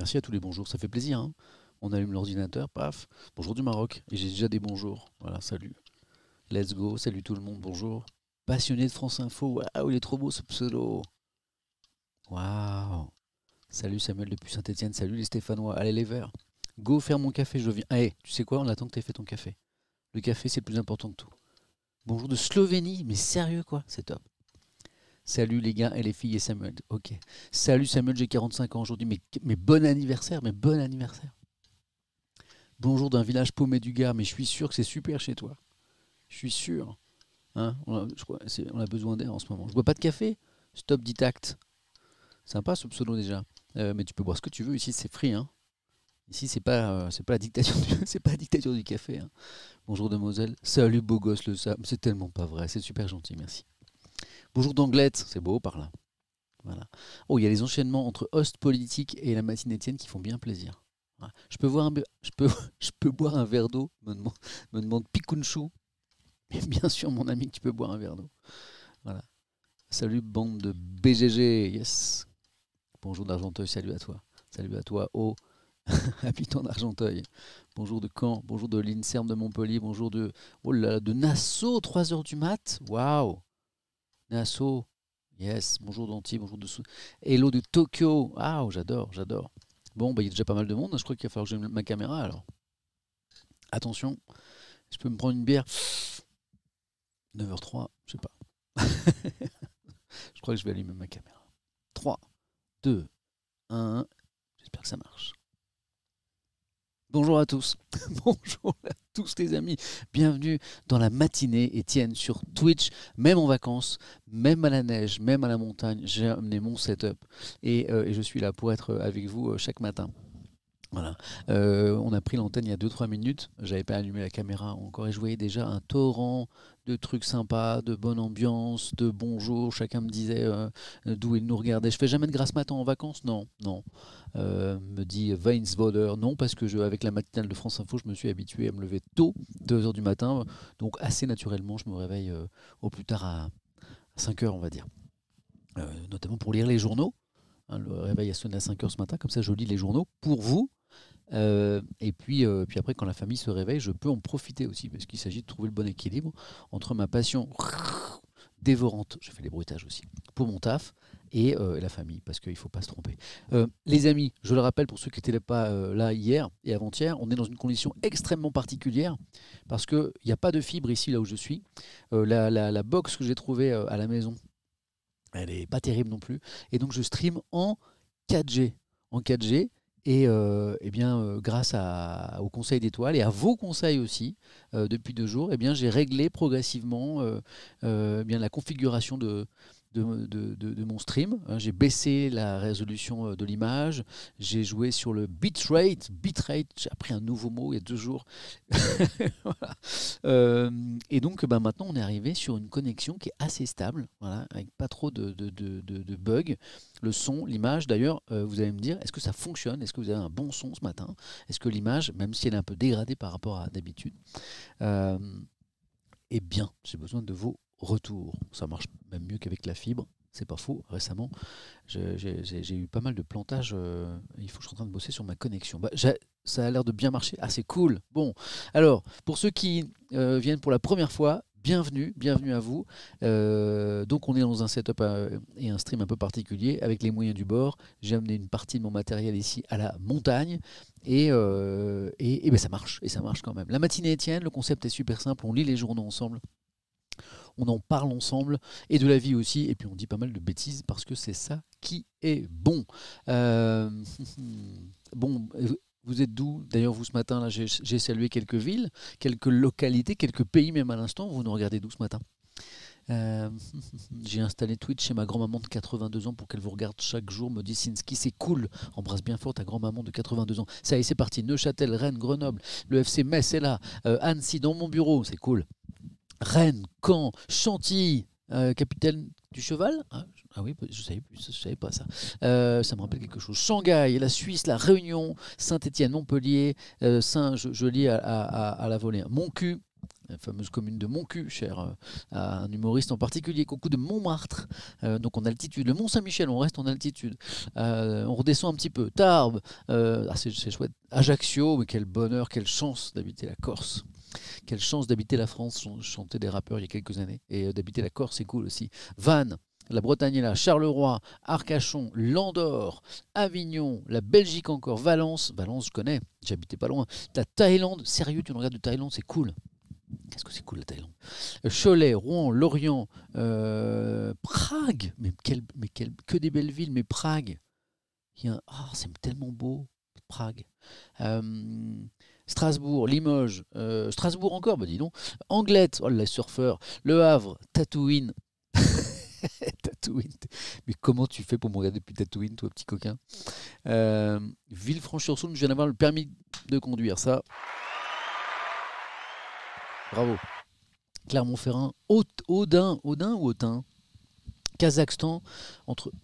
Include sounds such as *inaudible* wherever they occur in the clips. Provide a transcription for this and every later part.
Merci à tous les bonjours, ça fait plaisir. hein. On allume l'ordinateur, paf. Bonjour du Maroc. Et j'ai déjà des bonjours. Voilà, salut. Let's go, salut tout le monde, bonjour. Passionné de France Info, waouh, il est trop beau ce pseudo. Waouh. Salut Samuel depuis Saint-Etienne, salut les Stéphanois, allez les verts. Go faire mon café, je viens. Allez, tu sais quoi, on attend que tu aies fait ton café. Le café, c'est plus important que tout. Bonjour de Slovénie, mais sérieux quoi, c'est top. Salut les gars et les filles et Samuel. Ok. Salut Samuel, j'ai 45 ans aujourd'hui, mais, mais bon anniversaire, mais bon anniversaire. Bonjour d'un village paumé du Gard, mais je suis sûr que c'est super chez toi. Je suis sûr. Hein on, a, besoin d'air en ce moment. Je bois pas de café? Stop Ditact. Sympa ce pseudo déjà. Euh, mais tu peux boire ce que tu veux. Ici c'est free. Hein. Ici c'est pas, euh, pas la dictature du, *laughs* pas la dictature du café. hein. Bonjour demoiselle. Salut beau gosse le Sam. C'est tellement pas vrai. C'est super gentil. Merci. Bonjour d'Anglette. C'est beau par là. Oh, il y a les enchaînements entre host politique et la matinée Étienne qui font bien plaisir. Voilà. *laughs* Je peux boire un, verre d'eau. Me demande, me bien sûr, mon ami, tu peux boire un verre d'eau. Voilà. Salut, bande de BGG. Yes. Bonjour d'Argenteuil. Salut à toi. Salut à toi, oh, *laughs* habitant d'Argenteuil. Bonjour de Caen. Bonjour de l'INSERM de Montpellier. Bonjour de, oh de Nassau, 3h du mat. Waouh. Nassau. Yes. Bonjour d'Antilles. Bonjour de Sou- Hello de Tokyo. Ah, j'adore, j'adore. Bon, bah, il y a déjà pas mal de monde. Je crois qu'il va falloir que j'aime ma caméra alors. Attention. Je peux me prendre une bière. 9h03, je sais pas. *laughs* je crois que je vais allumer ma caméra. 3, 2, 1. J'espère que ça marche. Bonjour à tous. *laughs* Bonjour à tous les amis. Bienvenue dans la matinée Étienne sur Twitch. Même en vacances, même à la neige, même à la montagne, j'ai amené mon setup et, euh, je suis là pour être avec vous euh, chaque matin. Voilà. Euh, on a pris l'antenne il y a 2-3 minutes. J'avais pas allumé la caméra encore et je voyais déjà un torrent de trucs sympas, de bonne ambiance, de bonjour. Chacun me disait euh, d'où il nous regardait. Je fais jamais de grasse matin en vacances? Non, non. Euh, me dit Weinsvoder. Non, parce que je, avec la matinale de France Info, je me suis habitué à me lever tôt, 2h du matin. Donc assez naturellement, je me réveille euh, au plus tard à 5h, on va dire. Notamment pour lire les journaux. Hein, le réveil a sonné à 5h ce matin, comme ça je lis les journaux pour vous. Euh, et puis, euh, puis après, quand la famille se réveille, je peux en profiter aussi, parce qu'il s'agit de trouver le bon équilibre entre ma passion *laughs* dévorante, je fais les bruitages aussi, pour mon taf, et euh, la famille, parce qu'il ne faut pas se tromper. Les amis, je le rappelle pour ceux qui n'étaient pas là hier et avant-hier, on est dans une condition extrêmement particulière, parce qu'il n'y a pas de fibre ici, là où je suis. La, la, box que j'ai trouvée à la maison, elle n'est pas terrible non plus, et donc je stream en 4G. En 4G, et euh, eh bien, euh, grâce au Conseil d'étoiles et à vos conseils aussi, euh, depuis deux jours, eh j'ai réglé progressivement eh bien, la configuration de, de, mon stream. hein. j'ai baissé la résolution euh, de l'image, j'ai joué sur le bitrate. Bitrate, j'ai appris un nouveau mot il y a deux jours. *laughs* Euh, et donc ben, maintenant, on est arrivé sur une connexion qui est assez stable, voilà, avec pas trop de, de- bugs le son, l'image. D'ailleurs, euh, vous allez me dire, est-ce que ça fonctionne? Est-ce que vous avez un bon son ce matin? Est-ce que l'image, même si elle est un peu dégradée par rapport à d'habitude, euh, est bien J'ai besoin de vos retours. Ça marche même mieux qu'avec la fibre. C'est pas faux. Récemment, j'ai eu pas mal de plantages. euh, il faut que je sois en train de bosser sur ma connexion. Bah, ça a l'air de bien marcher. Ah, c'est cool. Bon, alors, pour ceux qui euh, viennent pour la première fois, bienvenue, bienvenue à vous. Euh, donc on est dans un setup et un stream un peu particulier avec les moyens du bord. J'ai amené une partie de mon matériel ici à la montagne et, et, et ben ça marche et ça marche quand même. La matinée Étienne, le concept est super simple. On lit les journaux ensemble. On en parle ensemble et de la vie aussi. Et puis on dit pas mal de bêtises parce que c'est ça qui est bon. Euh, *laughs* bon, vous êtes d'où? D'ailleurs, vous ce matin, là, j'ai salué quelques villes, quelques localités, quelques pays même à l'instant. Vous nous regardez d'où ce matin? Euh, *laughs* J'ai installé Twitch chez ma grand-maman de 82 ans pour qu'elle vous regarde chaque jour. Me dit Sinski, c'est cool. Embrasse bien fort ta grand-maman de 82 ans. Ça y est, c'est parti. Neuchâtel, Rennes, Grenoble, le FC Metz est là. Euh, Annecy, dans mon bureau, c'est cool. Rennes, Caen, Chantilly, euh, capitaine du cheval ah, ah oui, je savais, plus, je savais pas ça. Euh, ça me rappelle quelque chose. Shanghai, la Suisse, la Réunion, Saint-Étienne, Montpellier, euh, Saint, je, à, la volée. Mon cul, la fameuse commune de Montcu, cher un humoriste en particulier, coucou de Montmartre, donc en altitude, le Mont Saint-Michel, on reste en altitude, on redescend un petit peu, Tarbes, ah, c'est chouette, Ajaccio, mais quel bonheur, quelle chance d'habiter la Corse. Quelle chance d'habiter la France, Ch- chantaient des rappeurs il y a quelques années, et euh, d'habiter la Corse, c'est cool aussi. Vannes, la Bretagne est là, Charleroi, Arcachon, Landor, Avignon, la Belgique encore, Valence, Valence je connais, j'habitais pas loin, la Thaïlande, sérieux tu nous regardes de Thaïlande, c'est cool. Qu'est-ce que c'est cool la Thaïlande? Euh, Cholet, Rouen, Lorient, euh, Prague, mais, que des belles villes, mais Prague, ah, c'est tellement beau, Prague. Strasbourg, Limoges, euh, Strasbourg encore, bah dis donc, Anglette, oh les surfeurs, Le Havre, Tatooine. *laughs* Tatooine. Mais comment tu fais pour me regarder depuis Tatooine, toi, petit coquin euh, Villefranche-sur-Saône, je viens d'avoir le permis de conduire, ça. Bravo. Clermont-Ferrand, Audin, Audin ou Autun? Kazakhstan,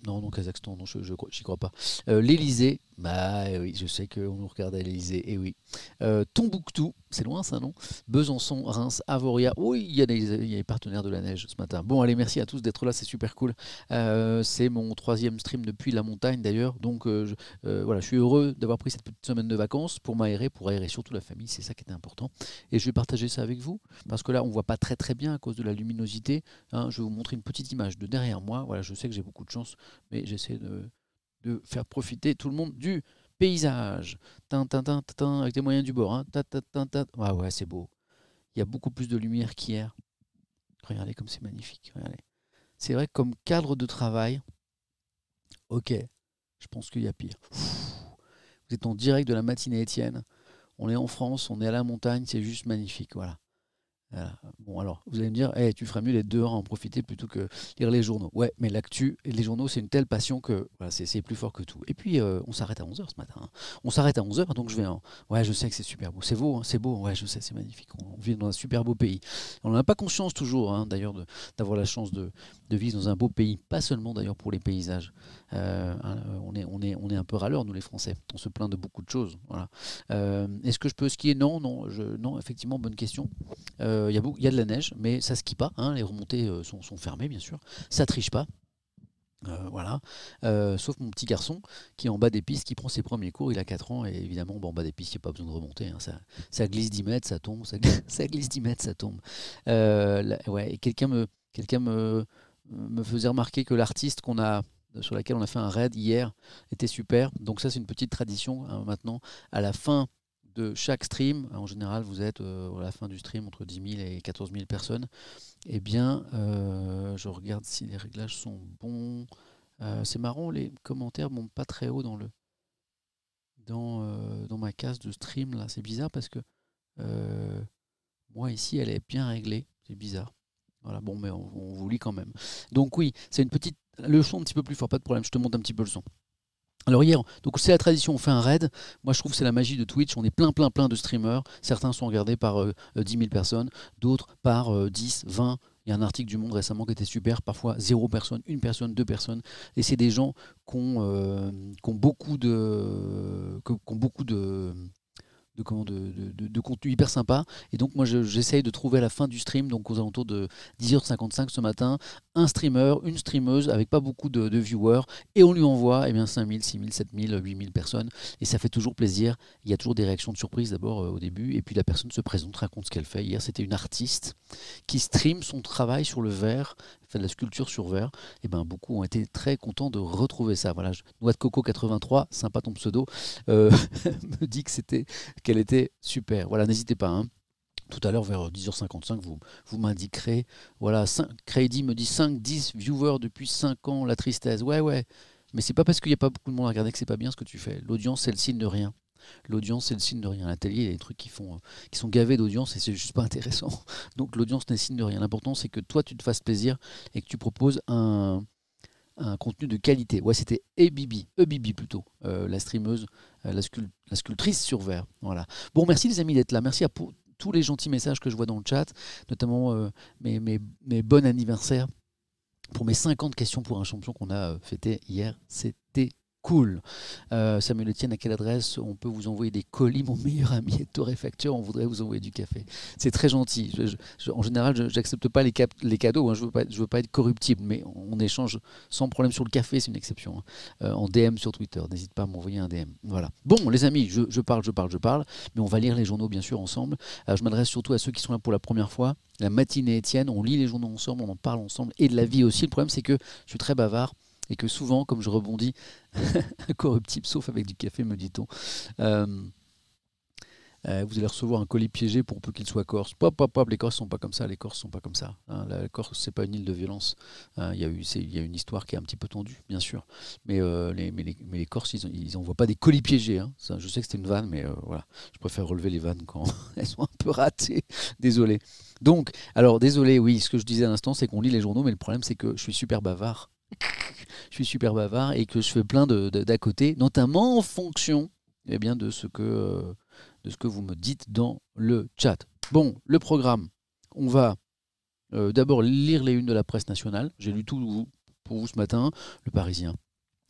Non, non, Kazakhstan, non, je j'y crois pas. Euh, L'Elysée, bah oui, je sais qu'on nous regarde à l'Elysée, et oui. Euh, Tombouctou, c'est loin ça, non? Besançon, Reims, Avoria. Oui, il y, a des, partenaires de la neige ce matin. Bon, allez, merci à tous d'être là, c'est super cool. Euh, c'est mon troisième stream depuis la montagne d'ailleurs, donc voilà, je suis heureux d'avoir pris cette petite semaine de vacances pour m'aérer, pour aérer surtout la famille, c'est ça qui était important. Et je vais partager ça avec vous, parce que là, on voit pas très très bien à cause de la luminosité. hein. je vais vous montrer une petite image de derrière moi. Voilà, je sais que j'ai beaucoup de mais j'essaie de, faire profiter tout le monde du paysage. Tin, avec les moyens du bord. Hein. Ah ouais, c'est beau. Il y a beaucoup plus de lumière qu'hier. Regardez comme c'est magnifique. C'est vrai comme cadre de travail, ok, je pense qu'il y a pire. Vous êtes en direct de la matinée Étienne. On est en France, on est à la montagne, c'est juste magnifique. Voilà. Bon, alors, vous allez me dire, Eh, tu ferais mieux d'être dehors à en profiter plutôt que lire les journaux. Ouais, mais l'actu et les journaux, c'est une telle passion que c'est plus fort que tout. Et puis, euh, on s'arrête à 11h ce matin. hein. On s'arrête à 11h, donc je vais en. Ouais, je sais que c'est super beau. C'est beau, hein, c'est beau. Ouais, je sais, c'est magnifique. On vit dans un super beau pays. On n'en a pas conscience toujours, hein, d'ailleurs, d'avoir la chance de, vivre dans un beau pays. Pas seulement d'ailleurs pour les paysages. Euh, hein, on, est, on, est, on est un peu râleurs, nous les Français. On se plaint de beaucoup de choses. Voilà. Euh, Est-ce que je peux skier? Non, non, non, effectivement, bonne question. Euh, Il il y a de la neige, mais ça skie pas. hein, les remontées euh, sont, fermées, bien sûr. Ça triche pas. Euh, voilà. Euh, sauf mon petit garçon qui est en bas des pistes, qui prend ses premiers cours. Il a 4 ans et évidemment, en bas des pistes, il n'y a pas besoin de remonter. hein, ça, glisse 10 mètres, ça tombe. Ça, glisse- *laughs* ça glisse 10 mètres, ça tombe. Euh, ouais, quelqu'un me, quelqu'un me, me faisait remarquer que l'artiste qu'on a sur laquelle on a fait un raid hier était super. Donc ça, c'est une petite tradition hein, maintenant. À la fin de chaque stream, en général, vous êtes euh, à la fin du stream entre 10 000 et 14 000 personnes. Eh bien, euh, je regarde si les réglages sont bons. Euh, c'est marrant, les commentaires montent pas très haut dans le dans, dans ma case de stream là. C'est bizarre parce que moi ici, elle est bien réglée. C'est bizarre. Voilà, bon, mais on, on vous lit quand même. Donc oui, c'est une petite le son un petit peu plus fort, pas de problème. Je te monte un petit peu le son. Alors hier, donc c'est la tradition, on fait un raid. Moi je trouve que c'est la magie de Twitch. On est plein, plein, plein de streamers. Certains sont regardés par euh, euh, 10 000 personnes, d'autres par euh, 10, 20. Il y a un article du Monde récemment qui était super. Parfois zéro personne, une personne, deux personnes. Et c'est des gens qui ont, euh, beaucoup de, de, contenu hyper sympa. Et donc moi je- j'essaye de trouver à la fin du stream, donc aux alentours de 10h55 ce matin, un streamer, une streameuse avec pas beaucoup de, de viewers et on lui envoie eh bien 5000, 6000, 7000, 8000 personnes et ça fait toujours plaisir. Il y a toujours des réactions de surprise d'abord euh, au début et puis la personne se présente, raconte ce qu'elle fait. Hier c'était une artiste qui stream son travail sur le verre, fait de la sculpture sur verre. Et ben beaucoup ont été très contents de retrouver ça. Voilà, Noix de Coco 83, sympa ton pseudo, euh, *laughs* me dit que c'était qu'elle était super. Voilà, n'hésitez pas. hein. Tout à l'heure, vers 10h55, vous, vous m'indiquerez. Voilà, 5, Crady me dit 5, 10 viewers depuis 5 ans, la tristesse. Ouais, ouais. Mais c'est pas parce qu'il n'y a pas beaucoup de monde à regarder que c'est pas bien ce que tu fais. L'audience, c'est le signe de rien. L'audience, c'est le signe de rien. À l'atelier, il y a des trucs qui, font, euh, qui sont gavés d'audience et c'est juste pas intéressant. *laughs* Donc l'audience n'est signe de rien. L'important, c'est que toi, tu te fasses plaisir et que tu proposes un, contenu de qualité. Ouais, c'était Ebibi, Ebibi plutôt, euh, la streameuse, euh, la, scul- la sculptrice sur verre. Voilà. Bon, merci les amis d'être là. Merci à tous les gentils messages que je vois dans le chat, notamment mes, mes, mes bons anniversaires pour mes 50 questions pour un champion qu'on a fêté hier. C'était Cool. Euh, Samuel Etienne, à quelle adresse on peut vous envoyer des colis Mon meilleur ami est torréfacteur, on voudrait vous envoyer du café. C'est très gentil. en général, je n'accepte pas les, cadeaux, hein. je ne veux, pas, être corruptible, mais on échange sans problème sur le café, c'est une exception. Hein. Euh, en DM sur Twitter, n'hésite pas à m'envoyer un DM. Voilà. Bon, les amis, je, parle, je parle, je parle, mais on va lire les journaux bien sûr ensemble. je m'adresse surtout à ceux qui sont là pour la première fois. La matinée Etienne, on lit les journaux ensemble, on en parle ensemble, et de la vie aussi. Le problème, c'est que je suis très bavard et que souvent, comme je rebondis, *laughs* incorruptible, sauf avec du café, me dit-on. Euh, euh, vous allez recevoir un colis piégé pour peu qu'il soit corse. Pop, pop, pop, les Corses sont pas comme ça, les Corses sont pas comme ça. Hein. La Corse, c'est pas une île de violence. Hein. Il y, a y a une histoire qui est un petit peu tendue, bien sûr. Mais, euh, les, mais, les, mais les, Corses, ils n'envoient pas des colis piégés. Hein. Je sais que c'était une vanne, mais voilà. Je préfère relever les vannes quand *laughs* elles sont un peu ratées. Désolé. Donc, alors, désolé, oui, ce que je disais à l'instant, c'est qu'on lit les journaux, mais le problème, c'est que je suis super bavard je suis super bavard et que je fais plein d'à côté, notamment en fonction eh bien, de, ce que, euh, de ce que vous me dites dans le chat. Bon, le programme, on va euh, d'abord lire les unes de la presse nationale. J'ai lu tout pour vous ce matin. Le Parisien,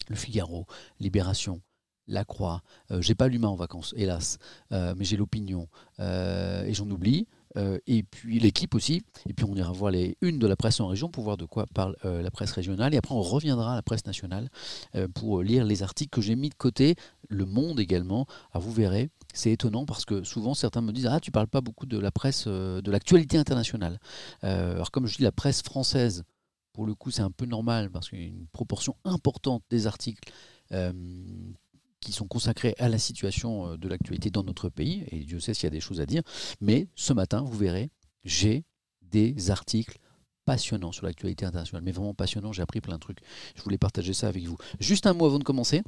Le Figaro, Libération, La Croix. Euh, j'ai pas l'humain en vacances, hélas, mais j'ai l'opinion et j'en oublie. Euh, et puis l'équipe aussi. Et puis on ira voir les unes de la presse en région pour voir de quoi parle euh, la presse régionale. Et après on reviendra à la presse nationale euh, pour lire les articles que j'ai mis de côté. Le Monde également. Ah, vous verrez, c'est étonnant parce que souvent certains me disent Ah, tu parles pas beaucoup de la presse, de l'actualité internationale. alors comme je dis, la presse française, pour le coup, c'est un peu normal parce qu'il y a une proportion importante des articles qui sont consacrés à la situation euh, de l'actualité dans notre pays, et Dieu sait s'il y a des choses à dire, mais ce matin, vous verrez, j'ai des articles passionnants sur l'actualité internationale, mais vraiment passionnants, j'ai appris plein de trucs, je voulais partager ça avec vous. Juste un mot avant de commencer.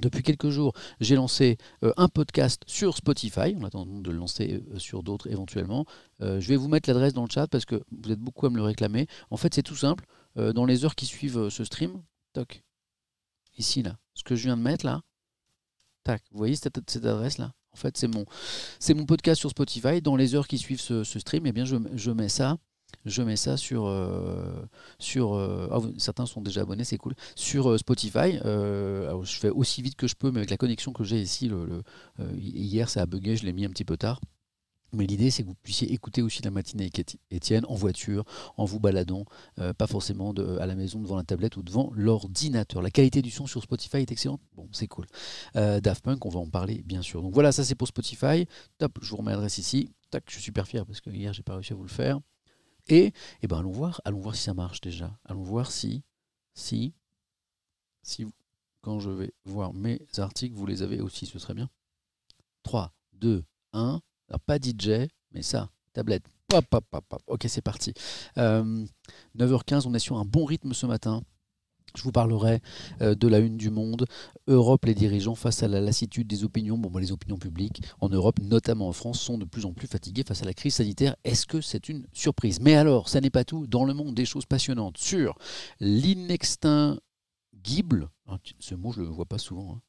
Depuis quelques jours, j'ai lancé euh, un podcast sur Spotify, en attendant de le lancer euh, sur d'autres éventuellement. je vais vous mettre l'adresse dans le chat parce que vous êtes beaucoup à me le réclamer. En fait, c'est tout simple. dans les heures qui suivent ce stream, toc, ici là, ce que je viens de mettre là, vous voyez cette, adresse-là En fait, c'est mon, podcast sur Spotify. Dans les heures qui suivent ce, stream, eh bien, je, mets ça. Je mets ça sur. Euh, euh, ah, certains sont déjà abonnés, c'est cool. Sur euh, Spotify. je fais aussi vite que je peux, mais avec la connexion que j'ai ici, hier ça a bugué, je l'ai mis un petit peu tard. Mais l'idée, c'est que vous puissiez écouter aussi la matinée avec Étienne en voiture, en vous baladant, euh, pas forcément à la maison devant la tablette ou devant l'ordinateur. La qualité du son sur Spotify est excellente. Bon, c'est cool. Euh, Daft Punk, on va en parler, bien sûr. Donc voilà, ça c'est pour Spotify. Top, je vous remets l'adresse ici. Tac, je suis super fier parce que hier, j'ai pas réussi à vous le faire. Et, eh ben, allons voir, allons voir si ça marche déjà. Allons voir si, si, si, quand je vais voir mes articles, vous les avez aussi, ce serait bien. 3, 2, 1. Pas DJ, mais ça, tablette. Pop, pop, pop, pop. Ok, c'est parti. 9h15, euh, on est sur un bon rythme ce matin. Je vous parlerai euh, de la une du monde, Europe, les dirigeants face à la lassitude des opinions. Bon, les opinions publiques en Europe, notamment en France, sont de plus en plus fatiguées face à la crise sanitaire. Est-ce que c'est une surprise? Mais alors, ça n'est pas tout. Dans le monde, des choses passionnantes sur l'inextinguible. Ah, ce mot, je ne le vois pas souvent. Hein.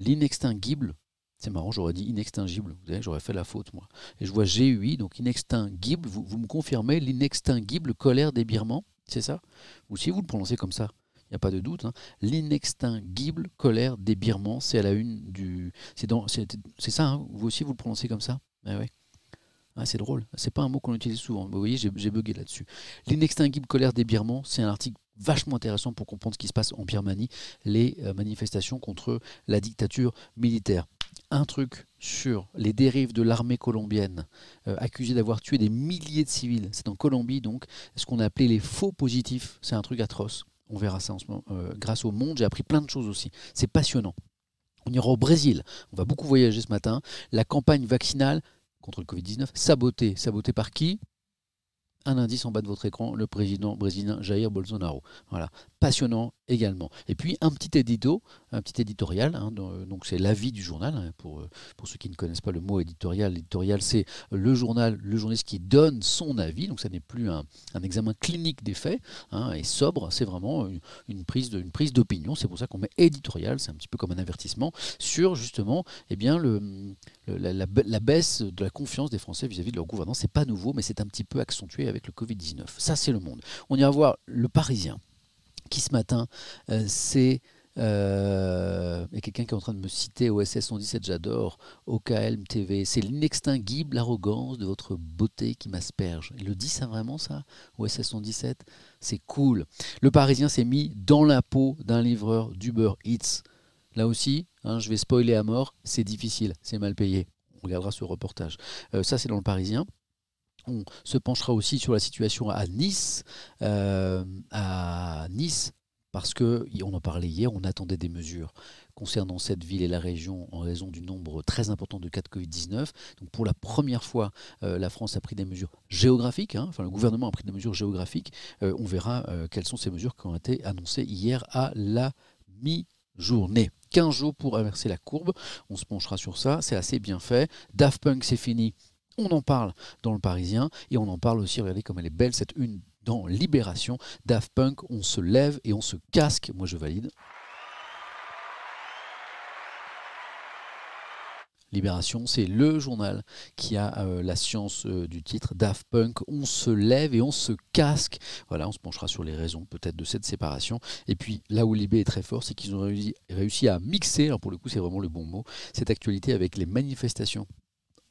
L'inextinguible c'est marrant, j'aurais dit inextinguible. Vous savez, j'aurais fait la faute, moi. Et je vois GUI, donc inextinguible. Vous, vous me confirmez l'inextinguible colère des Birmans C'est ça? Ou si vous le prononcez comme ça il n'y a pas de doute. Hein. L'inextinguible colère des Birmans, c'est à la une du. C'est ça, hein. vous aussi vous le prononcez comme ça? Ah ouais. C'est drôle, c'est pas un mot qu'on utilise souvent. Vous voyez, j'ai bugué là-dessus. L'inextinguible colère des Birmans, c'est un article vachement intéressant pour comprendre ce qui se passe en Birmanie, les euh, manifestations contre la dictature militaire un truc sur les dérives de l'armée colombienne, euh, accusée d'avoir tué des milliers de civils. C'est en Colombie, donc, ce qu'on a appelé les faux positifs. C'est un truc atroce. On verra ça en ce moment. Euh, grâce au monde, j'ai appris plein de choses aussi. C'est passionnant. On ira au Brésil. On va beaucoup voyager ce matin. La campagne vaccinale contre le Covid-19, sabotée. Sabotée par qui? Un indice en bas de votre écran, le président brésilien Jair Bolsonaro. Voilà, passionnant également. Et puis un petit édito, un petit éditorial, hein, donc c'est l'avis du journal, hein, pour, euh, pour ceux qui ne connaissent pas le mot éditorial, l'éditorial c'est le journal, le journaliste qui donne son avis, donc ça n'est plus un, examen clinique des faits, hein, et sobre, c'est vraiment une, prise d'opinion, c'est pour ça qu'on met éditorial, c'est un petit peu comme un avertissement, sur justement eh bien, le, la, baisse de la confiance des Français vis-à-vis -vis de leur gouvernance, c'est pas nouveau, mais c'est un petit peu accentué avec le Covid-19. Ça c'est le monde. On ira voir le Parisien qui ce matin euh, s'est Euh, quelqu'un qui est en train de me citer OSS 117, j'adore. OKLM TV, c'est l'inextinguible arrogance de votre beauté qui m'asperge. Il le dit ça vraiment, ça OSS 117 C'est cool. Le Parisien s'est mis dans la peau d'un livreur d'Uber Eats. Là aussi, hein, je vais spoiler à mort, c'est difficile, c'est mal payé. On regardera ce reportage. Euh, ça, c'est dans le Parisien. On se penchera aussi sur la situation à Nice. Euh, à Nice, parce que on en parlait hier, on attendait des mesures concernant cette ville et la région en raison du nombre très important de cas de Covid-19. Donc pour la première fois, euh, la France a pris des mesures géographiques, hein. enfin le gouvernement a pris des mesures géographiques. Euh, on verra quelles sont ces mesures qui ont été annoncées hier à la mi-journée. 15 jours pour inverser la courbe, on se penchera sur ça, c'est assez bien fait. Daft Punk c'est fini, on en parle dans le Parisien et on en parle aussi, regardez comme elle est belle cette une dans Libération. Daft Punk, on se lève et on se casque. Moi je valide. Libération, c'est le journal qui a euh, la science euh, du titre Daft Punk. On se lève et on se casque. Voilà, on se penchera sur les raisons peut-être de cette séparation. Et puis là où Libé est très fort, c'est qu'ils ont réussi, réussi, à mixer, alors pour le coup c'est vraiment le bon mot, cette actualité avec les manifestations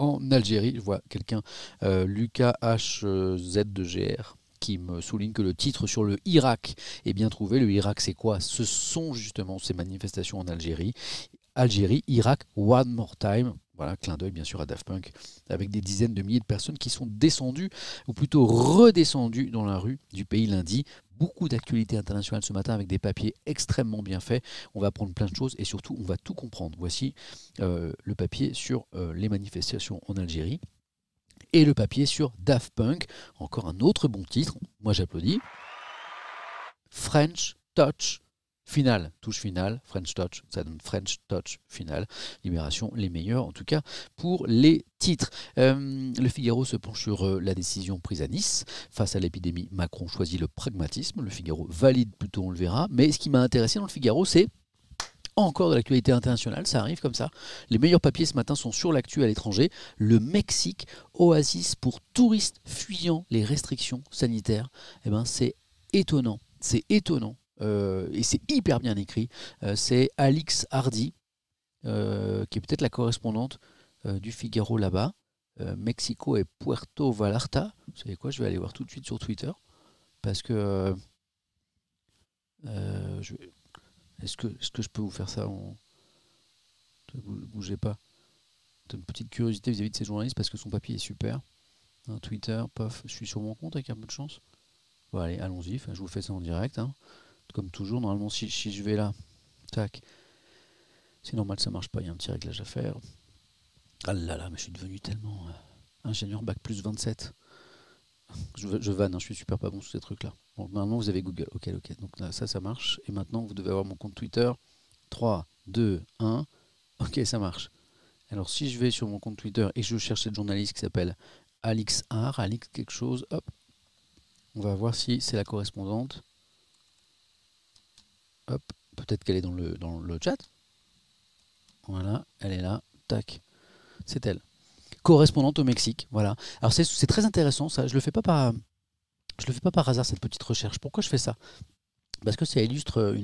en Algérie. Je vois quelqu'un, euh, Lucas HZ2GR, qui me souligne que le titre sur le Irak est bien trouvé. Le Irak, c'est quoi? Ce sont justement ces manifestations en Algérie. Algérie, Irak, One More Time. Voilà, clin d'œil bien sûr à Daft Punk, avec des dizaines de milliers de personnes qui sont descendues, ou plutôt redescendues dans la rue du pays lundi beaucoup d'actualités internationales ce matin avec des papiers extrêmement bien faits. On va apprendre plein de choses et surtout on va tout comprendre. Voici euh, le papier sur euh, les manifestations en Algérie et le papier sur Daft Punk. Encore un autre bon titre, moi j'applaudis. French Touch Finale, touche finale, French Touch, ça donne French Touch finale. Libération, les meilleurs en tout cas pour les titres. Euh, le Figaro se penche sur euh, la décision prise à Nice. Face à l'épidémie, Macron choisit le pragmatisme. Le Figaro valide plutôt, on le verra. Mais ce qui m'a intéressé dans le Figaro, c'est encore de l'actualité internationale, ça arrive comme ça. Les meilleurs papiers ce matin sont sur l'actu à l'étranger. Le Mexique, oasis pour touristes fuyant les restrictions sanitaires. Eh ben, c'est étonnant. C'est étonnant et c'est hyper bien écrit. Euh, c'est Alix Hardy, euh, qui est peut-être la correspondante du Figaro là-bas. Mexico et Puerto Vallarta. Vous savez quoi Je vais aller voir tout de suite sur Twitter. Parce que. Est-ce que, est que je peux vous faire ça en... Bougez pas. une petite curiosité vis-à-vis de ces journalistes parce que son papier est super. Twitter, pof, je suis sur mon compte avec un peu de chance. Bon, allez, allons-y. je vous fais ça en direct. Hein comme toujours. Normalement, si, je vais là, tac, c'est normal, ça marche pas. Il y a un petit réglage à faire. Ah là là, mais je suis devenu tellement euh, ingénieur bac plus 27. Je, je vanne, hein, je suis super pas bon sur ces trucs-là. Bon, maintenant, vous avez Google. Ok, ok. Donc là, ça, ça marche. Et maintenant, vous devez avoir mon compte Twitter. 3, 2, 1. Ok, ça marche. Alors, si je vais sur mon compte Twitter et je cherche cette journaliste qui s'appelle Alix Ar, Alix quelque chose, hop, on va voir si c'est la correspondante peut-être qu'elle est dans le, dans le chat. Voilà, elle est là. Tac. C'est elle. Correspondante au Mexique. Voilà. Alors c'est très intéressant ça. Je le fais pas par. Le fais pas par hasard cette petite recherche. Pourquoi je fais ça? Parce que ça illustre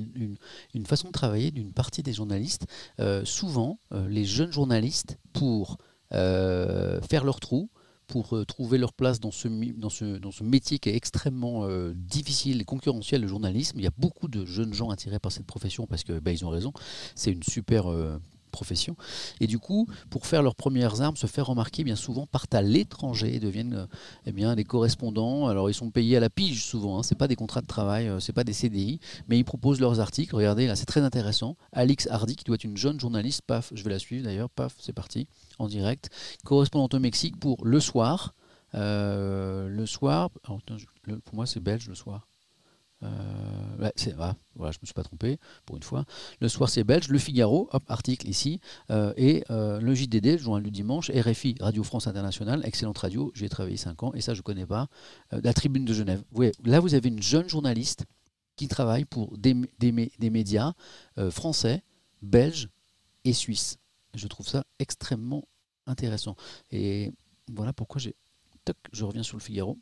une, façon de travailler d'une partie des journalistes. Euh, souvent, euh, les jeunes journalistes, pour euh, faire leur trou, pour euh, trouver leur place dans ce, dans ce, métier qui est extrêmement euh, difficile et concurrentiel, le journalisme. Il y a beaucoup de jeunes gens attirés par cette profession parce que bah, ils ont raison, c'est une super euh, Et du coup, pour faire leurs premières armes, se faire remarquer, bien souvent partent à l'étranger et deviennent eh bien, des correspondants. Alors ils sont payés à la pige souvent, hein. c'est pas des contrats de travail, c'est pas des CDI, mais ils proposent leurs articles. Regardez, là c'est très intéressant. Alix Hardy, qui doit être une jeune journaliste, paf, je vais la suivre d'ailleurs, paf, c'est parti en direct, correspondante au Mexique pour le soir. Euh, le soir, pour moi c'est belge le soir. Euh, je me suis pas trompé pour une fois. Le soir c'est belge, Le Figaro, article ici, euh, et le JDD, journal du dimanche, RFI, Radio France Internationale, excellente radio, j'ai travaillé 5 ans et ça je connais pas. la Tribune de Genève. Là vous avez une jeune journaliste qui travaille pour des, des médias français, belges et suisses. Je trouve ça extrêmement intéressant. Et voilà pourquoi j'ai. je reviens sur le Figaro.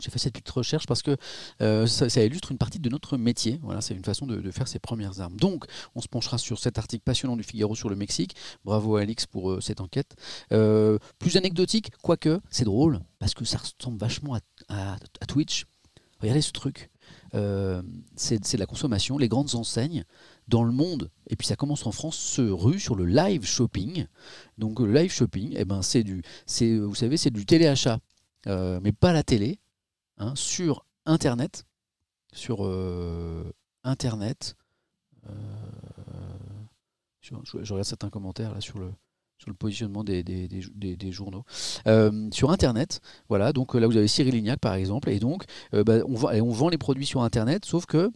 J'ai fait cette petite recherche parce que euh, ça, illustre une partie de notre métier. Voilà, c'est une façon de, faire ses premières armes. Donc, on se penchera sur cet article passionnant du Figaro sur le Mexique. Bravo à Alix pour euh, cette enquête. Euh, plus anecdotique, quoique, c'est drôle, parce que ça ressemble vachement à, Twitch. Regardez ce truc. c'est de la consommation. Les grandes enseignes dans le monde, et puis ça commence en France, se ruent sur le live shopping. Donc, le live shopping, eh ben, c'est du, vous savez, c'est du téléachat. mais pas la télé, Hein, sur Internet. Sur euh, Internet. Euh, je, regarde certains commentaires là sur le, sur le positionnement des, des, journaux. Euh, sur Internet, voilà, donc là vous avez Cyril Lignac par exemple, et donc bah, on vend les produits sur Internet, sauf que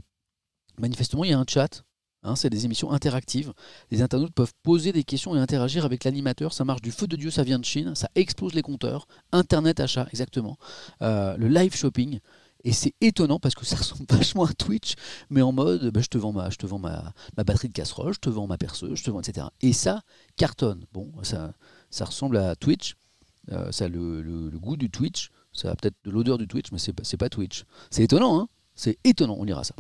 manifestement il y a un chat Hein, c'est des émissions interactives. Les internautes peuvent poser des questions et interagir avec l'animateur. Ça marche du feu de Dieu, ça vient de Chine, ça explose les compteurs. Internet achat, exactement. Euh, le live shopping. Et c'est étonnant parce que ça *laughs* ressemble vachement à Twitch, mais en mode bah, je te vends, ma, ma, batterie de casserole, je te vends ma perceuse, je te vends, etc. Et ça cartonne. Bon, ça, ça ressemble à Twitch. Euh, ça a le, goût du Twitch. Ça a peut-être de l'odeur du Twitch, mais c'est pas, pas Twitch. C'est étonnant, hein C'est étonnant, on ira ça.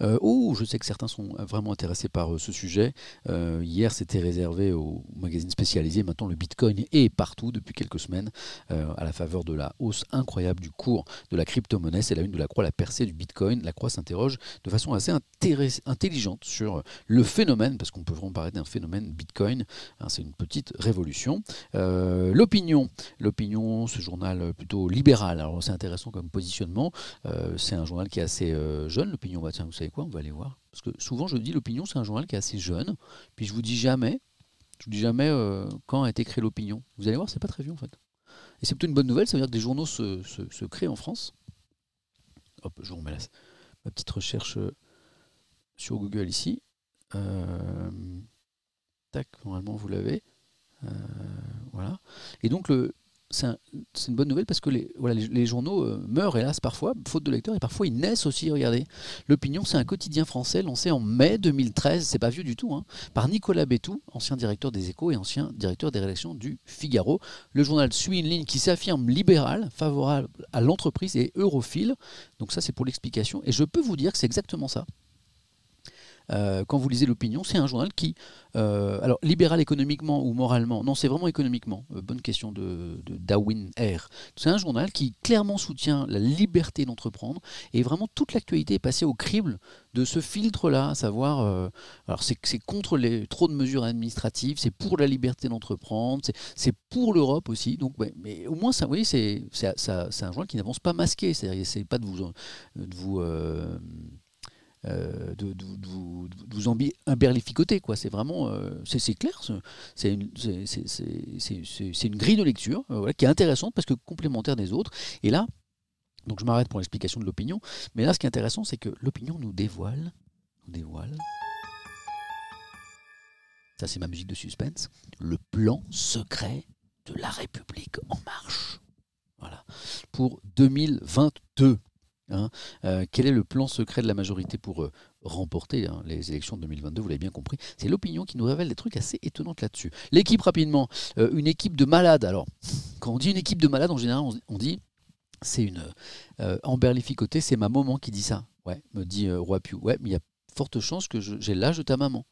Oh, je sais que certains sont vraiment intéressés par euh, ce sujet. Euh, hier, c'était réservé aux magazines spécialisés. Maintenant, le Bitcoin est partout depuis quelques semaines à la faveur de la hausse incroyable du cours de la crypto-monnaie. C'est la une de la Croix, la percée du Bitcoin. La Croix s'interroge de façon assez intelligente sur le phénomène, parce qu'on peut vraiment parler d'un phénomène Bitcoin. Hein, c'est une petite révolution. L'opinion, l'opinion, ce journal plutôt libéral. Alors, c'est intéressant comme positionnement. c'est un journal qui est assez jeune. L'opinion, vous savez quoi, on va aller voir. Parce que souvent, je dis l'opinion, c'est un journal qui est assez jeune. Puis je vous dis jamais, je vous dis jamais euh, quand a été créé l'opinion. Vous allez voir, c'est pas très vieux en fait. Et c'est plutôt une bonne nouvelle, ça veut dire que des journaux se, créent en France. Hop, je vous remets ma petite recherche euh, sur Google ici. Euh, tac, normalement vous l'avez. voilà. Et donc le, c'est une bonne nouvelle parce que les, journaux euh, meurent hélas parfois, faute de lecteurs, et parfois ils naissent aussi. Regardez, l'Opinion, c'est un quotidien français lancé en mai 2013, c'est pas vieux du tout, hein, par Nicolas Bétou, ancien directeur des Échos et ancien directeur des rédactions du Figaro. Le journal suit une ligne qui s'affirme libérale, favorable à l'entreprise et europhile. Donc ça, c'est pour l'explication. Et je peux vous dire que c'est exactement ça. Euh, quand vous lisez l'opinion, c'est un journal qui, euh, alors libéral économiquement ou moralement, non, c'est vraiment économiquement. Euh, bonne question de, Darwin R. C'est un journal qui clairement soutient la liberté d'entreprendre et vraiment toute l'actualité est passée au crible de ce filtre-là, à savoir, alors c'est contre les trop de mesures administratives, c'est pour la liberté d'entreprendre, c'est pour l'Europe aussi. Donc, mais au moins, ça, vous voyez, c'est un journal qui n'avance pas masqué, c'est-à-dire, c'est pas de vous, de vous euh, de, vous imberlificoter. Quoi. C'est vraiment, euh, c'est, clair, c'est une, une, grille de lecture euh, qui est intéressante parce que complémentaire des autres. Et là, donc je m'arrête pour l'explication de l'opinion, mais là ce qui est intéressant, c'est que l'opinion nous dévoile, nous dévoile, ça c'est ma musique de suspense, le plan secret de la République en marche. Voilà. Pour 2022. Hein. Euh, quel est le plan secret de la majorité pour euh, remporter hein, les élections de 2022 Vous l'avez bien compris. C'est l'opinion qui nous révèle des trucs assez étonnants là-dessus. L'équipe, rapidement. Euh, une équipe de malades. Alors, quand on dit une équipe de malades, en général, on, dit c'est une emberlificotée, c'est ma maman qui dit ça. Ouais, me dit Roi Piu. Ouais, mais il y a forte chance que j'ai l'âge de ta maman.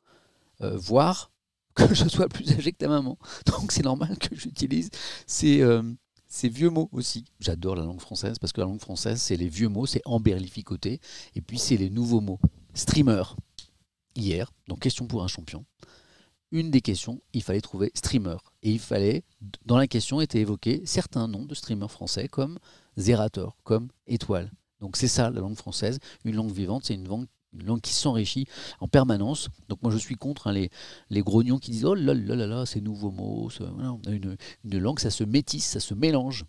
voire *laughs* que je sois plus âgé que ta maman. Donc c'est normal que j'utilise ces, ces vieux mots aussi. J'adore la langue française parce que la langue française, c'est les vieux mots, c'est emberlificoté. Et puis, c'est les nouveaux mots. Streamer. Hier, donc question pour un champion. Une des questions, il fallait trouver streamer. Et il fallait, dans la question, était évoqué certains noms de streamers français comme Zerator, comme Étoile. Donc c'est ça la langue française, une langue vivante, c'est une langue une langue qui s'enrichit en permanence. Donc moi je suis contre hein, les, grognons qui disent oh là là là là, ces nouveaux mots. une, une, langue, ça se métisse, ça se mélange.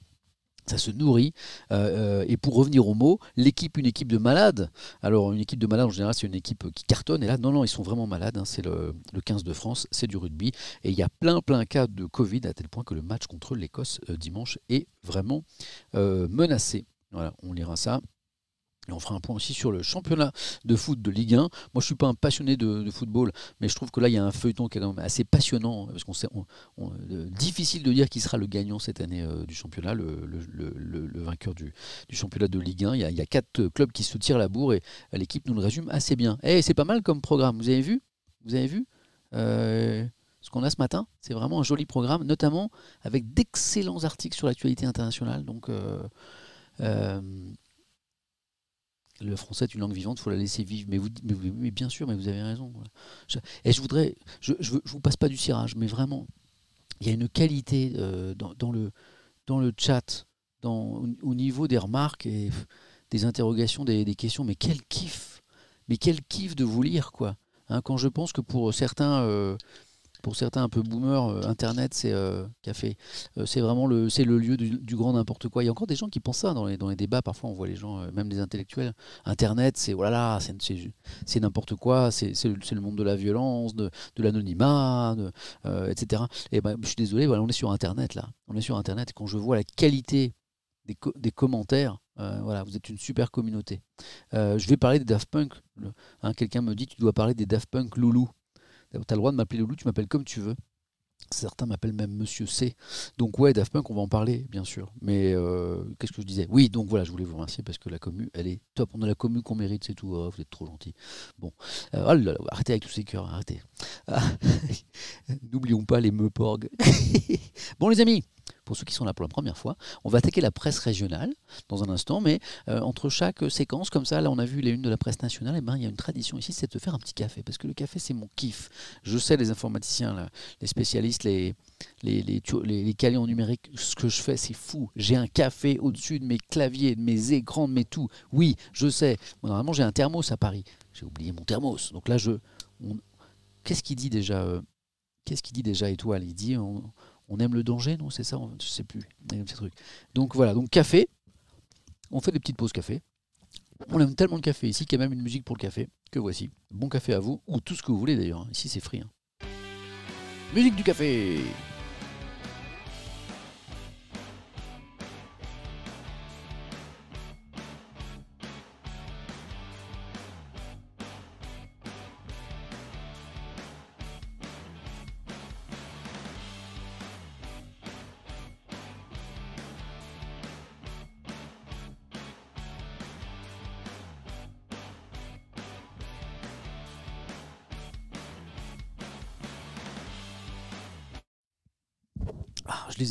Ça se nourrit. Euh, euh, et pour revenir aux mots, l'équipe, une équipe de malades. Alors, une équipe de malades, en général, c'est une équipe qui cartonne. Et là, non, non, ils sont vraiment malades. Hein. c'est le, le, 15 de France, c'est du rugby. Et il y a plein, plein cas de Covid, à tel point que le match contre l'Écosse euh, dimanche est vraiment menacé. Voilà, on lira ça On fera un point aussi sur le championnat de foot de Ligue 1. Moi, je ne suis pas un passionné de, football, mais je trouve que là, il y a un feuilleton qui est quand même assez passionnant, parce qu'on sait, euh, difficile de dire qui sera le gagnant cette année euh, du championnat, le, vainqueur du, championnat de Ligue 1. Il y, a, quatre clubs qui se tirent la bourre et l'équipe nous le résume assez bien. Et eh, c'est pas mal comme programme. Vous avez vu? Vous avez vu? Euh, ce qu'on a ce matin C'est vraiment un joli programme, notamment avec d'excellents articles sur l'actualité internationale. Donc le français est une langue vivante, il faut la laisser vivre. Mais, vous, mais, bien sûr, mais vous avez raison. et je voudrais, je, je, vous passe pas du cirage, mais vraiment, il y a une qualité euh, dans, le, dans le chat, au niveau des remarques et des interrogations, des, questions. Mais quel kiff Mais quel kiff de vous lire, quoi. Hein, quand je pense que pour certains, euh, pour certains un peu boomers, euh, Internet, c'est euh, café. Euh, c'est vraiment le, c'est le lieu du, grand n'importe quoi. Il y a encore des gens qui pensent ça dans les, dans les débats. Parfois, on voit les gens, même des intellectuels. Internet, c'est voilà, c'est, c'est, n'importe quoi. C'est, c'est, le, monde de la violence, de, l'anonymat, etc. Et ben, je suis désolé, on est sur Internet là. On est sur Internet. Quand je vois la qualité des, des commentaires, voilà, vous êtes une super communauté. je vais parler des Daft Punk. Hein, quelqu'un me dit tu dois parler des Daft Punk Loulou. Tu as le droit de m'appeler Loulou, tu m'appelles comme tu veux. Certains m'appellent même Monsieur C. Donc ouais, Daft Punk, on va en parler, bien sûr. Mais euh, qu'est-ce que je disais? Oui, donc voilà, je voulais vous remercier parce que la commu, elle est top. On a la commu qu'on mérite, c'est tout. Oh, vous êtes trop gentil. Bon, euh, oh arrêtez avec tous ces cœurs, arrêtez. *laughs* N'oublions pas les meuporgs. *laughs* bon les amis, pour ceux qui sont là pour la première fois. On va attaquer la presse régionale dans un instant, mais euh, entre chaque séquence, comme ça, là on a vu les unes de la presse nationale, et eh ben, il y a une tradition ici, c'est de faire un petit café, parce que le café c'est mon kiff. Je sais, les informaticiens, les spécialistes, les, les, les, ce que je fais c'est fou. J'ai un café au-dessus de mes claviers, de mes écrans, de mes tout. Oui, je sais. normalement j'ai un thermos à Paris. J'ai oublié mon thermos. Donc là, je... Qu'est-ce qu'il dit déjà euh, Qu'est-ce qu'il dit déjà Étoile? Il dit aime le danger, non C'est ça Je sais plus. Donc voilà, donc café. On fait des petites pauses café. On aime tellement le café ici qu'il y a même une musique pour le café. Que voici. Bon café à vous, ou tout ce que vous voulez d'ailleurs. Ici c'est free. Hein. Musique du café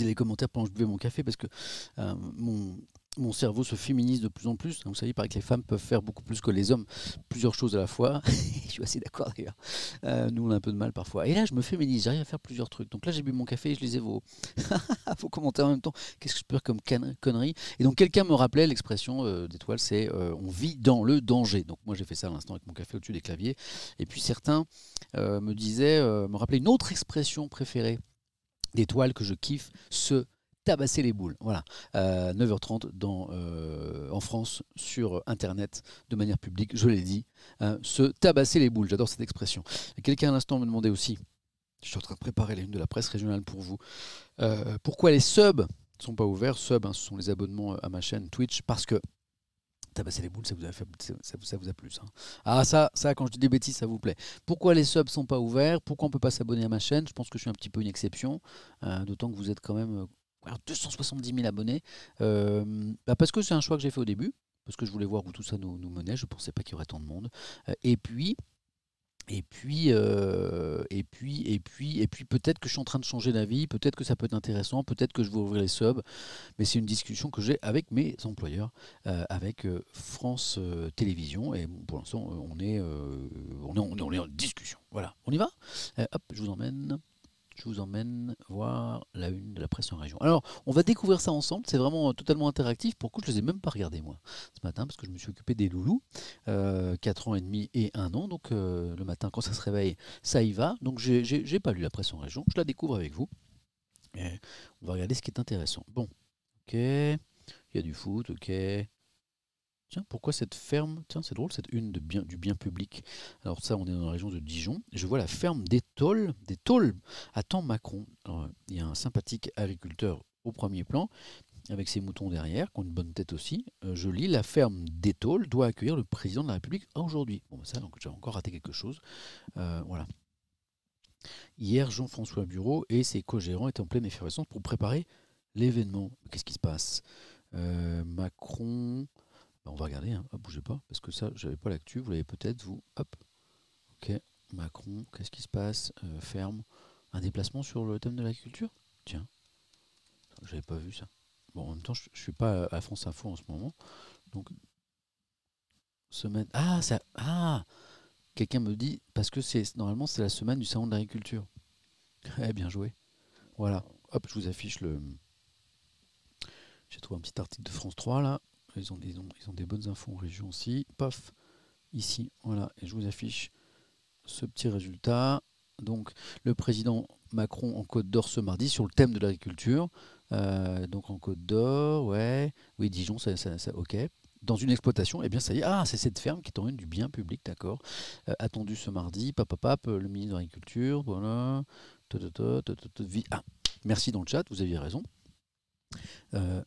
les commentaires pendant que je buvais mon café parce que euh, mon, cerveau se féminise de plus en plus. Vous savez, il paraît que les femmes peuvent faire beaucoup plus que les hommes, plusieurs choses à la fois. *laughs* je suis assez d'accord d'ailleurs. Euh, nous, on a un peu de mal parfois. Et là, je me féminise, j'arrive à faire plusieurs trucs. Donc là, j'ai bu mon café et je lisais vos, *laughs* vos commentaires en même temps. Qu'est-ce que je peux faire comme connerie? Et donc, quelqu'un me rappelait l'expression euh, d'étoile c'est on vit dans le danger. Donc, moi, j'ai fait ça à l'instant avec mon café au-dessus des claviers. Et puis, certains me disaient, me rappelaient une autre expression préférée d'étoiles que je kiffe, se tabasser les boules. Voilà, 9h30 euh, euh, en France sur Internet de manière publique, je l'ai dit, hein, se tabasser les boules. J'adore cette expression. Quelqu'un à l'instant me demandait aussi, je suis en train de préparer les une de la presse régionale pour vous, euh, pourquoi les subs sont pas ouverts? Subs, hein, ce sont les abonnements à ma chaîne Twitch, parce que tabasser les boules, ça vous a, fait, plu ça. Ah ça, ça, quand je dis des bêtises, ça vous plaît. Pourquoi les subs sont pas ouverts? Pourquoi on peut pas s'abonner à ma chaîne? Je pense que je suis un petit peu une exception, euh, d'autant que vous êtes quand même 270 euh, 000 abonnés. Euh, bah, parce que c'est un choix que j'ai fait au début, parce que je voulais voir où tout ça nous, menait. Je pensais pas qu'il y aurait tant de monde. et puis et puis, euh, et puis, et puis, et puis, peut-être que je suis en train de changer d'avis, peut-être que ça peut être intéressant, peut-être que je vais ouvrir les subs, mais c'est une discussion que j'ai avec mes employeurs, euh, avec euh, France Télévisions, et pour l'instant, on est, on est, on est en discussion. Voilà, on y va? Hop, je vous emmène je vous emmène voir la une de la presse en région. Alors, on va découvrir ça ensemble, c'est vraiment totalement interactif. Pourquoi je ne les ai même pas regardés moi ce matin Parce que je me suis occupé des loulous, euh, 4 ans et demi et 1 an. Donc euh, le matin, quand ça se réveille, ça y va. Donc j'ai pas lu la presse en région, je la découvre avec vous. on va regarder ce qui est intéressant. Bon, ok, il y a du foot, ok. Tiens, pourquoi cette ferme? Tiens, c'est drôle, cette une de bien, du bien public. Alors ça, on est dans la région de Dijon. Je vois la ferme des tôles, des tôles à Temps Macron. il y a un sympathique agriculteur au premier plan. avec ses moutons derrière, qui ont une bonne tête aussi. Euh, je lis La ferme d'Étole doit accueillir le président de la République aujourd'hui. Bon, bah, ça, donc j'ai encore raté quelque chose. Euh, voilà. Hier, Jean-François Bureau et ses co-gérants étaient en pleine effervescence pour préparer l'événement. Qu'est-ce qui se passe? Euh, Macron. Bah, on va regarder, hein. bougez pas, parce que ça, j'avais pas l'actu. Vous l'avez peut-être, vous. Hop. Ok. Macron, qu'est-ce qui se passe? Ferme. Un déplacement sur le thème de l'agriculture? Tiens. J'avais pas vu ça. Bon, en même temps, je, ne suis pas à France Info en ce moment. Donc, semaine. Ah, ça. Ah Quelqu'un me dit, parce que c'est normalement c'est la semaine du salon de l'agriculture. *laughs* Eh, bien joué. Voilà. Hop, je vous affiche le. J'ai trouvé un petit article de France 3 là. Ils ont, des bonnes infos en région aussi. Paf, ici, voilà. Et je vous affiche ce petit résultat. Donc, le président Macron en Côte d'Or ce mardi sur le thème de l'agriculture. Euh, donc en Côte d'Or, ouais. Oui, Dijon, ça, ok. Dans une exploitation, eh bien ça y est, ah, c'est cette ferme qui est en une du bien public, d'accord. Euh, attendu ce mardi, pap, le ministre de l'Agriculture, voilà. Ah, merci dans le chat, vous aviez raison. Euh,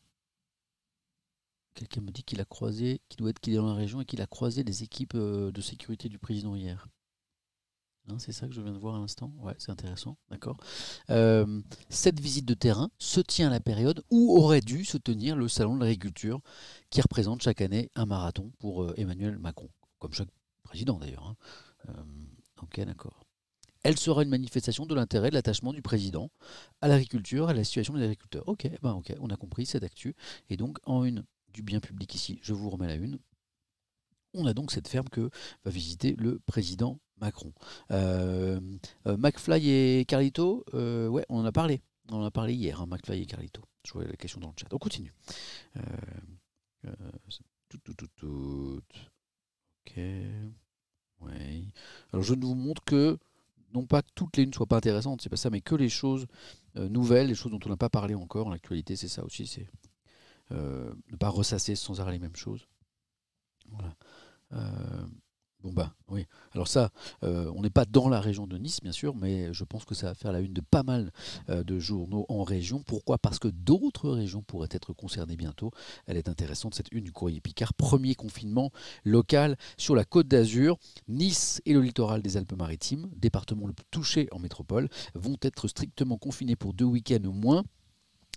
quelqu'un me dit qu'il a croisé, qu'il doit être qu'il est dans la région et qu'il a croisé les équipes de sécurité du président hier. Hein, c'est ça que je viens de voir à l'instant? Ouais, c'est intéressant, d'accord. Euh, cette visite de terrain se tient à la période où aurait dû se tenir le Salon de l'agriculture, qui représente chaque année un marathon pour euh, Emmanuel Macron, comme chaque président d'ailleurs. Hein. Euh, ok, d'accord. Elle sera une manifestation de l'intérêt de l'attachement du président à l'agriculture, à la situation des agriculteurs. Ok, ben ok, on a compris cette actu. Et donc, en une du bien public ici, je vous remets la une. On a donc cette ferme que va visiter le président Macron. Euh, euh, McFly et Carlito, euh, ouais, on en a parlé. On en a parlé hier, hein, McFly et Carlito. Je vois la question dans le chat. On continue. tout, tout, tout, tout. Ok. Ouais. Alors je ne vous montre que, non pas que toutes les unes ne soient pas intéressantes, c'est pas ça, mais que les choses nouvelles, les choses dont on n'a pas parlé encore en actualité, c'est ça aussi, c'est ne pas ressasser sans arrêt les mêmes choses. Voilà. Bon bah oui. Alors ça, euh, on n'est pas dans la région de Nice, bien sûr, mais je pense que ça va faire la une de pas mal euh, de journaux en région. Pourquoi? Parce que d'autres régions pourraient être concernées bientôt. Elle est intéressante, cette une du courrier Picard. Premier confinement local sur la côte d'Azur. Nice et le littoral des Alpes-Maritimes, département le plus touché en métropole, vont être strictement confinés pour deux week-ends au moins.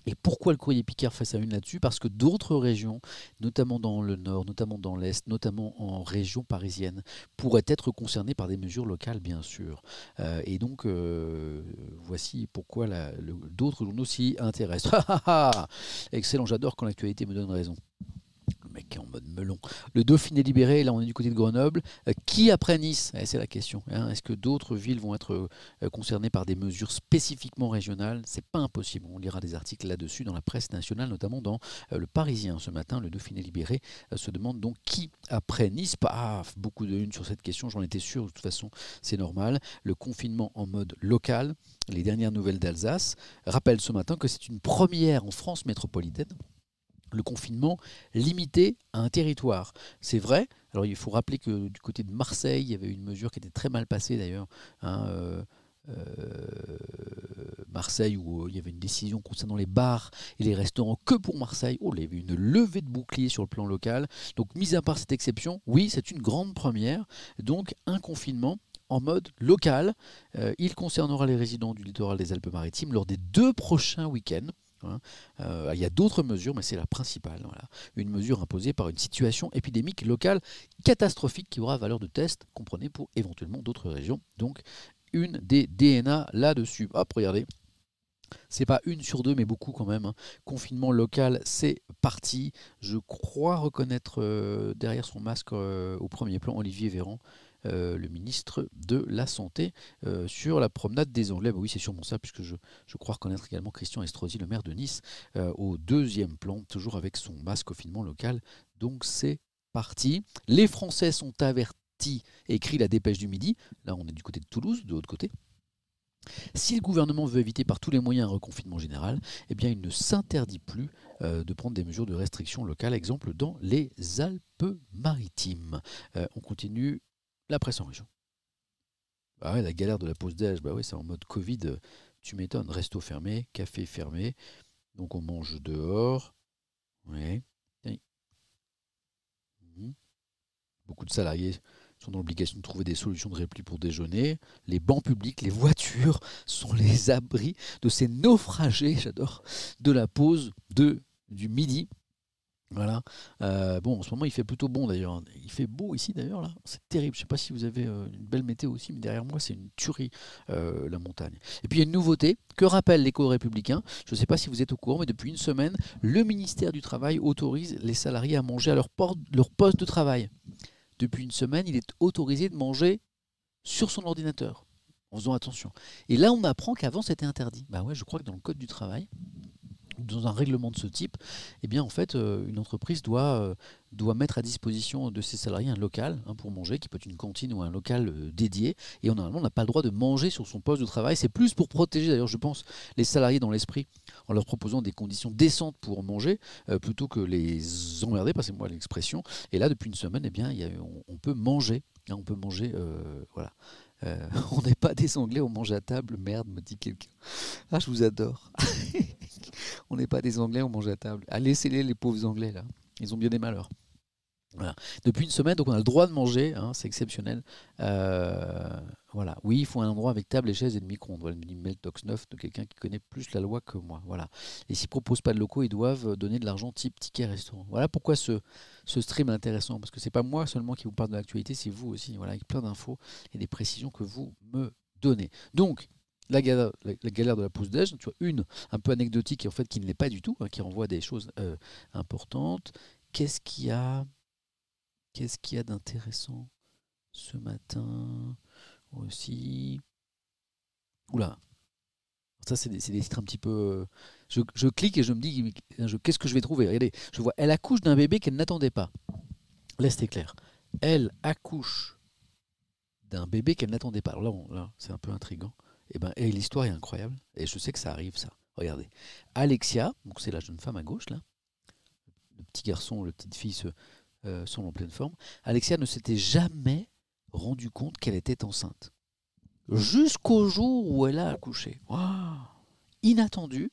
Et pourquoi le courrier Picard fait sa une là-dessus? Parce que d'autres régions, notamment dans le nord, notamment dans l'est, notamment en région parisienne, pourraient être concernées par des mesures locales, bien sûr. Euh, et donc, euh, voici pourquoi d'autres journaux s'y intéressent. *laughs* Excellent, j'adore quand l'actualité me donne raison mec en mode melon. Le Dauphiné libéré, là on est du côté de Grenoble. Euh, qui après Nice eh, C'est la question. Hein. Est-ce que d'autres villes vont être euh, concernées par des mesures spécifiquement régionales? C'est pas impossible. On lira des articles là-dessus dans la presse nationale, notamment dans euh, Le Parisien ce matin. Le Dauphiné libéré se demande donc qui après Nice? Pas beaucoup de une sur cette question, j'en étais sûr, de toute façon c'est normal. Le confinement en mode local, les dernières nouvelles d'Alsace rappellent ce matin que c'est une première en France métropolitaine le confinement limité à un territoire. C'est vrai. Alors il faut rappeler que du côté de Marseille, il y avait une mesure qui était très mal passée d'ailleurs. Hein, euh, euh, Marseille où euh, il y avait une décision concernant les bars et les restaurants que pour Marseille. Oh, il y avait une levée de bouclier sur le plan local. Donc, mis à part cette exception, oui, c'est une grande première. Donc, un confinement en mode local. il concernera les résidents du littoral des Alpes-Maritimes lors des deux prochains week-ends. Hein. Euh, il y a d'autres mesures, mais c'est la principale. Une mesure imposée par une situation épidémique locale catastrophique qui aura valeur de test, comprenez, pour éventuellement d'autres régions. Donc, une des DNA là-dessus. Hop, regardez. C'est pas une sur deux, mais beaucoup quand même. Hein. Confinement local, c'est parti. Je crois reconnaître euh, derrière son masque euh, au premier plan Olivier Véran. Euh, le ministre de la Santé euh, sur la promenade des Anglais. Bah oui, c'est sûrement ça, puisque je, crois reconnaître également Christian Estrosi, le maire de Nice, euh, au deuxième plan, toujours avec son masque confinement local. Donc c'est parti. Les Français sont avertis, écrit la dépêche du midi. Là, on est du côté de Toulouse, de l'autre côté. Si le gouvernement veut éviter par tous les moyens un reconfinement général, eh bien il ne s'interdit plus de prendre des mesures de restriction locale, exemple dans les Alpes-Maritimes. on continue la presse en région. Bah la galère de la pause d'âge, bah ouais, c'est en mode Covid, tu m'étonnes. Resto fermé, café fermé, donc on mange dehors. Oui. Mhm. Beaucoup de salariés sont dans l'obligation de trouver des solutions de repli pour déjeuner. Les bancs publics, les voitures *laughs* sont les abris de ces naufragés, j'adore, de la pause de, du midi. Voilà. Euh, bon, en ce moment, il fait plutôt bon d'ailleurs. Il fait beau ici d'ailleurs, là. C'est terrible. Je ne sais pas si vous avez euh, une belle météo aussi, mais derrière moi, c'est une tuerie, euh, la montagne. Et puis, il y a une nouveauté que rappelle l'éco républicain. Je ne sais pas si vous êtes au courant, mais depuis une semaine, le ministère du Travail autorise les salariés à manger à leur, leur poste de travail. Depuis une semaine, il est autorisé de manger sur son ordinateur, en faisant attention. Et là, on apprend qu'avant, c'était interdit. Bah ouais, je crois que dans le Code du travail, dans un règlement de ce type, eh bien en fait, euh, une entreprise doit, euh, doit mettre à disposition de ses salariés un local hein, pour manger, qui peut être une cantine ou un local euh, dédié. Et on, n'a pas le droit de manger sur son poste de travail. C'est plus pour protéger, d'ailleurs, je pense, les salariés dans l'esprit, en leur proposant des conditions décentes pour manger, plutôt que les emmerder, passez-moi l'expression. Et là, depuis une semaine, eh bien, on, peut manger. Hein, on peut manger, voilà. *laughs* on n'est pas des Anglais, on mange à table, merde, me dit quelqu'un. Ah, je vous adore. *laughs* on n'est pas des Anglais, on mange à table. Ah, laissez-les, les pauvres Anglais, là. Ils ont bien des malheurs. Depuis une semaine, donc on a le droit de manger, hein, c'est exceptionnel. Euh, voilà. Oui, il faut un endroit avec table et chaise et demi-micro-ondes. Voilà, me dit Meltox 9 de quelqu'un qui connaît plus la loi que moi. Voilà. Et s'ils ne proposent pas de locaux, ils doivent donner de l'argent type ticket restaurant. Voilà pourquoi ce, ce stream est intéressant. Parce que c'est pas moi seulement qui vous parle de l'actualité, c'est vous aussi. Voilà, avec plein d'infos et des précisions que vous me donnez. Donc, la galère, de la pause déj, tu vois, une un peu anecdotique et en fait qui ne l'est pas du tout, hein, qui renvoie à des choses euh, importantes. Qu'est-ce qu'il y a? Qu'est-ce qu'il y a d'intéressant ce matin aussi? Oula ça, c'est des, titres un petit peu. Je, je, clique et je me dis qu'est-ce que je vais trouver? Regardez, je vois elle accouche d'un bébé qu'elle n'attendait pas. Là, c'était clair. Elle accouche d'un bébé qu'elle n'attendait pas. Alors là, c'est un peu intriguant. Et, ben, et l'histoire est incroyable. Et je sais que ça arrive, ça. Regardez. Alexia, donc c'est la jeune femme à gauche, là. Le petit garçon, le petite fille euh, sont en pleine forme. Alexia ne s'était jamais rendu compte qu'elle était enceinte. Jusqu'au jour où elle a accouché. Inattendu,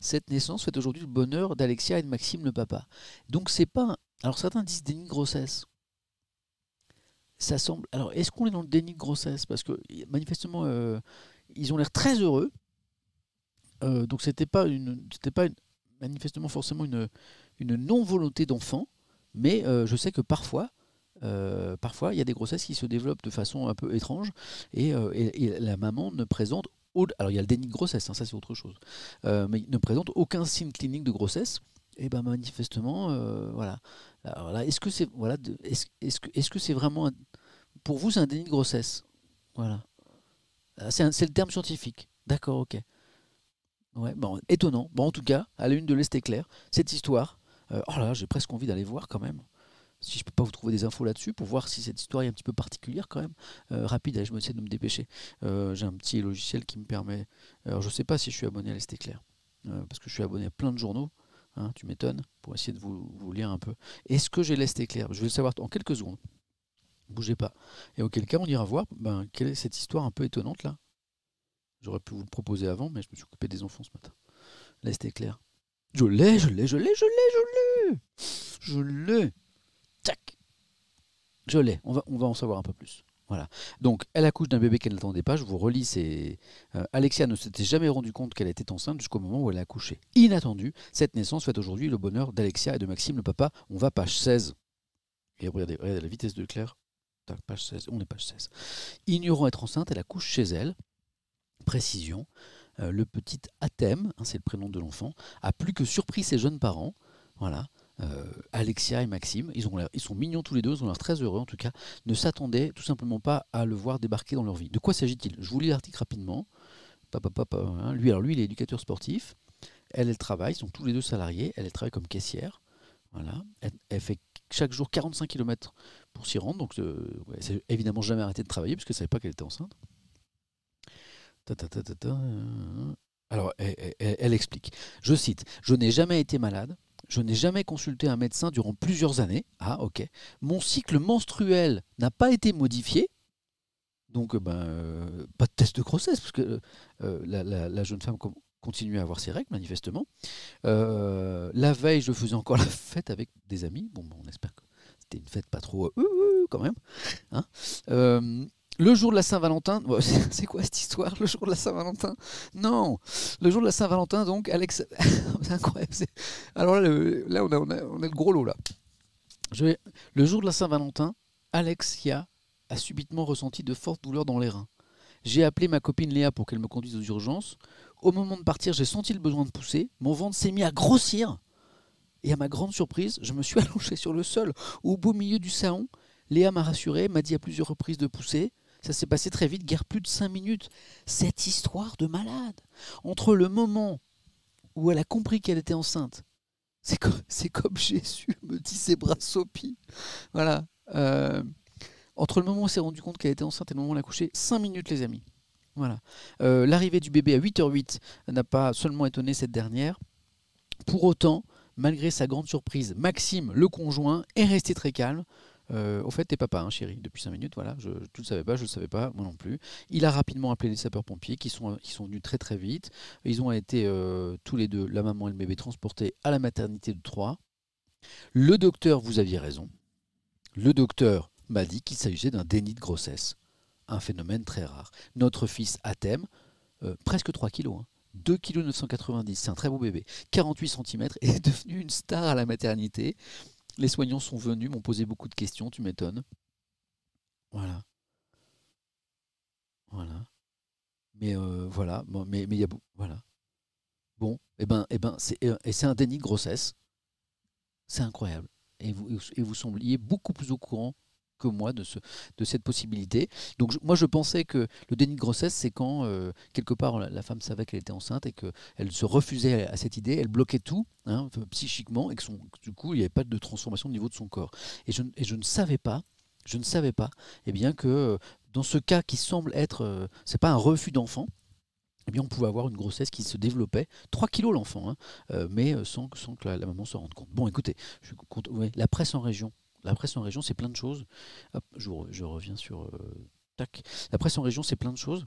cette naissance fait aujourd'hui le bonheur d'Alexia et de Maxime le papa. Donc c'est pas. Alors certains disent déni de grossesse. Ça semble. Alors est-ce qu'on est dans le déni de grossesse? Parce que manifestement, euh, ils ont l'air très heureux. Euh, donc c'était pas une, c'était pas manifestement forcément une, une non volonté d'enfant, mais euh, je sais que parfois, euh, parfois il y a des grossesses qui se développent de façon un peu étrange et, la maman ne présente alors il y a le déni de grossesse, hein, ça c'est autre chose, mais ne présente aucun signe clinique de grossesse. Et ben manifestement, voilà. Alors là, est-ce que c'est voilà, est-ce, est-ce que est-ce que c'est vraiment pour vous c'est un déni de grossesse, voilà. Euh, c'est le terme scientifique. D'accord, ok. Ouais, bon, étonnant. Bon, en tout cas, à la une de l'Est éclair, cette histoire. Euh, oh là, j'ai presque envie d'aller voir quand même. Si je peux pas vous trouver des infos là-dessus pour voir si cette histoire est un petit peu particulière quand même. Euh, rapide, allez, je me essaie de me dépêcher. j'ai un petit logiciel qui me permet. Alors, je sais pas si je suis abonné à l'Est éclair. parce que je suis abonné à plein de journaux. Hein, tu m'étonnes, pour essayer de vous, lire un peu. Est-ce que j'ai l'Est éclair? Je vais le savoir en quelques secondes. Bougez pas. Et auquel cas, on ira voir ben, quelle est cette histoire un peu étonnante là? J'aurais pu vous le proposer avant, mais je me suis coupé des enfants ce matin. Là, c'était clair. Je l'ai, je l'ai, je l'ai, je l'ai, je l'ai. Je l'ai. Tac. Je l'ai. On va, en savoir un peu plus. Voilà. Donc, elle accouche d'un bébé qu'elle n'attendait pas. Je vous relis. C'est euh, Alexia ne s'était jamais rendu compte qu'elle était enceinte jusqu'au moment où elle a accouché. Inattendu, cette naissance fait aujourd'hui le bonheur d'Alexia et de Maxime, le papa. On va page 16. Et regardez, la vitesse de Claire page 16, on est page 16. Ignorant être enceinte, elle accouche chez elle. Précision, le petit Athème, hein, c'est le prénom de l'enfant, a plus que surpris ses jeunes parents. Euh, Alexia et Maxime, ils, ont ils sont mignons tous les deux, ils ont l'air très heureux en tout cas, ne s'attendaient tout simplement pas à le voir débarquer dans leur vie. De quoi s'agit-il? Je vous lis l'article rapidement. Papa, papa, hein. Lui, lui, il est éducateur sportif. Elle, elle travaille, ils sont tous les deux salariés. Elle, elle travaille comme caissière. Elle, fait chaque jour 45 km pour s'y rendre. Donc, euh, c'est évidemment jamais arrêté de travailler puisque ne savait pas qu'elle était enceinte. Alors, elle, explique. Je cite Je n'ai jamais été malade. Je n'ai jamais consulté un médecin durant plusieurs années. Ah, ok. Mon cycle menstruel n'a pas été modifié. Donc, ben, euh, pas de test de grossesse, parce que euh, la, jeune femme continuait à avoir ses règles, manifestement. Euh, la veille, je faisais encore la fête avec des amis. Bon, on espère que c'était une fête pas trop... Euh, quand même. Hein. Le jour de la Saint-Valentin, *laughs* c'est quoi cette histoire Le jour de la Saint-Valentin? Non Le jour de la Saint-Valentin, donc, Alex... *laughs* c'est incroyable. Alors là, on, a, on, le gros lot, là. Le jour de la Saint-Valentin, Alexia a subitement ressenti de fortes douleurs dans les reins. J'ai appelé ma copine Léa pour qu'elle me conduise aux urgences. Au moment de partir, j'ai senti le besoin de pousser. Mon ventre s'est mis à grossir. Et à ma grande surprise, je me suis *laughs* allongé sur le sol, au beau milieu du salon. Léa m'a rassuré, m'a dit à plusieurs reprises de pousser. Ça s'est passé très vite, guère plus de cinq minutes. Cette histoire de malade. Entre le moment où elle a compris qu'elle était enceinte, c'est comme, Jésus me dit ses bras sopis. Voilà. Euh, entre le moment où elle s'est rendu compte qu'elle était enceinte et le moment où elle a couché, 5 minutes les amis. Voilà. Euh, l'arrivée du bébé à 8h08 n'a pas seulement étonné cette dernière. Pour autant, malgré sa grande surprise, Maxime, le conjoint, est resté très calme. Euh, au fait, t'es papa, hein, chérie, depuis 5 minutes, voilà. Je, tu le savais pas, je le savais pas, moi non plus. Il a rapidement appelé les sapeurs-pompiers qui sont, qui sont venus très très vite. Ils ont été euh, tous les deux, la maman et le bébé, transportés à la maternité de Troyes. Le docteur, vous aviez raison. Le docteur m'a dit qu'il s'agissait d'un déni de grossesse, un phénomène très rare. Notre fils Athème, euh, presque 3 kilos, hein, 2 kg 990, c'est un très beau bébé, 48 cm, *laughs* est devenu une star à la maternité. Les soignants sont venus, m'ont posé beaucoup de questions, tu m'étonnes. Voilà. Voilà. Mais euh, voilà, mais il y a voilà. Bon, et eh ben, et eh ben, c'est euh, et c'est un déni de grossesse. C'est incroyable. Et vous, et vous sembliez beaucoup plus au courant moi de, ce, de cette possibilité. Donc moi je pensais que le déni de grossesse, c'est quand euh, quelque part la, femme savait qu'elle était enceinte et qu'elle se refusait à, cette idée, elle bloquait tout hein, psychiquement et que du coup il n'y avait pas de transformation au niveau de son corps. Et je, et ne savais pas, je ne savais pas, eh bien que euh, dans ce cas qui semble être, euh, c'est pas un refus d'enfant, eh bien, on pouvait avoir une grossesse qui se développait, 3 kilos l'enfant, hein, mais sans, que la, maman se rende compte. Bon, écoutez, je, la presse en région la presse en région, c'est plein de choses. je, reviens sur. Euh, tac. La presse en région, c'est plein de choses.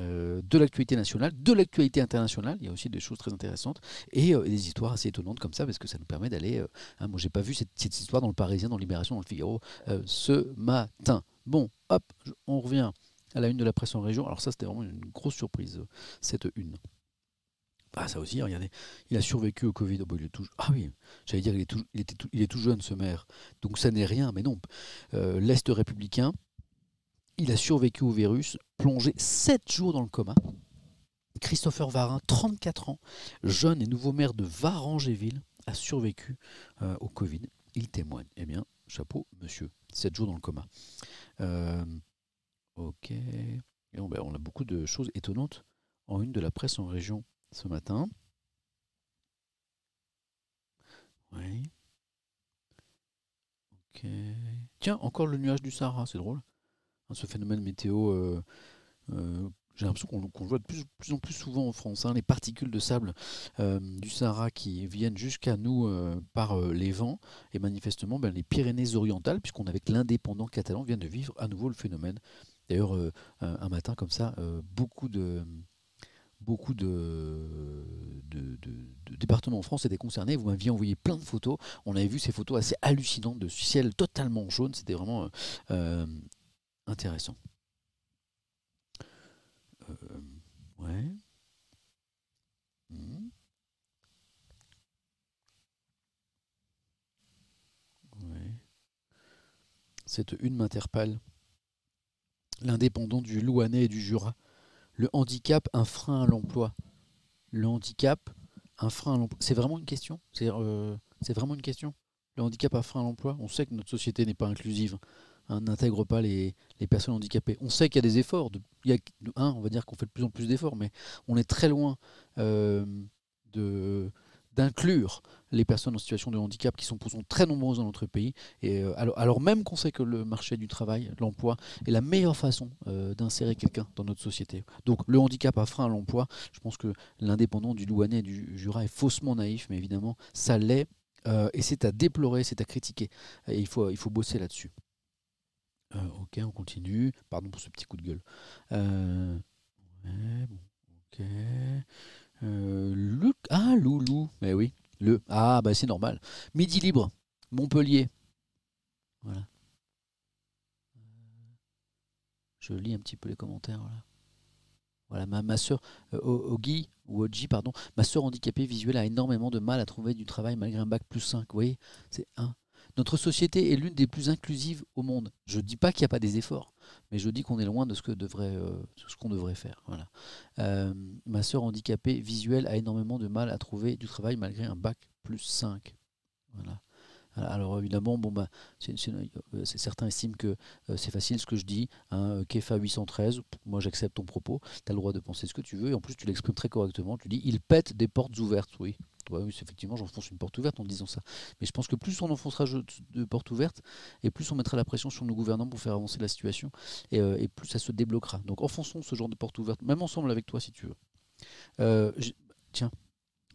Euh, de l'actualité nationale, de l'actualité internationale, il y a aussi des choses très intéressantes et euh, des histoires assez étonnantes comme ça parce que ça nous permet d'aller. Hein, moi, j'ai pas vu cette, histoire dans le Parisien, dans Libération, dans le Figaro ce matin. Bon, hop, on revient à la une de la presse en région. Alors ça, c'était vraiment une grosse surprise cette une. Ah, ça aussi, regardez, il a survécu au Covid. Oh, est tout... Ah oui, j'allais dire, il est, tout... il, jeune, ce maire. Donc ça n'est rien, mais non. Euh, L'Est républicain, il a survécu au virus, plongé 7 jours dans le coma. Christopher Varin, 34 ans, jeune et nouveau maire de Varangéville, a survécu euh, au Covid. Il témoigne. Eh bien, chapeau, monsieur. 7 jours dans le coma. Euh, ok. Ben, on a beaucoup de choses étonnantes en une de la presse en région ce matin. Oui. Ok. Tiens, encore le nuage du Sahara, c'est drôle. Hein, ce phénomène météo, euh, euh, j'ai l'impression qu'on voit de plus, en plus souvent en France. Hein, les particules de sable euh, du Sahara qui viennent jusqu'à nous par les vents. Et manifestement, ben, les Pyrénées orientales, puisqu'on avec l'indépendant catalan, viennent de vivre à nouveau le phénomène. D'ailleurs, un matin comme ça, beaucoup de beaucoup de, départements en France étaient concernés. Vous m'aviez envoyé plein de photos. On avait vu ces photos assez hallucinantes de ciel totalement jaune. C'était vraiment euh, euh, intéressant. Euh. Hmm. Cette une m'interpelle. L'indépendant du Louannais et du Jura le handicap, un frein à l'emploi. Le handicap, un frein à l'emploi. C'est vraiment une question? Euh, C'est vraiment une question? Le handicap, un frein à l'emploi? On sait que notre société n'est pas inclusive, hein, n'intègre pas les, personnes handicapées. On sait qu'il y a des efforts. on va dire qu'on fait de plus en plus d'efforts, mais on est très loin euh, de d'inclure les personnes en situation de handicap qui sont, sont très nombreuses dans notre pays. Et euh, alors, même qu'on sait que le marché du travail, l'emploi, est la meilleure façon euh, d'insérer quelqu'un dans notre société. Donc le handicap a frein à l'emploi. Je pense que l'indépendant du Louannais et du Jura est faussement naïf, mais évidemment, ça l'est. Euh, et c'est à déplorer, c'est à critiquer. Et il faut, il faut bosser là-dessus. ok, on continue. Pardon pour ce petit coup de gueule. ouais, bon, ok. Ah, Loulou, mais oui, le. Ah, bah c'est normal. Midi libre, Montpellier. Voilà. Je lis un petit peu les commentaires. Voilà, voilà ma, soeur, euh, Ogi, pardon, ma soeur handicapée visuelle a énormément de mal à trouver du travail malgré un bac plus 5. Vous voyez, c'est un. Notre société est l'une des plus inclusives au monde. Je ne dis pas qu'il n'y a pas des efforts, mais je dis qu'on est loin de ce devrait, euh, qu'on devrait faire. Voilà. Euh, ma soeur handicapée visuelle a énormément de mal à trouver du travail malgré un bac plus 5. Voilà. Alors évidemment, bon bah, euh, certains estiment que c'est facile ce que je dis. Hein, Kefa 813, moi j'accepte ton propos. Tu as le droit de penser ce que tu veux et en plus tu l'exprimes très correctement. Tu dis il pète des portes ouvertes. Oui, oui, effectivement, j'enfonce une porte ouverte en disant ça. Mais je pense que plus on enfoncera de portes ouvertes, et plus on mettra la pression sur nos gouvernants pour faire avancer la situation, et, euh, plus ça se débloquera. Donc enfonçons ce genre de porte ouverte, même ensemble avec toi si tu veux. Euh, tiens.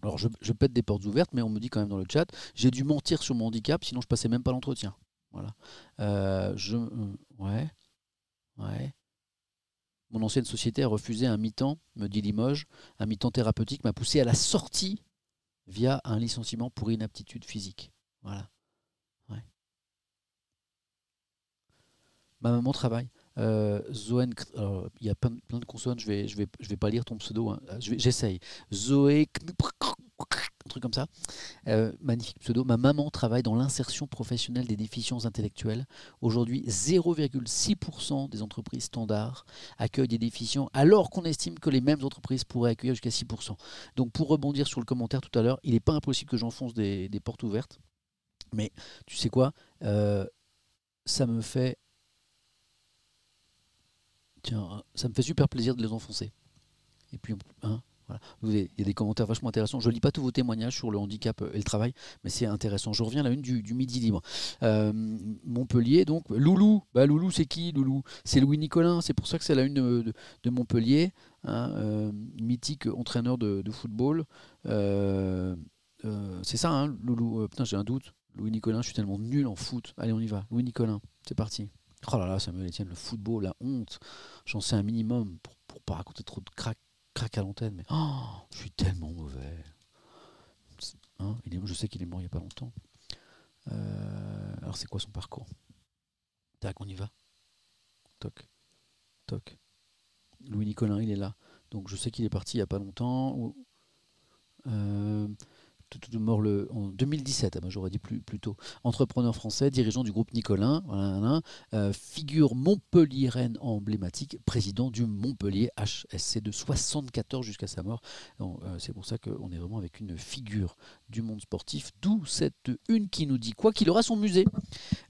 Alors je, pète des portes ouvertes, mais on me dit quand même dans le chat, j'ai dû mentir sur mon handicap, sinon je passais même pas l'entretien. Voilà. Euh, je, ouais. Ouais. Mon ancienne société a refusé un mi-temps, me dit Limoges. Un mi-temps thérapeutique m'a poussé à la sortie via un licenciement pour inaptitude physique. Voilà. Ma maman travaille. Euh, Zoé, il y a plein, de consonnes, je vais, je vais, je vais pas lire ton pseudo, hein. j'essaye. Zoé, un truc comme ça. Euh, magnifique pseudo. Ma maman travaille dans l'insertion professionnelle des déficients intellectuels. Aujourd'hui, 0,6% des entreprises standards accueillent des déficients, alors qu'on estime que les mêmes entreprises pourraient accueillir jusqu'à 6%. Donc, pour rebondir sur le commentaire tout à l'heure, il n'est pas impossible que j'enfonce des, portes ouvertes. Mais tu sais quoi euh, Ça me fait. Tiens, ça me fait super plaisir de les enfoncer. Et puis, hein, il y a des commentaires vachement intéressants. Je ne lis pas tous vos témoignages sur le handicap et le travail, mais c'est intéressant. Je reviens à la une du, Midi Libre. Euh, Montpellier, donc. Loulou, bah, Loulou, c'est qui Loulou? C'est Louis Nicolin, c'est pour ça que c'est la une de, Montpellier. Hein, euh, mythique entraîneur de, football. Euh, c'est ça, hein, Loulou. putain, j'ai un doute. Louis Nicolin, je suis tellement nul en foot. Allez, on y va. Louis Nicolin, c'est parti. Oh là là, Samuel Etienne, le football, la honte. J'en sais un minimum pour, pour pas raconter trop de crack craque à l'antenne, mais oh, je suis tellement mauvais. Hein, je sais qu'il est mort il n'y a pas longtemps. Euh, alors c'est quoi son parcours? Tac, on y va. Toc, toc. Louis Nicolin, il est là. Donc je sais qu'il est parti il n'y a pas longtemps. Euh, mort le, en 2017, ah, j'aurais dit plus, tôt. Entrepreneur français, dirigeant du groupe Nicolin, euh, figure montpelliéraine emblématique, président du Montpellier HSC de 74 jusqu'à sa mort. Euh, c'est pour ça qu'on est vraiment avec une figure du monde sportif, d'où cette une qui nous dit quoi qu'il aura son musée.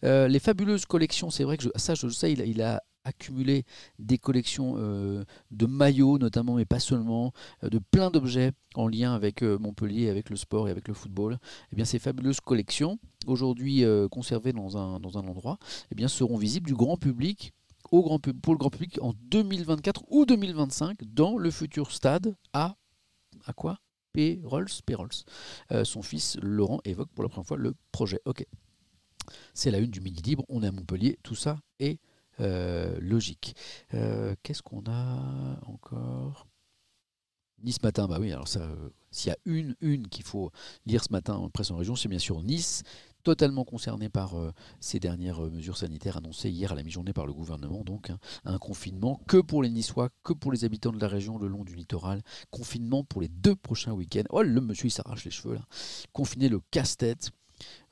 Euh, les fabuleuses collections, c'est vrai que ça je sais, il a accumuler des collections euh, de maillots notamment, mais pas seulement, euh, de plein d'objets en lien avec euh, Montpellier, avec le sport et avec le football. Eh bien, ces fabuleuses collections, aujourd'hui conservées dans un, dans un endroit, eh bien, seront visibles du grand public au grand, pour le grand public en 2024 ou 2025 dans le futur stade à, à quoi? Pérols, son fils Laurent évoque pour la première fois le projet. Ok. C'est la une du Midi Libre, on est à Montpellier, tout ça est logique. Euh, qu'est-ce qu'on a encore? Nice matin, bah oui, alors ça, euh, s'il y a une, qu'il faut lire ce matin en presse en région, c'est bien sûr Nice, totalement concerné par ces dernières mesures sanitaires annoncées hier à la mi-journée par le gouvernement, donc hein, un confinement que pour les Niçois, que pour les habitants de la région le long du littoral, confinement pour les deux prochains week-ends. Oh, le monsieur il s'arrache les cheveux là, confiné le casse-tête.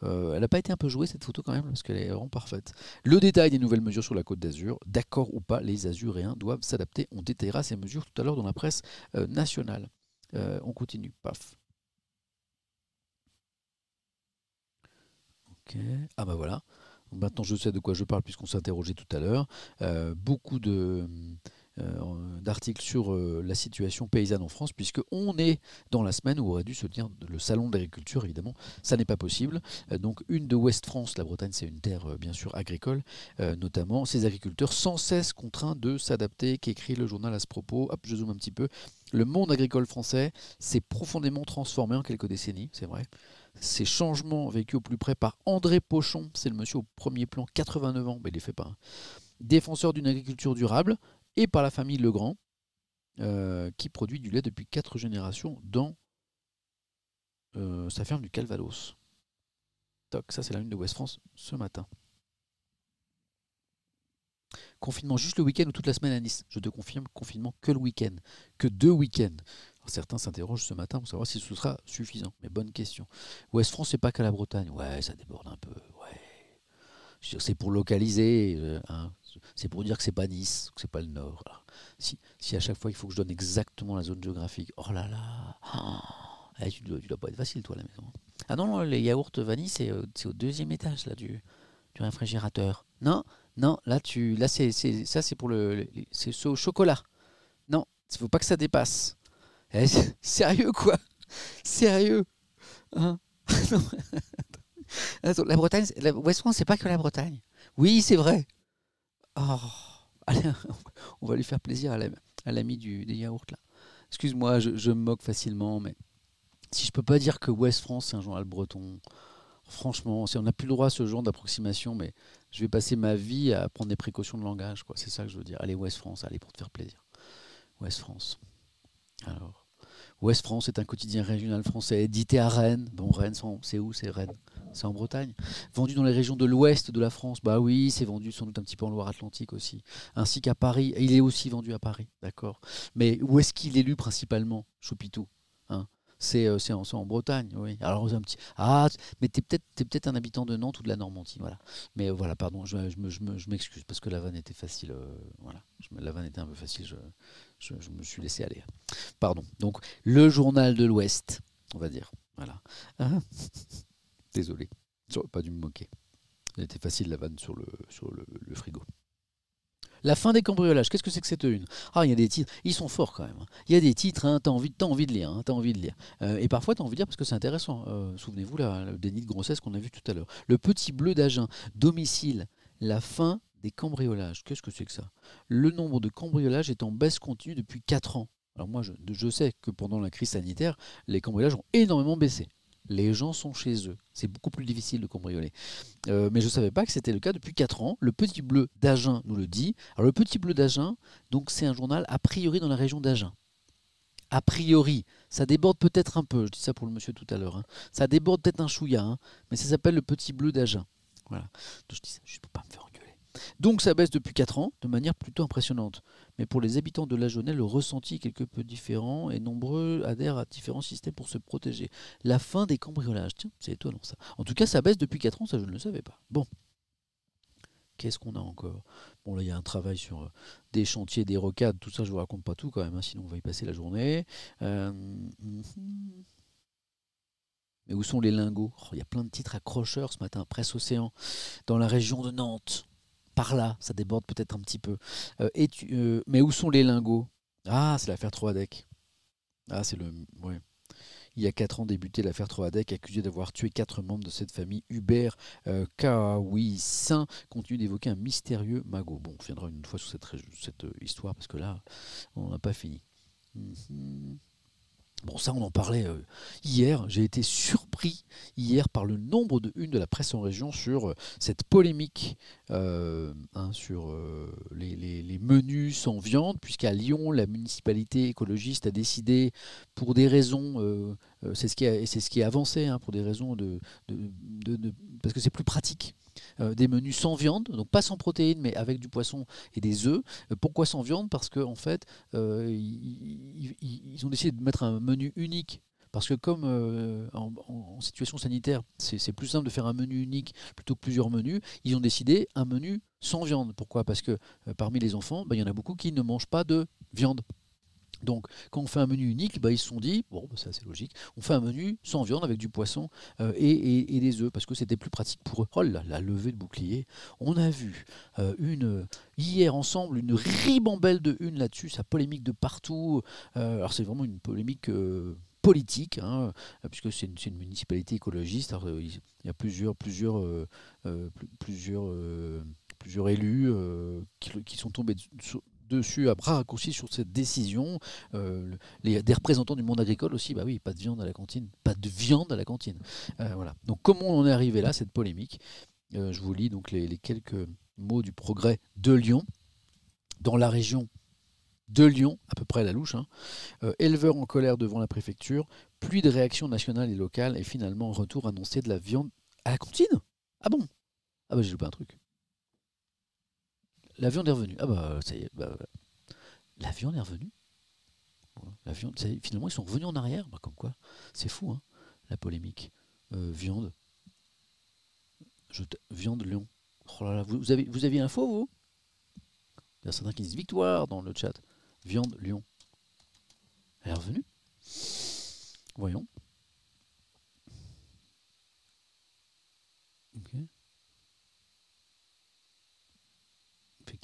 Euh, elle n'a pas été un peu jouée cette photo quand même, parce qu'elle est vraiment parfaite. Le détail des nouvelles mesures sur la côte d'Azur, d'accord ou pas, les Azuréens doivent s'adapter. On détaillera ces mesures tout à l'heure dans la presse euh, nationale. Euh, on continue, paf. Ah bah voilà. Maintenant je sais de quoi je parle puisqu'on interrogé tout à l'heure. beaucoup de d'articles sur euh, la situation paysanne en France, puisque on est dans la semaine où aurait dû se tenir le salon d'agriculture, évidemment, ça n'est pas possible. Euh, donc une de Ouest France, la Bretagne c'est une terre bien sûr agricole, notamment ces agriculteurs sans cesse contraints de s'adapter, qu'écrit le journal à ce propos. Hop, je zoome un petit peu. Le monde agricole français s'est profondément transformé en quelques décennies, c'est vrai. Ces changements vécus au plus près par André Pochon, c'est le monsieur au premier plan, 89 ans, mais il les fait pas. Hein. Défenseur d'une agriculture durable, et par la famille Legrand, euh, qui produit du lait depuis quatre générations dans euh, ça ferme du Calvados. Toc, ça c'est la lune de West France ce matin. Confinement juste le week-end ou toute la semaine à Nice Je te confirme, confinement que le week-end, que deux week-ends. certains s'interrogent ce matin pour savoir si ce sera suffisant. Mais bonne question. West France, c'est pas qu'à la Bretagne. Ouais, ça déborde un peu. Ouais. C'est pour localiser. Euh, hein. C'est pour dire que c'est pas Nice, que c'est pas le Nord. si, si, à chaque fois il faut que je donne exactement la zone géographique, oh là là, oh, tu, dois, dois, pas être facile toi à la maison. Ah non, les yaourts vanille, c'est euh, au deuxième étage là du, du réfrigérateur. Non, non, là tu, là c'est, ça c'est pour le, c'est au chocolat. Non, il faut pas que ça dépasse. Eh, *laughs* sérieux quoi? Sérieux? Hein? *laughs* La Bretagne, la West France, c'est pas que la Bretagne. Oui, c'est vrai. Oh, *laughs* on va lui faire plaisir à l'ami du, des yaourts là. Excuse-moi, je, je, me moque facilement, mais si je peux pas dire que West France c'est un journal breton, franchement, on n'a plus le droit à ce genre d'approximation, mais je vais passer ma vie à prendre des précautions de langage, quoi. C'est ça que je veux dire. Allez, West France, allez pour te faire plaisir. West France. Alors, West France est un quotidien régional français édité à Rennes. Bon, Rennes, c'est où? C'est Rennes. C'est en Bretagne. Vendu dans les régions de l'ouest de la France. Bah oui, c'est vendu sans doute un petit peu en Loire-Atlantique aussi. Ainsi qu'à Paris. Il est aussi vendu à Paris, d'accord. Mais où est-ce qu'il est lu principalement, Choupitou hein? C'est euh, en, en, Bretagne, oui. Alors un petit ah, mais t'es peut-être peut-être un habitant de Nantes ou de la Normandie, voilà. Mais euh, voilà, pardon, je, je m'excuse parce que la vanne était facile, euh, voilà. la vanne était un peu facile, je, me suis laissé aller. Pardon. Donc le journal de l'Ouest, on va dire, voilà. Désolé, j'aurais pas dû me moquer. Elle était facile la vanne sur le frigo. La fin des cambriolages, qu'est-ce que c'est que cette une? Ah, il y a des titres, ils sont forts quand même. Hein. Il y a des titres, hein, t'as envie, envie de lire, hein. Euh, et parfois, t'as envie de lire parce que c'est intéressant. Euh, souvenez-vous, le déni de grossesse qu'on a vu tout à l'heure. Le petit bleu d'Agen, domicile, la fin des cambriolages. Qu'est-ce que c'est que ça? Le nombre de cambriolages est en baisse continue depuis 4 ans. Alors moi, je sais que pendant la crise sanitaire, les cambriolages ont énormément baissé les gens sont chez eux. C'est beaucoup plus difficile de cambrioler. Euh, mais je ne savais pas que c'était le cas depuis 4 ans. Le Petit Bleu d'Agen nous le dit. Alors le Petit Bleu d'Agen, donc c'est un journal a priori dans la région d'Agen. A priori, ça déborde peut-être un peu, je dis ça pour le monsieur tout à l'heure, hein. ça déborde peut-être un chouïa, hein. mais ça s'appelle le Petit Bleu d'Agen. Voilà. je dis ça juste pour pas me faire donc ça baisse depuis 4 ans de manière plutôt impressionnante. Mais pour les habitants de la Jaunais, le ressenti est quelque peu différent et nombreux adhèrent à différents systèmes pour se protéger. La fin des cambriolages, tiens, c'est étonnant ça. En tout cas, ça baisse depuis 4 ans, ça je ne le savais pas. Bon. Qu'est-ce qu'on a encore? Bon, là, il y a un travail sur euh, des chantiers, des rocades, tout ça, je vous raconte pas tout quand même, hein, sinon on va y passer la journée. Euh. Mais où sont les lingots? Oh, Il y a plein de titres accrocheurs ce matin, Presse Océan, dans la région de Nantes par là, ça déborde peut-être un petit peu. Euh, et euh, mais où sont les lingots? Ah, c'est l'affaire Troadec. Ah, c'est le. Ouais. Il y a 4 ans débuté l'affaire Troadec, accusé d'avoir tué quatre membres de cette famille. Hubert euh, Kawi Saint continue d'évoquer un mystérieux magot. Bon, on viendra une fois sur cette, cette histoire parce que là, on n'a pas fini. Mhm. Bon, ça, on en parlait euh, hier. J'ai été surpris hier par le nombre de une de la presse en région sur euh, cette polémique euh, hein, sur les, menus sans viande, puisqu'à Lyon, la municipalité écologiste a décidé, pour des raisons, c'est ce, qui est avancé, hein, pour des raisons de parce que c'est plus pratique des menus sans viande, donc pas sans protéines, mais avec du poisson et des œufs. Euh, pourquoi sans viande? Parce qu'en en fait, euh, ils, ont décidé de mettre un menu unique parce que comme en, situation sanitaire, c'est plus simple de faire un menu unique plutôt que plusieurs menus, ils ont décidé un menu sans viande. Pourquoi? Parce que parmi les enfants, ben, il y en a beaucoup qui ne mangent pas de viande. Donc, quand on fait un menu unique, bah, ils se sont dit, bon, bah, c'est assez logique, on fait un menu sans viande avec du poisson euh, et, des œufs, parce que c'était plus pratique pour eux. Oh là, la levée de bouclier. On a vu euh, une, hier ensemble une ribambelle de une là-dessus, ça polémique de partout. Euh, alors, c'est vraiment une polémique politique, hein, puisque c'est une, municipalité écologiste. il y a plusieurs, plusieurs, plusieurs, plusieurs élus qui, sont tombés dessus à bras raccourcis sur cette décision. Euh, les, des représentants du monde agricole aussi, bah oui, pas de viande à la cantine, pas de viande à la cantine. Euh, voilà. Donc comment on est arrivé là, cette polémique euh, Je vous lis donc les, quelques mots du progrès de Lyon. Dans la région de Lyon, à peu près à la louche, hein. éleveurs en colère devant la préfecture, pluie de réactions nationales et locales, et finalement retour annoncé de la viande à la cantine Ah bon? Ah bah j'ai loupé un truc. La viande est revenue. Ah bah ça y est. Bah, la viande est revenue finalement, ils sont revenus en arrière. Bah, comme quoi, c'est fou, hein, la polémique. Euh, viande. Viande Lyon. Oh là là, vous, avez, vous aviez l'info, vous? Il y a certains qui disent victoire dans le chat. Viande Lyon. Elle est revenue? Voyons. Ok.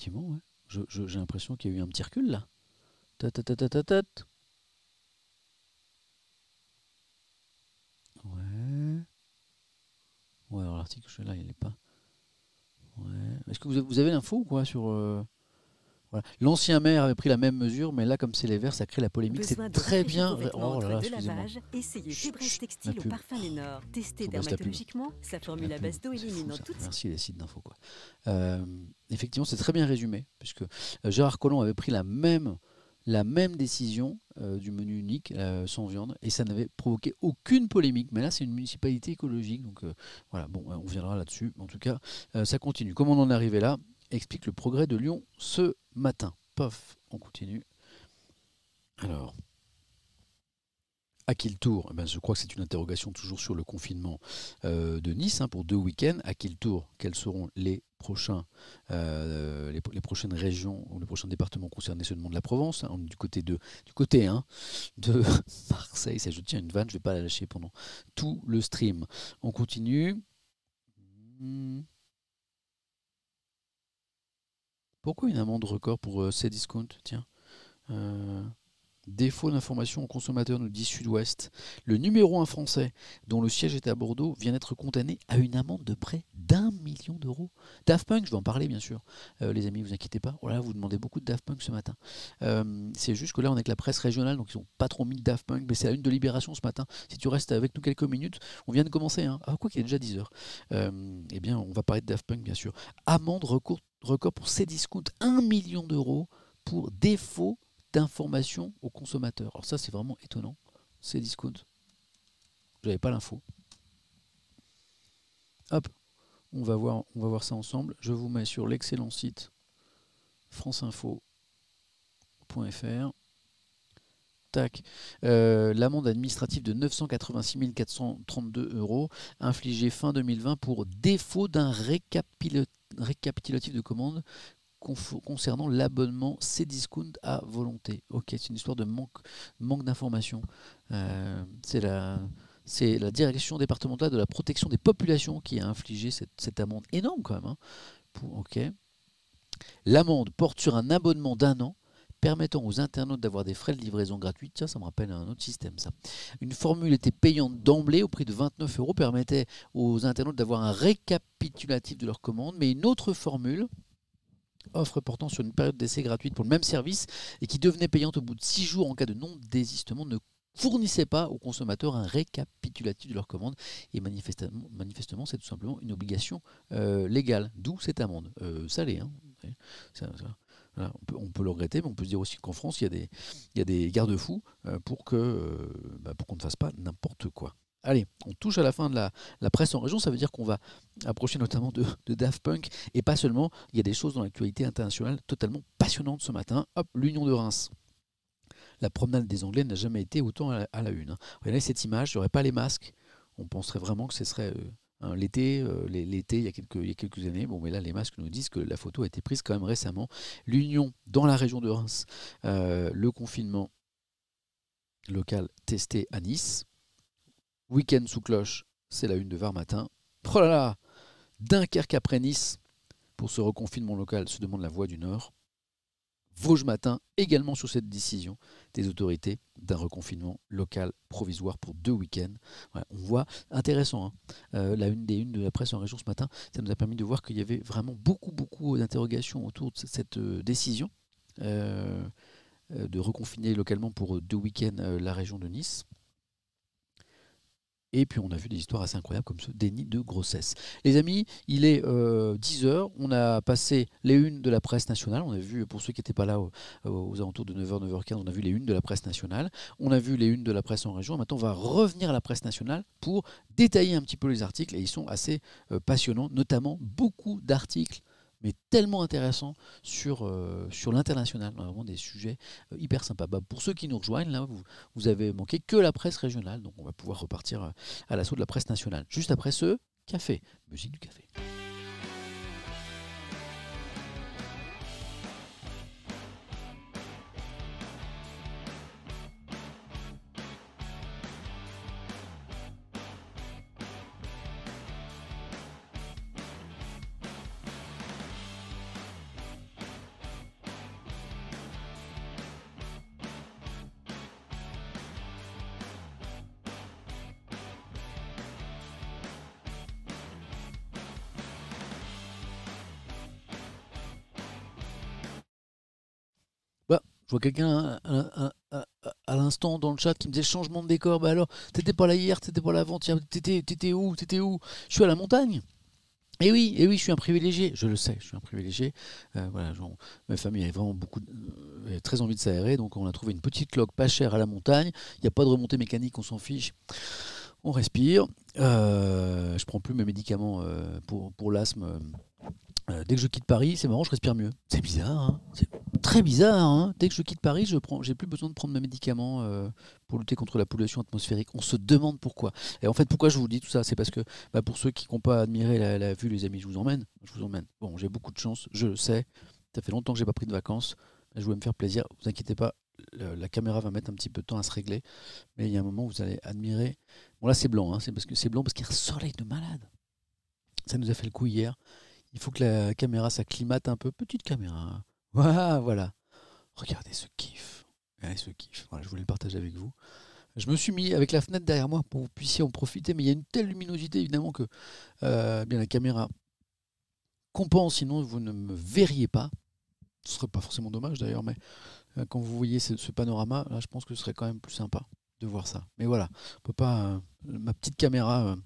Effectivement, ouais. J'ai l'impression qu'il y a eu un petit recul là. Ouais. Ouais, alors l'article je suis là, il n'est pas. Ouais. Est-ce que vous avez, l'info ou quoi sur. Euh, voilà. L'ancien maire avait pris la même mesure, mais là, comme c'est les verts, ça crée la polémique. C'est très bien. Oh là là, excusez-moi. Essayez Fibresse Textile au parfum Lénore. Testé dermatologiquement, sa formule à base d'eau éliminant toutes. Merci les sites d'info. Quoi. Euh, effectivement, c'est très bien résumé, puisque euh, Gérard Collomb avait pris la même la même décision euh, du menu unique euh, sans viande et ça n'avait provoqué aucune polémique. Mais là, c'est une municipalité écologique, donc euh, voilà, bon, on viendra là-dessus. En tout cas, ça continue. Comment on en est arrivé là Explique le progrès de Lyon ce matin. Pof, on continue. Alors, à qui le tour? Eh ben, Je crois que c'est une interrogation toujours sur le confinement euh, de Nice hein, pour deux week-ends. À qui le tour? Quelles seront les, prochains, euh, les, prochaines régions ou les prochains départements concernés seulement de la Provence? Du côté de, du côté 1 de *laughs* Marseille, ça je tiens une vanne, je ne vais pas la lâcher pendant tout le stream. On continue. Hmm. Pourquoi une amende record pour euh, Cdiscount Tiens. Défaut d'information aux consommateurs, nous dit Sud-Ouest. Le numéro 1 français, dont le siège est à Bordeaux, vient d'être condamné à une amende de près d'un million d'euros. Daft Punk, je vais en parler bien sûr, euh, les amis, vous inquiétez pas. Voilà, vous demandez beaucoup de Daft Punk ce matin. Euh, c'est juste que là, on est avec la presse régionale, donc ils n'ont pas trop mis de Daft Punk, mais c'est la une de Libération ce matin. Si tu restes avec nous quelques minutes, on vient de commencer. Hein. Ah, quoi qu'il est déjà 10 heures. Euh, eh bien, on va parler de Daft Punk, bien sûr. Amende record, record pour Cdiscount, 1 million d'euros pour défaut d'information aux consommateurs. Alors ça, c'est vraiment étonnant. C'est discount. Je n'avais pas l'info. Hop, on va, voir, on va voir ça ensemble. Je vous mets sur l'excellent site franceinfo.fr. Tac. Euh, l'amende administrative de 986 432 euros infligée fin 2020 pour défaut d'un récapitulatif de commande concernant l'abonnement Cdiscount à volonté. Ok, c'est une histoire de manque, manque d'information. Euh, c'est la, la direction départementale de la protection des populations qui a infligé cette, amende énorme quand même. Hein. ok. L'amende porte sur un abonnement d'un an permettant aux internautes d'avoir des frais de livraison gratuits. Tiens, ça me rappelle un autre système, ça. Une formule était payante d'emblée au prix de 29 euros, permettait aux internautes d'avoir un récapitulatif de leur commande, mais une autre formule offre portant sur une période d'essai gratuite pour le même service et qui devenait payante au bout de 6 jours en cas de non-désistement ne fournissait pas aux consommateurs un récapitulatif de leur commande et manifestement, manifestement c'est tout simplement une obligation euh, légale, d'où cette amende euh, salée. Hein. On, peut, le regretter, mais on peut se dire aussi qu'en France, il y a des, garde-fous euh, pour bah, pour qu'on ne fasse pas n'importe quoi. Allez, on touche à la fin de la, presse en région, ça veut dire qu'on va approcher notamment de, Daft Punk, et pas seulement, il y a des choses dans l'actualité internationale totalement passionnantes ce matin. Hop, l'Union de Reims. La promenade des Anglais n'a jamais été autant à la, une. Hein. Regardez cette image, il n'y pas les masques, on penserait vraiment que ce serait euh, l'été, euh, il, y a quelques, années. Bon, mais là, les masques nous disent que la photo a été prise quand même récemment. L'Union dans la région de Reims, euh, le confinement local testé à Nice. Week-end sous cloche, c'est la une de Var matin. Oh là Dunkerque après Nice. Pour ce reconfinement local, se demande la voie du Nord. Vosges matin, également sur cette décision des autorités d'un reconfinement local provisoire pour deux week-ends. on voit, intéressant, hein. euh, la une des unes de la presse en région ce matin, ça nous a permis de voir qu'il y avait vraiment beaucoup, beaucoup d'interrogations autour de cette euh, décision euh, de reconfiner localement pour deux week-ends la région de Nice. Et puis on a vu des histoires assez incroyables comme ce déni de grossesse. Les amis, il est 10h, on a passé les unes de la presse nationale, on a vu, pour ceux qui n'étaient pas là aux, alentours de 9h, 9h15, on a vu les unes de la presse nationale, on a vu les unes de la presse en région, maintenant on va revenir à la presse nationale pour détailler un petit peu les articles, et ils sont assez passionnants, notamment beaucoup d'articles mais tellement intéressants sur, sur l'international, vraiment des sujets hyper sympas. Bah, pour ceux qui nous rejoignent, là, vous, vous avez manqué que la presse régionale, donc on va pouvoir repartir à l'assaut de la presse nationale. Juste après ce café, musique du café. Je vois quelqu'un à, l'instant dans le chat qui me disait changement de décor. Bah alors, t'étais pas là hier, t'étais pas là avant-hier, t'étais où T'étais où? Je suis à la montagne. Et eh oui, et eh oui, je suis un privilégié, je le sais, je suis un privilégié. Euh, voilà, ma famille avait vraiment beaucoup, euh, très envie de s'aérer, donc on a trouvé une petite cloque pas chère à la montagne. Il n'y a pas de remontée mécanique, on s'en fiche. On respire. Euh, je prends plus mes médicaments pour l'asthme euh, dès que je quitte Paris, c'est marrant, je respire mieux. C'est bizarre, hein c'est très bizarre. Hein dès que je quitte Paris, je prends, j'ai plus besoin de prendre mes médicaments euh, pour lutter contre la pollution atmosphérique. On se demande pourquoi. Et en fait, pourquoi je vous dis tout ça C'est parce que bah, pour ceux qui n'ont pas admiré la, vue, les amis, je vous emmène. Je vous emmène. Bon, j'ai beaucoup de chance, je le sais. Ça fait longtemps que j'ai pas pris de vacances. Je voulais me faire plaisir. Vous inquiétez pas, la caméra va mettre un petit peu de temps à se régler. Mais il y a un moment où vous allez admirer. Bon, là, c'est blanc. Hein, c'est parce c'est blanc parce qu'il y a un soleil de malade. Ça nous a fait le coup hier. Il faut que la caméra s'acclimate un peu. Petite caméra. *laughs* Voilà, voilà. Regardez ce kiff. Regardez ce kiff. Voilà, je voulais le partager avec vous. Je me suis mis avec la fenêtre derrière moi pour que vous puissiez en profiter, mais il y a une telle luminosité évidemment que euh, bien la caméra compense, sinon vous ne me verriez pas. Ce serait pas forcément dommage d'ailleurs, mais euh, quand vous voyez ce, panorama, là je pense que ce serait quand même plus sympa de voir ça. Mais voilà. Euh, ma petite caméra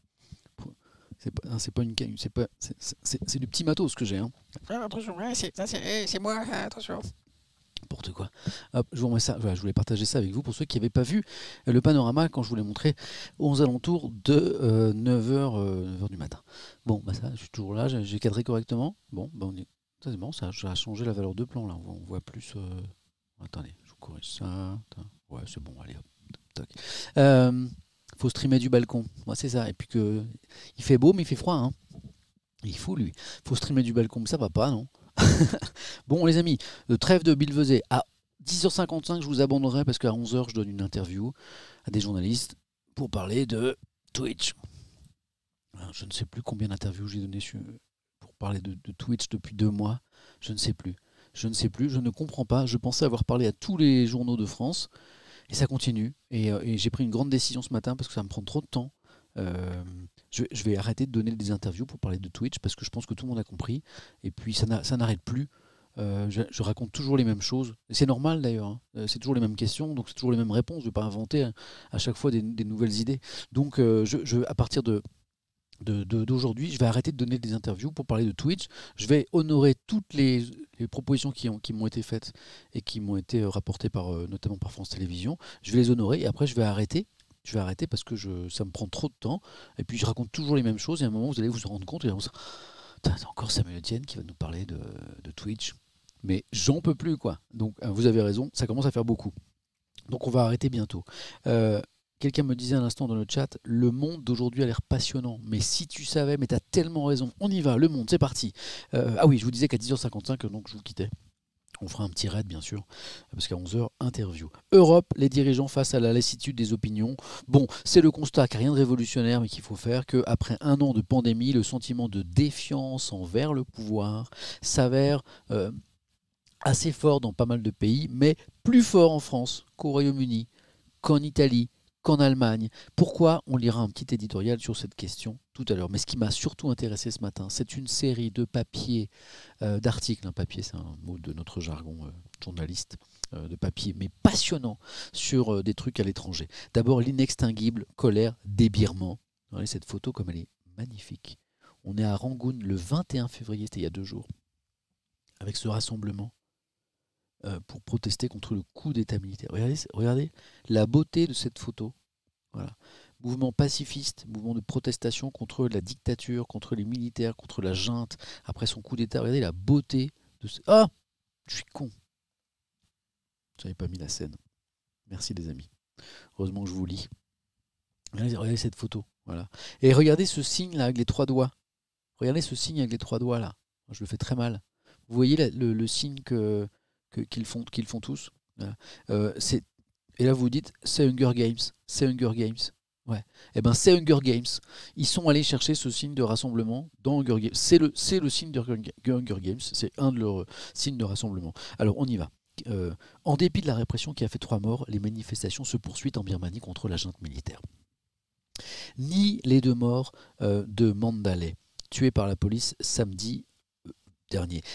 c'est pas, hein, c'est pas une c'est pas c'est du petit matos que j'ai. Hein. Attention, c'est moi, attention. N'importe quoi. Hop, je vous ça. je voulais partager ça avec vous pour ceux qui n'avaient pas vu le panorama quand je vous l'ai montré aux alentours de 9h, euh, 9h euh, du matin. Bon, bah ça, je suis toujours là, j'ai cadré correctement. Bon, bah on est. Ça c'est bon, ça, a changé la valeur de plan là. On voit, plus. Euh, attendez, je vous corrige ça. Ouais, c'est bon, allez hop. Toc faut streamer du balcon. Moi, c'est ça. Et puis que il fait beau, mais il fait froid. Hein. Il faut lui. faut streamer du balcon, mais ça va pas, non? *laughs* Bon, les amis, le trêve de Bill Vezet. À 10h55, je vous abandonnerai parce qu'à 11h, je donne une interview à des journalistes pour parler de Twitch. Je ne sais plus combien d'interviews j'ai donné pour parler de Twitch depuis deux mois. Je ne sais plus. Je ne sais plus. Je ne comprends pas. Je pensais avoir parlé à tous les journaux de France. Et ça continue. Euh, et, j'ai pris une grande décision ce matin parce que ça me prend trop de temps. Euh, je, vais arrêter de donner des interviews pour parler de Twitch parce que je pense que tout le monde a compris. Et puis ça n'arrête plus. Euh, je, raconte toujours les mêmes choses. C'est normal d'ailleurs. Hein. C'est toujours les mêmes questions, donc c'est toujours les mêmes réponses. Je ne vais pas inventer hein, à chaque fois des, nouvelles idées. Donc à partir de d'aujourd'hui, je vais arrêter de donner des interviews pour parler de Twitch. Je vais honorer toutes les, propositions qui, ont, qui m'ont été faites et qui m'ont été euh, rapportées par, euh, notamment par France Télévisions. Je vais les honorer et après je vais arrêter. Je vais arrêter parce que ça me prend trop de temps. Et puis je raconte toujours les mêmes choses. Et à un moment, vous allez vous en rendre compte. Et c'est encore Samuel Etienne qui va nous parler de, de Twitch. Mais j'en peux plus, quoi. Donc euh, vous avez raison, ça commence à faire beaucoup. Donc on va arrêter bientôt. Quelqu'un me disait un instant dans le chat, le monde d'aujourd'hui a l'air passionnant. Mais si tu savais, mais tu as tellement raison. On y va, le monde, c'est parti. Euh, ah oui, je vous disais qu'à 10h55, donc je vous quittais. On fera un petit raid, bien sûr, parce qu'à 11h, interview. Europe, les dirigeants face à la lassitude des opinions. Bon, c'est le constat a rien de révolutionnaire, mais qu'il faut faire qu'après un an de pandémie, le sentiment de défiance envers le pouvoir s'avère euh, assez fort dans pas mal de pays, mais plus fort en France qu'au Royaume-Uni, qu'en Italie, qu'en Allemagne. Pourquoi On lira un petit éditorial sur cette question tout à l'heure? Mais ce qui m'a surtout intéressé ce matin, c'est une série de papiers, euh, d'articles. Un papier, c'est un mot de notre jargon euh, journaliste. euh, de papier, mais passionnant sur des trucs à l'étranger. D'abord, l'inextinguible colère d'ébirement. Regardez cette photo comme elle est magnifique. On est à Rangoon le 21 février, c'était il y a deux jours, avec ce rassemblement pour protester contre le coup d'État militaire. Regardez, regardez la beauté de cette photo. Voilà mouvement pacifiste, mouvement de protestation contre la dictature, contre les militaires, contre la junte, après son coup d'État. Regardez la beauté de ce... Ah Je suis con. J'avais pas mis la scène. Merci les amis. Heureusement que je vous lis. Regardez, cette photo. Voilà. Et regardez ce signe là avec les trois doigts. Regardez ce signe avec les trois doigts là. Je le fais très mal. Vous voyez le, signe que, qu'ils font, font tous. Euh, et là vous dites c'est Hunger Games, c'est Hunger Games. Ouais. Eh ben c'est Hunger Games. Ils sont allés chercher ce signe de rassemblement dans Hunger Games. C'est le, le signe de Hunger Games. C'est un de leurs signes de rassemblement. Alors on y va. Euh, en dépit de la répression qui a fait trois morts, les manifestations se poursuivent en Birmanie contre la junte militaire. Ni les deux morts euh, de Mandalay, tués par la police samedi euh,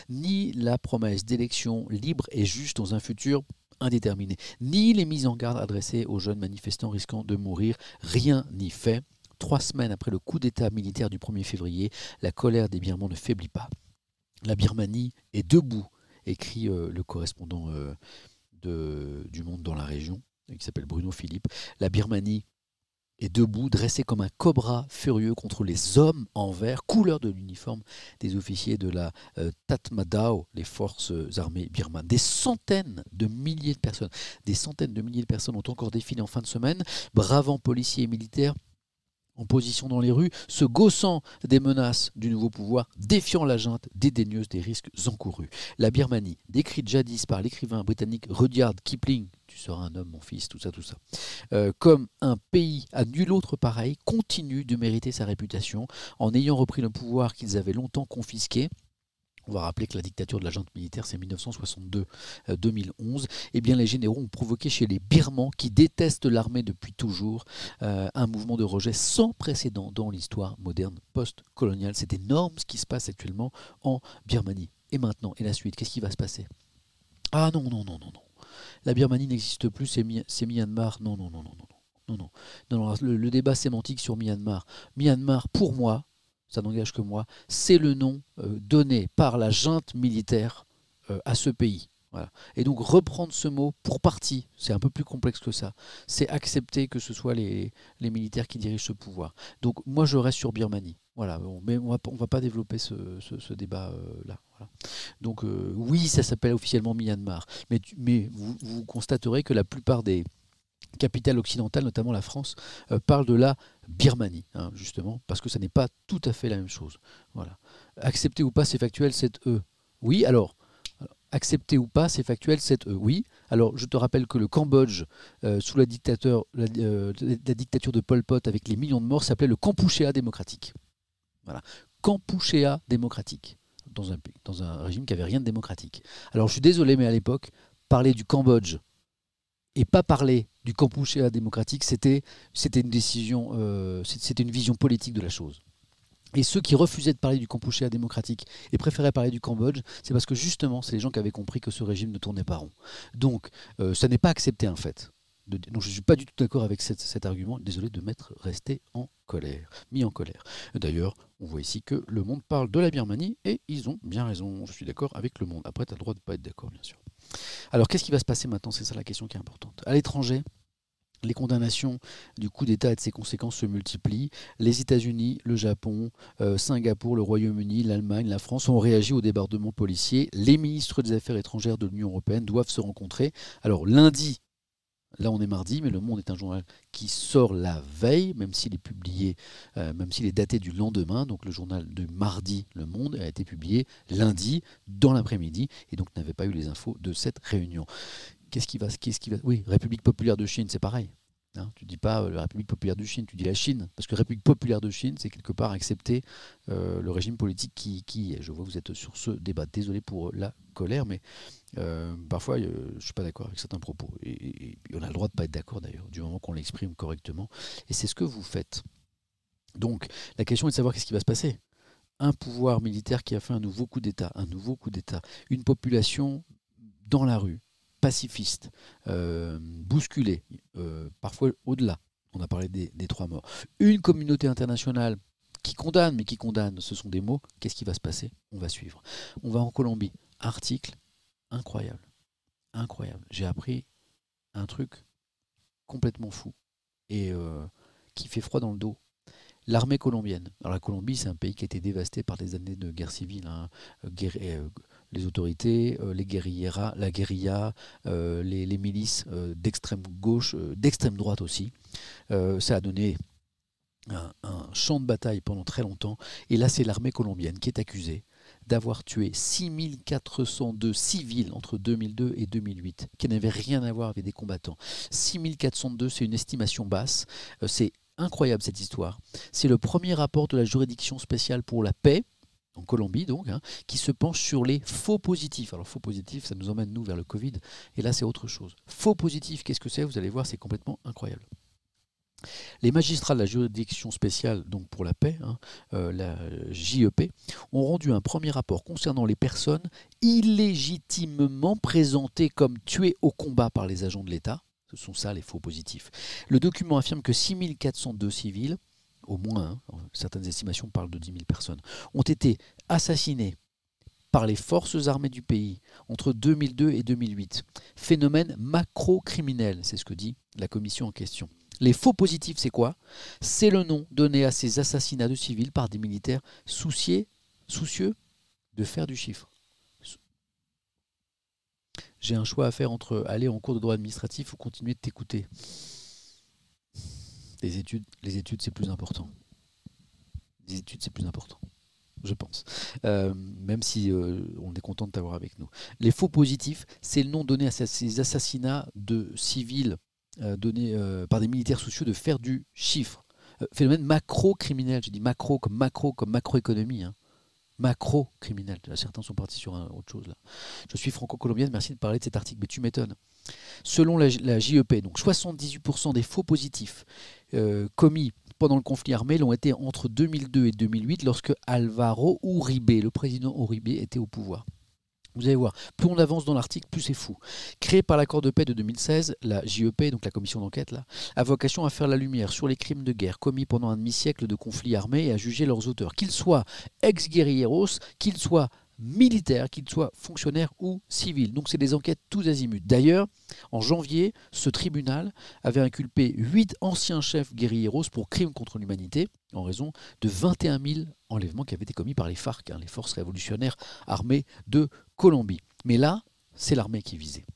ni la promesse d'élections libres et justes dans un futur indéterminé, ni les mises en garde adressées aux jeunes manifestants risquant de mourir, rien n'y fait. Trois semaines après le coup d'État militaire du 1er février, la colère des Birmans ne faiblit pas. La Birmanie est debout, écrit euh, le correspondant euh, du Monde dans la région, qui s'appelle Bruno Philippe. La Birmanie et debout, dressé comme un cobra furieux contre les hommes en vert, couleur de l'uniforme des officiers de la euh, Tatmadaw, les forces armées birmanes. Des centaines de milliers de personnes, des centaines de milliers de personnes ont encore défilé en fin de semaine, bravant policiers et militaires en position dans les rues, se gaussant des menaces du nouveau pouvoir, défiant la junte, dédaigneuse des risques encourus. La Birmanie, décrite jadis par l'écrivain britannique Rudyard Kipling, tu seras un homme mon fils, tout ça, tout ça, euh, comme un pays à nul autre pareil, continue de mériter sa réputation en ayant repris le pouvoir qu'ils avaient longtemps confisqué on va rappeler que la dictature de la junte militaire, c'est 1962-2011. Euh, eh bien, les généraux ont provoqué chez les Birmans, qui détestent l'armée depuis toujours, euh, un mouvement de rejet sans précédent dans l'histoire moderne post-coloniale. C'est énorme ce qui se passe actuellement en Birmanie. Et maintenant, et la suite, qu'est-ce qui va se passer? Ah non, non, non, non, non. La Birmanie n'existe plus, c'est Myanmar. Non, non, non, non, non. Non, non. non, le, le débat sémantique sur Myanmar. Myanmar, pour moi, ça n'engage que moi, c'est le nom euh, donné par la junte militaire euh, à ce pays. Et donc reprendre ce mot pour partie, c'est un peu plus complexe que ça, c'est accepter que ce soit les, militaires qui dirigent ce pouvoir. Donc moi je reste sur Birmanie. Voilà, mais on ne va pas développer ce, débat-là. Euh, donc oui, ça s'appelle officiellement Myanmar, mais, vous, constaterez que la plupart des, capitale occidentale, notamment la France, euh, parle de la Birmanie, hein, justement, parce que ça n'est pas tout à fait la même chose. Voilà. Accepter ou pas, c'est factuel, c'est E. Oui, alors, accepter ou pas, c'est factuel, c'est E. Oui, alors je te rappelle que le Cambodge, euh, sous la, dictature, euh, la, dictature de Pol Pot, avec les millions de morts, s'appelait le Kampuchéa démocratique. Voilà. Kampuchéa démocratique, dans un, régime qui n'avait rien de démocratique. Alors je suis désolé, mais à l'époque, parler du Cambodge et pas parler du Kampuchea démocratique, c'était une décision, euh, c'était une vision politique de la chose. Et ceux qui refusaient de parler du Kampuchea démocratique et préféraient parler du Cambodge, c'est parce que justement, c'est les gens qui avaient compris que ce régime ne tournait pas rond. Donc, euh, ça n'est pas accepté en fait. donc je ne suis pas du tout d'accord avec cet argument. Désolé de m'être resté en colère, mis en colère. D'ailleurs, on voit ici que le monde parle de la Birmanie et ils ont bien raison. Je suis d'accord avec le monde. Après, tu as le droit de ne pas être d'accord, bien sûr. Alors qu'est-ce qui va se passer maintenant? C'est ça la question qui est importante. À l'étranger, les condamnations du coup d'État et de ses conséquences se multiplient. Les États-Unis, le Japon, euh, Singapour, le Royaume-Uni, l'Allemagne, la France ont réagi au débordement policier. Les ministres des Affaires étrangères de l'Union européenne doivent se rencontrer. Alors lundi, Là, on est mardi, mais Le Monde est un journal qui sort la veille, même s'il est publié, euh, même s'il est daté du lendemain. Donc, le journal de mardi, Le Monde, a été publié lundi, dans l'après-midi, et donc n'avait pas eu les infos de cette réunion. Qu'est-ce qui va, qu'est-ce qui va Oui, République populaire de Chine, c'est pareil. Hein, tu dis pas euh, la République populaire de Chine, tu dis la Chine, parce que République populaire de Chine, c'est quelque part accepter euh, le régime politique qui, est. Je vois que vous êtes sur ce débat. Désolé pour la colère, mais euh, parfois je ne suis pas d'accord avec certains propos. Et, on a le droit de pas être d'accord d'ailleurs, du moment qu'on l'exprime correctement. Et c'est ce que vous faites. Donc la question est de savoir qu'est-ce qui va se passer. Un pouvoir militaire qui a fait un nouveau coup d'État, un nouveau coup d'État, une population dans la rue, pacifistes, bousculés, parfois au-delà. On a parlé des, trois morts. Une communauté internationale qui condamne, mais qui condamne, ce sont des mots. Qu'est-ce qui va se passer? On va suivre. On va en Colombie. Article incroyable. Incroyable. J'ai appris un truc complètement fou et euh, qui fait froid dans le dos. L'armée colombienne. Alors la Colombie, c'est un pays qui a été dévasté par des années de guerre civile. Hein. Euh, euh, les autorités, les guerrilleras, la guérilla, les, milices d'extrême gauche, d'extrême droite aussi. ça a donné un, champ de bataille pendant très longtemps. Et là, c'est l'armée colombienne qui est accusée d'avoir tué 6402 civils entre 2002 et 2008, qui n'avaient rien à voir avec des combattants. 6402, c'est une estimation basse. Euh, c'est incroyable cette histoire. C'est le premier rapport de la juridiction spéciale pour la paix, en Colombie donc, hein, qui se penche sur les faux positifs. Alors faux positifs, ça nous emmène nous vers le Covid, et là c'est autre chose. Faux positifs, qu'est-ce que c'est? Vous allez voir, c'est complètement incroyable. Les magistrats de la juridiction spéciale donc pour la paix, hein, euh, la JEP, ont rendu un premier rapport concernant les personnes illégitimement présentées comme tuées au combat par les agents de l'État. Ce sont ça les faux positifs. Le document affirme que 6402 civils, au moins, hein, certaines estimations parlent de 10 000 personnes, ont été assassinés par les forces armées du pays entre 2002 et 2008. Phénomène macro-criminel, c'est ce que dit la commission en question. Les faux positifs, c'est quoi? C'est le nom donné à ces assassinats de civils par des militaires soucieux de faire du chiffre. J'ai un choix à faire entre aller en cours de droit administratif ou continuer de t'écouter. Les études, c'est plus important. Les études, c'est plus important je pense. Euh, même si euh, on est content de t'avoir avec nous. Les faux positifs, c'est le nom donné à ces assassinats de civils euh, donné euh, par des militaires sociaux de faire du chiffre. Phénomène macro-criminel, j'ai dit macro comme macro, comme macroéconomie. Hein. Macro-criminel. Certains sont partis sur autre chose là. Je suis franco-colombienne, merci de parler de cet article, mais tu m'étonnes. Selon la, JEP, donc 78% des faux positifs commis pendant le conflit armé l'ont été entre 2002 et 2008 lorsque Alvaro Uribe, le président Uribe, était au pouvoir. Vous allez voir, plus on avance dans l'article, plus c'est fou. Créée par l'accord de paix de 2016, la JEP, donc la commission d'enquête, a vocation à faire la lumière sur les crimes de guerre commis pendant un demi-siècle de conflits armés et à juger leurs auteurs, qu'ils soient ex-guerrilleros, qu'ils soient militaires, qu'ils soient fonctionnaires ou civils. Donc c'est des enquêtes tous azimuts. D'ailleurs, en janvier, ce tribunal avait inculpé huit anciens chefs guerrilleros pour crimes contre l'humanité en raison de 21 000 enlèvements qui avaient été commis par les FARC, hein, les forces révolutionnaires armées de Colombie. Mais là, c'est l'armée qui visait.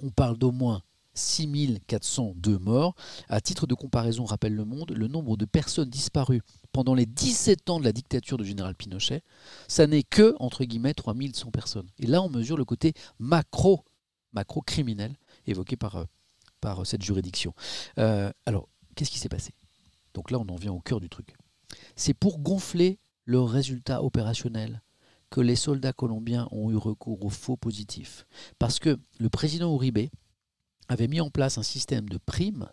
On parle d'au moins 6402 morts. À titre de comparaison, rappelle le monde, le nombre de personnes disparues pendant les 17 ans de la dictature du général Pinochet, ça n'est que, entre guillemets, 3100 personnes. Et là, on mesure le côté macro, macro-criminel évoqué par, euh, par euh, cette juridiction. Euh, alors, qu'est-ce qui s'est passé? Donc là, on en vient au cœur du truc. C'est pour gonfler le résultat opérationnel que les soldats colombiens ont eu recours aux faux positifs. Parce que le président Uribe avait mis en place un système de primes,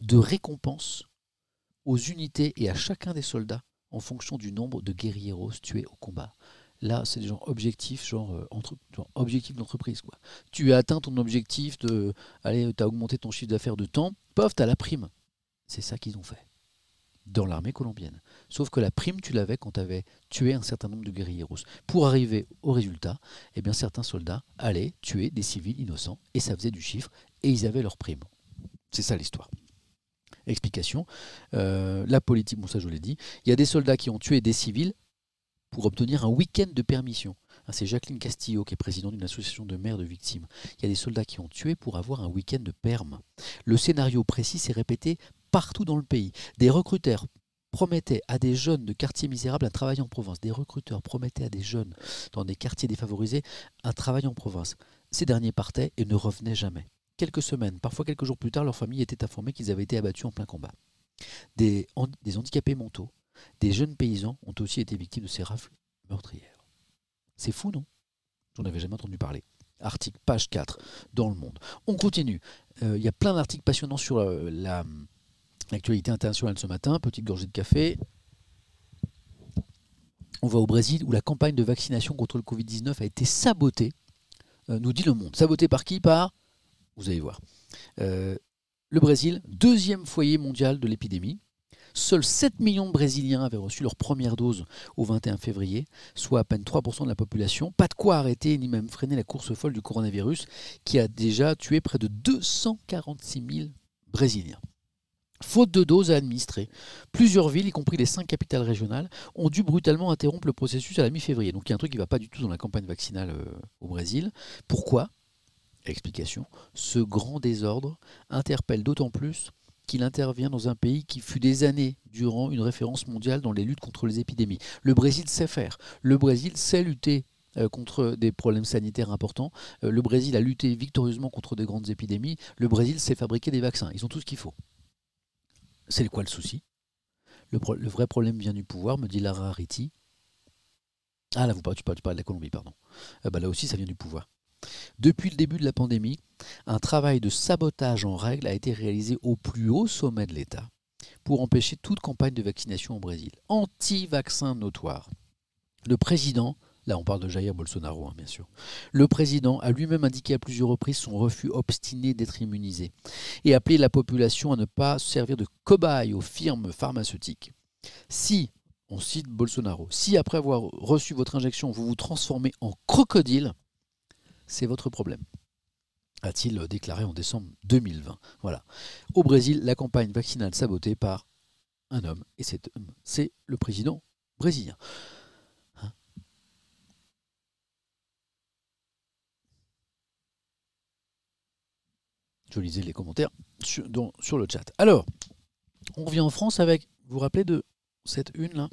de récompenses aux unités et à chacun des soldats en fonction du nombre de guerrieros tués au combat. Là, c'est des gens objectifs, genre, euh, entre, objectif d'entreprise. Quoi. Tu as atteint ton objectif de. Allez, tu as augmenté ton chiffre d'affaires de temps, pof, tu as la prime. C'est ça qu'ils ont fait dans l'armée colombienne. Sauf que la prime, tu l'avais quand tu avais tué un certain nombre de guerrilleros. Pour arriver au résultat, eh bien, certains soldats allaient tuer des civils innocents, et ça faisait du chiffre, et ils avaient leur prime. C'est ça l'histoire. Explication. Euh, la politique, bon ça je l'ai dit, il y a des soldats qui ont tué des civils pour obtenir un week-end de permission. Ah, c'est Jacqueline Castillo qui est présidente d'une association de mères de victimes. Il y a des soldats qui ont tué pour avoir un week-end de perme. Le scénario précis s'est répété partout dans le pays. Des recruteurs promettaient à des jeunes de quartiers misérables un travail en province. Des recruteurs promettaient à des jeunes dans des quartiers défavorisés un travail en province. Ces derniers partaient et ne revenaient jamais. Quelques semaines, parfois quelques jours plus tard, leur famille était informée qu'ils avaient été abattus en plein combat. Des, handicapés mentaux, des jeunes paysans ont aussi été victimes de ces rafles meurtrières. C'est fou, non? J'en avais jamais entendu parler. Article page 4 dans le monde. On continue. Euh, il y a plein d'articles passionnants sur euh, la, L'actualité internationale ce matin, petite gorgée de café. On va au Brésil où la campagne de vaccination contre le Covid-19 a été sabotée nous dit le monde. Saboté par qui? Par, vous allez voir, le Brésil, deuxième foyer mondial de l'épidémie. Seuls 7 millions de Brésiliens avaient reçu leur première dose au 21 février, soit à peine 3% de la population. Pas de quoi arrêter ni même freiner la course folle du coronavirus qui a déjà tué près de 246 000 Brésiliens. Faute de doses à administrer, plusieurs villes, y compris les cinq capitales régionales, ont dû brutalement interrompre le processus à la mi-février. Donc il y a un truc qui ne va pas du tout dans la campagne vaccinale euh, au Brésil. Pourquoi? Explication. Ce grand désordre interpelle d'autant plus qu'il intervient dans un pays qui fut des années durant une référence mondiale dans les luttes contre les épidémies. Le Brésil sait faire. Le Brésil sait lutter euh, contre des problèmes sanitaires importants. Euh, le Brésil a lutté victorieusement contre des grandes épidémies. Le Brésil sait fabriquer des vaccins. Ils ont tout ce qu'il faut. C'est quoi le souci? Le, vrai problème vient du pouvoir, me dit Lara Riti. Ah là, vous parlez, tu, parles, de la Colombie, pardon. Euh, bah, là aussi, ça vient du pouvoir. Depuis le début de la pandémie, un travail de sabotage en règle a été réalisé au plus haut sommet de l'État pour empêcher toute campagne de vaccination au Brésil. Anti-vaccin notoire. Le président, là on parle de Jair Bolsonaro hein, bien sûr, le président a lui-même indiqué à plusieurs reprises son refus obstiné d'être immunisé et appelé la population à ne pas servir de cobaye aux firmes pharmaceutiques. Si, on cite Bolsonaro, si après avoir reçu votre injection vous vous transformez en crocodile, c'est votre problème a-t-il déclaré en décembre 2020. Voilà. Au Brésil, la campagne vaccinale sabotée par un homme, et cet homme, c'est le président brésilien. Je lisais les commentaires sur, le chat. Alors, on revient en France avec, vous vous rappelez de cette une là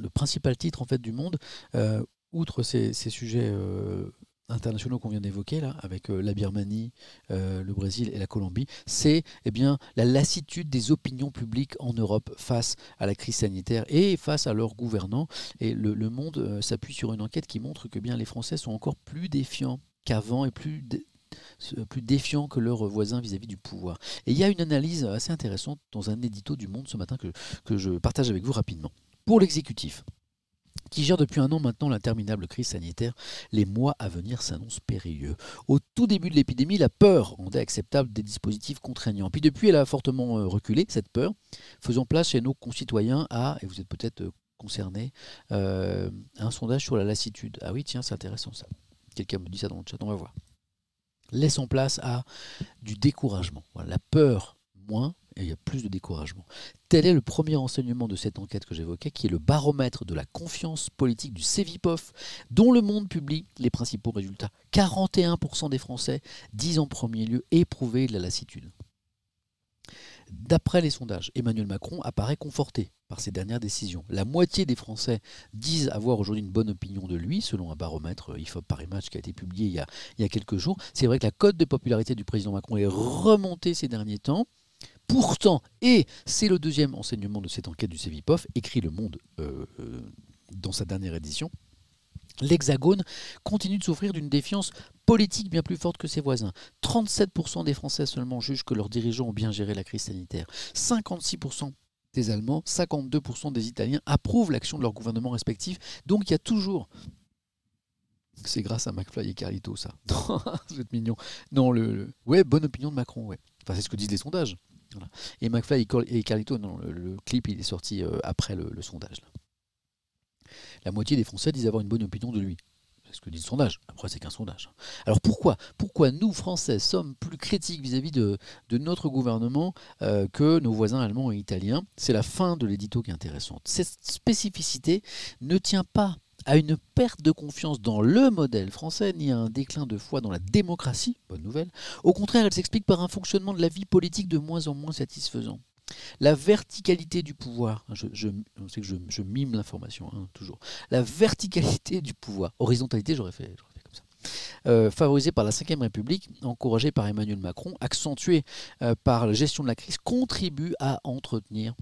Le principal titre en fait du monde, euh, outre ces, sujets euh, internationaux qu'on vient d'évoquer là, avec euh, la Birmanie, le Brésil et la Colombie, c'est eh bien la lassitude des opinions publiques en Europe face à la crise sanitaire et face à leurs gouvernants. Et le, Monde s'appuie sur une enquête qui montre que bien les Français sont encore plus défiants qu'avant et plus plus défiants que leurs voisins vis-à-vis du pouvoir. Et il y a une analyse assez intéressante dans un édito du Monde ce matin que, je partage avec vous rapidement. Pour l'exécutif, qui gère depuis un an maintenant l'interminable crise sanitaire, les mois à venir s'annoncent périlleux. Au tout début de l'épidémie, la peur rendait acceptable des dispositifs contraignants. Puis depuis, elle a fortement euh, reculé, cette peur, faisant place chez nos concitoyens à, et vous êtes peut-être euh, concernés, euh, un sondage sur la lassitude. Ah oui, tiens, c'est intéressant ça. Quelqu'un me dit ça dans le chat, on va voir. Laissons place à du découragement. la peur moins, et il y a plus de découragement. Tel est le premier enseignement de cette enquête que j'évoquais, qui est le baromètre de la confiance politique du CEVIPOF, dont le monde publie les principaux résultats. 41% des Français disent en premier lieu éprouver de la lassitude. D'après les sondages, Emmanuel Macron apparaît conforté par ses dernières décisions. La moitié des Français disent avoir aujourd'hui une bonne opinion de lui, selon un baromètre IFOP Paris Match qui a été publié il y a, il y a quelques jours. C'est vrai que la cote de popularité du président Macron est remontée ces derniers temps. Pourtant, et c'est le deuxième enseignement de cette enquête du CEVIPOF, écrit Le Monde euh, euh, dans sa dernière édition, l'Hexagone continue de souffrir d'une défiance politique bien plus forte que ses voisins. 37% des Français seulement jugent que leurs dirigeants ont bien géré la crise sanitaire. 56% des Allemands, 52% des Italiens approuvent l'action de leur gouvernement respectif. Donc il y a toujours c'est grâce à McFly et Carlito, ça. *laughs* Vous êtes mignon. Non, le, ouais, bonne opinion de Macron, ouais. Enfin, c'est ce que disent les sondages. Et McFly et Carlito, non, le, clip il est sorti euh, après le, sondage. La moitié des Français disent avoir une bonne opinion de lui. Ce que dit le sondage. Après, c'est qu'un sondage. Alors pourquoi Pourquoi nous, Français, sommes plus critiques vis-à-vis de, notre gouvernement euh, que nos voisins allemands et italiens? C'est la fin de l'édito qui est intéressante. Cette spécificité ne tient pas à une perte de confiance dans le modèle français, ni à un déclin de foi dans la démocratie, bonne nouvelle. Au contraire, elle s'explique par un fonctionnement de la vie politique de moins en moins satisfaisant. La verticalité du pouvoir, je, je, que je, mime l'information, hein, toujours. La verticalité du pouvoir, horizontalité, j'aurais fait, comme ça. Euh, favorisée par la Ve République, encouragée par Emmanuel Macron, accentuée euh, par la gestion de la crise, contribue à entretenir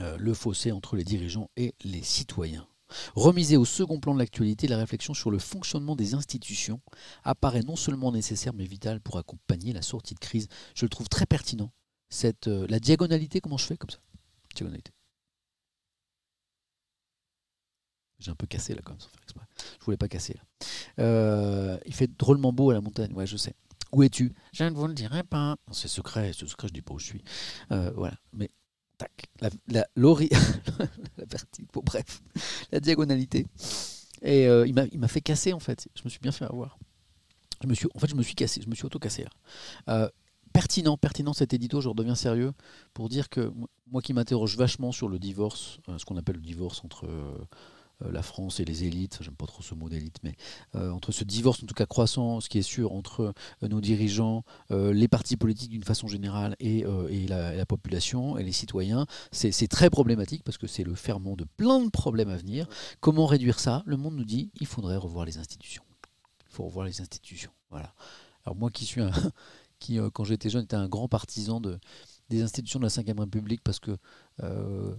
euh, le fossé entre les dirigeants et les citoyens. Remiser au second plan de l'actualité, la réflexion sur le fonctionnement des institutions apparaît non seulement nécessaire mais vital pour accompagner la sortie de crise. Je le trouve très pertinent. Euh, la diagonalité, comment je fais comme ça? Diagonalité. J'ai un peu cassé là, comme sans faire exprès. Je voulais pas casser là. Euh, il fait drôlement beau à la montagne, ouais, je sais. Où es-tu? Je ne vous le dirai pas. C'est secret, c'est secret, je dis pas où je suis. Euh, voilà, mais tac, la, la, *laughs* la verticale, bref, la diagonalité. Et il m'a fait casser en fait. Je me suis bien fait avoir. Je me suis, en fait, je me suis cassé, je me suis auto-cassé là. Euh, pertinent, pertinent cet édito, je redeviens sérieux pour dire que moi qui m'interroge vachement sur le divorce, euh, ce qu'on appelle le divorce entre euh, la France et les élites, j'aime pas trop ce mot d'élite, mais euh, entre ce divorce en tout cas croissant, ce qui est sûr, entre euh, nos dirigeants, les partis politiques d'une façon générale et, la, population et les citoyens, c'est très problématique parce que c'est le ferment de plein de problèmes à venir. Comment réduire ça? Le monde nous dit il faudrait revoir les institutions. Il faut revoir les institutions. Voilà. Alors moi qui suis un, qui quand j'étais jeune était un grand partisan de des institutions de la Ve République parce que, euh,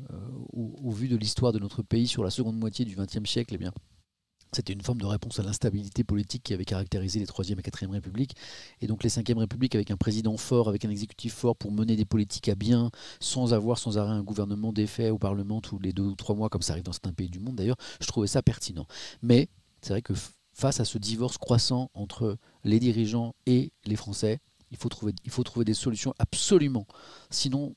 au, vu de l'histoire de notre pays sur la seconde moitié du XXe siècle, eh bien, c'était une forme de réponse à l'instabilité politique qui avait caractérisé les 3e et 4e Républiques. Et donc les 5e Républiques avec un président fort, avec un exécutif fort pour mener des politiques à bien, sans avoir sans arrêt un gouvernement défait au Parlement tous les deux ou trois mois, comme ça arrive dans certains pays du monde d'ailleurs, je trouvais ça pertinent. Mais c'est vrai que face à ce divorce croissant entre les dirigeants et les Français, il faut trouver, des solutions absolument. Sinon,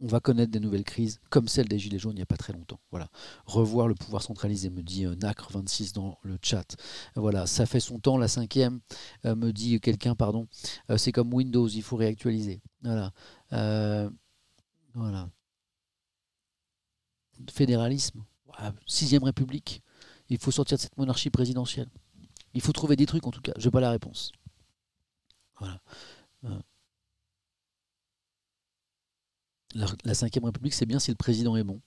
on va connaître des nouvelles crises, comme celle des Gilets jaunes il n'y a pas très longtemps. Voilà. Revoir le pouvoir centralisé, me dit euh, NACRE26 dans le chat. Voilà, ça fait son temps, la cinquième, euh, me dit quelqu'un, pardon. Euh, c'est comme Windows, il faut réactualiser. Voilà. voilà. Fédéralisme, sixième république. Il faut sortir de cette monarchie présidentielle. Il faut trouver des trucs, en tout cas. Je n'ai pas la réponse. Voilà. La, la Ve République, c'est bien si le président est bon.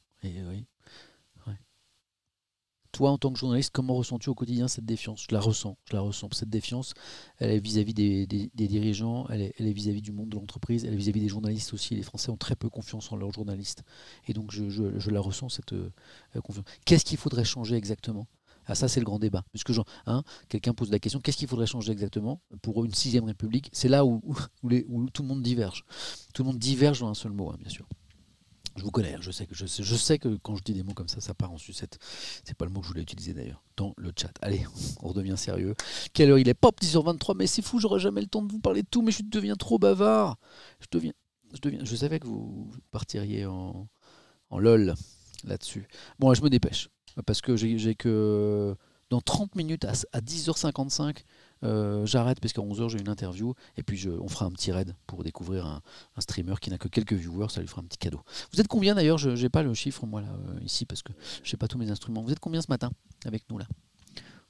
Toi, en tant que journaliste, comment ressens-tu au quotidien cette défiance? Je la ressens, je la ressens. Cette défiance, elle est vis-à-vis des, dirigeants, elle est vis-à-vis du monde de l'entreprise, elle est vis-à-vis des journalistes aussi. Les Français ont très peu confiance en leurs journalistes. Et donc, je, la ressens, cette euh, confiance. Qu'est-ce qu'il faudrait changer exactement? Ah, ça, c'est le grand débat. Puisque hein, quelqu'un pose la question qu'est-ce qu'il faudrait changer exactement pour une sixième république? C'est là où, tout le monde diverge. Tout le monde diverge dans un seul mot, hein, bien sûr. Je vous connais, hein, je sais, que, quand je dis des mots comme ça, ça part en sucette. C'est pas le mot que je voulais utiliser d'ailleurs dans le chat. Allez, *laughs* on redevient sérieux. Quelle heure il est? Pop 10h23, mais c'est fou, j'aurais jamais le temps de vous parler de tout, mais je deviens trop bavard. Je deviens. Je, deviens, je savais que vous partiriez en, en lol là-dessus. Bon, je me dépêche parce que j'ai que dans 30 minutes à, 10h55, euh, j'arrête parce qu'à 11h j'ai une interview et puis on fera un petit raid pour découvrir un, streamer qui n'a que quelques viewers, ça lui fera un petit cadeau. Vous êtes combien d'ailleurs? Je n'ai pas le chiffre moi là euh, ici parce que je sais pas tous mes instruments. Vous êtes combien ce matin avec nous là?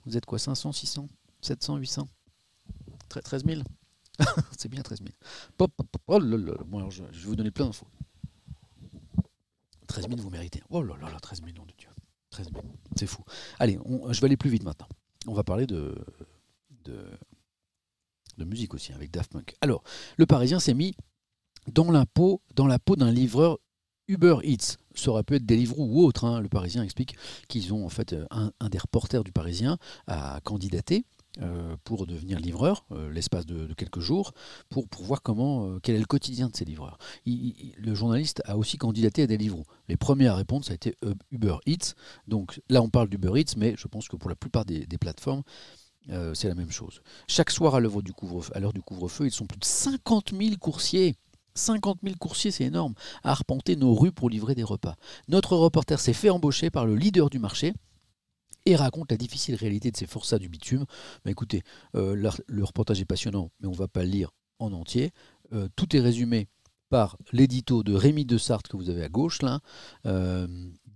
Vous êtes quoi 500, 600, 700, 800 13 000 C'est bien 13 000. Pop, oh là là, bon, je, je, vais vous donner plein d'infos. 13 000 vous méritez. Oh là là là, 13 000 nom de Dieu. 13 000. C'est fou. Allez, je vais aller plus vite maintenant. On va parler de, musique aussi avec Daft Punk. Alors, le Parisien s'est mis dans la peau, dans la peau d'un livreur Uber Eats. Ça aurait pu être Deliveroo ou autre. Hein. Le Parisien explique qu'ils ont en fait un, un, des reporters du Parisien à candidater euh, pour devenir livreur, euh, l'espace de, quelques jours, pour, pour voir comment, euh, quel est le quotidien de ces livreurs. le journaliste a aussi candidaté à des livres. Les premiers à répondre, ça a été Uber Eats. Donc là, on parle d'Uber Eats, mais je pense que pour la plupart des, plateformes, c'est la même chose. Chaque soir à l'heure du couvre-feu, ils sont plus de 50 000 coursiers 50 000 coursiers, c'est énorme, à arpenter nos rues pour livrer des repas. Notre reporter s'est fait embaucher par le leader du marché, et raconte la difficile réalité de ces forçats du bitume. Mais écoutez, euh, le, reportage est passionnant, mais on ne va pas le lire en entier. Euh, tout est résumé par l'édito de Rémi de Sartre que vous avez à gauche. Euh,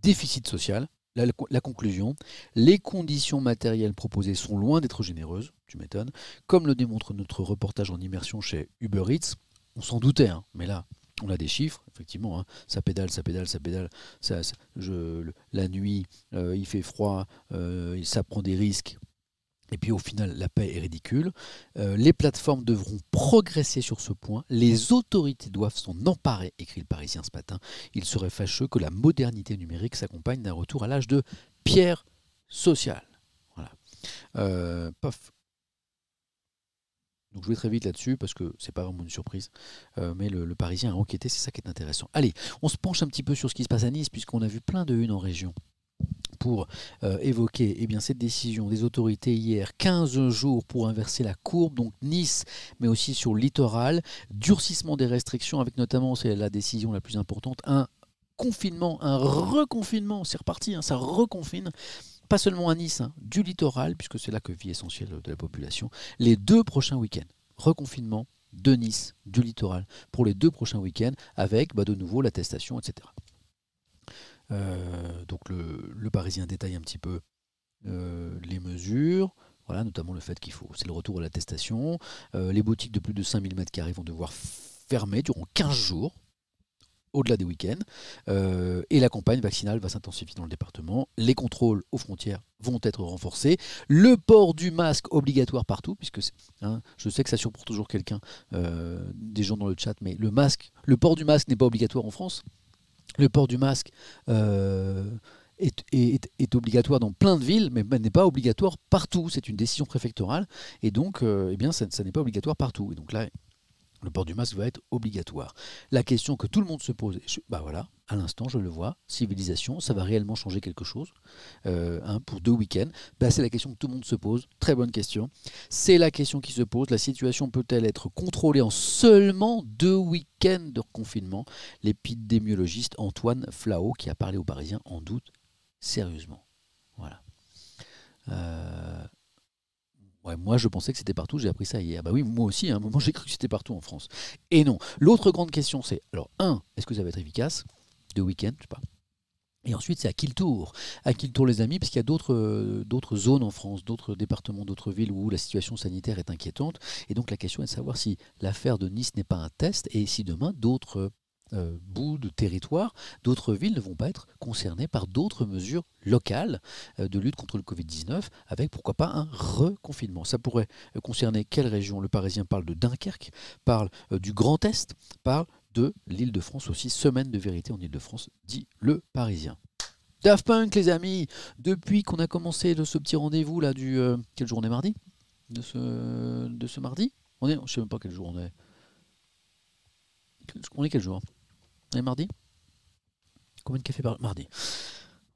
déficit social. La, la, conclusion, les conditions matérielles proposées sont loin d'être généreuses, tu m'étonnes, comme le démontre notre reportage en immersion chez Uber Eats. On s'en doutait, hein, mais là, on a des chiffres, effectivement, hein. ça pédale, ça pédale, ça pédale, ça, je, la nuit, euh, il fait froid, euh, ça prend des risques. Et puis au final, la paix est ridicule. Euh, les plateformes devront progresser sur ce point. Les autorités doivent s'en emparer, écrit le Parisien ce matin. Il serait fâcheux que la modernité numérique s'accompagne d'un retour à l'âge de pierre sociale. Voilà. Donc je vais très vite là-dessus parce que c'est pas vraiment une surprise. Euh, mais le, Parisien a enquêté, c'est ça qui est intéressant. Allez, on se penche un petit peu sur ce qui se passe à Nice puisqu'on a vu plein de unes en région pour euh, évoquer eh bien, cette décision des autorités hier, 15 jours pour inverser la courbe, donc Nice, mais aussi sur le littoral, durcissement des restrictions avec notamment, c'est la décision la plus importante, un confinement, un reconfinement, c'est reparti, hein, ça reconfine pas seulement à Nice, hein, du littoral, puisque c'est là que vit essentiel de la population, les deux prochains week-ends. Reconfinement de Nice, du littoral, pour les deux prochains week-ends, avec bah, de nouveau l'attestation, etc. Euh, donc le, Parisien détaille un petit peu euh, les mesures. Voilà, notamment le fait qu'il faut, c'est le retour à l'attestation. Euh, les boutiques de plus de 5000 m2 vont devoir fermer durant 15 jours au-delà des week-ends. Euh, et la campagne vaccinale va s'intensifier dans le département. Les contrôles aux frontières vont être renforcés. Le port du masque obligatoire partout, puisque hein, je sais que ça surprend toujours quelqu'un, euh, des gens dans le chat, mais le masque, le port du masque n'est pas obligatoire en France. Le port du masque euh, est, obligatoire dans plein de villes, mais n'est pas obligatoire partout. C'est une décision préfectorale, et donc, eh bien, ça, ça n'est pas obligatoire partout. Et donc là, le port du masque va être obligatoire. La question que tout le monde se pose, bah voilà, à l'instant je le vois, civilisation, ça va réellement changer quelque chose euh, hein, pour deux week-ends bah, C'est la question que tout le monde se pose, très bonne question. C'est la question qui se pose, la situation peut-elle être contrôlée en seulement deux week-ends de confinement L'épidémiologiste Antoine Flao, qui a parlé aux Parisiens, en doute sérieusement. Voilà. Euh, moi, je pensais que c'était partout, j'ai appris ça hier. Bah oui, moi aussi, à un moment, j'ai cru que c'était partout en France. Et non. L'autre grande question, c'est alors, un, est-ce que ça va être efficace De week-end, je sais pas. Et ensuite, c'est à qui le tour? À qui le tour, les amis? Parce qu'il y a d'autres, euh, d'autres zones en France, d'autres départements, d'autres villes où la situation sanitaire est inquiétante. Et donc, la question est de savoir si l'affaire de Nice n'est pas un test et si demain, d'autres euh, de territoire, d'autres villes ne vont pas être concernées par d'autres mesures locales euh, de lutte contre le Covid-19, avec pourquoi pas un reconfinement. Ça pourrait euh, concerner quelle région? Le Parisien parle de Dunkerque, parle du Grand Est, parle de l'Île-de-France aussi. Semaine de vérité en Île-de-France, dit Le Parisien. Daft Punk, les amis, depuis qu'on a commencé ce petit rendez-vous là du. quel jour on est mardi? De ce, de ce mardi? On est. Je sais même pas quel jour on est. On est quel jour? On est mardi? Combien de café par mardi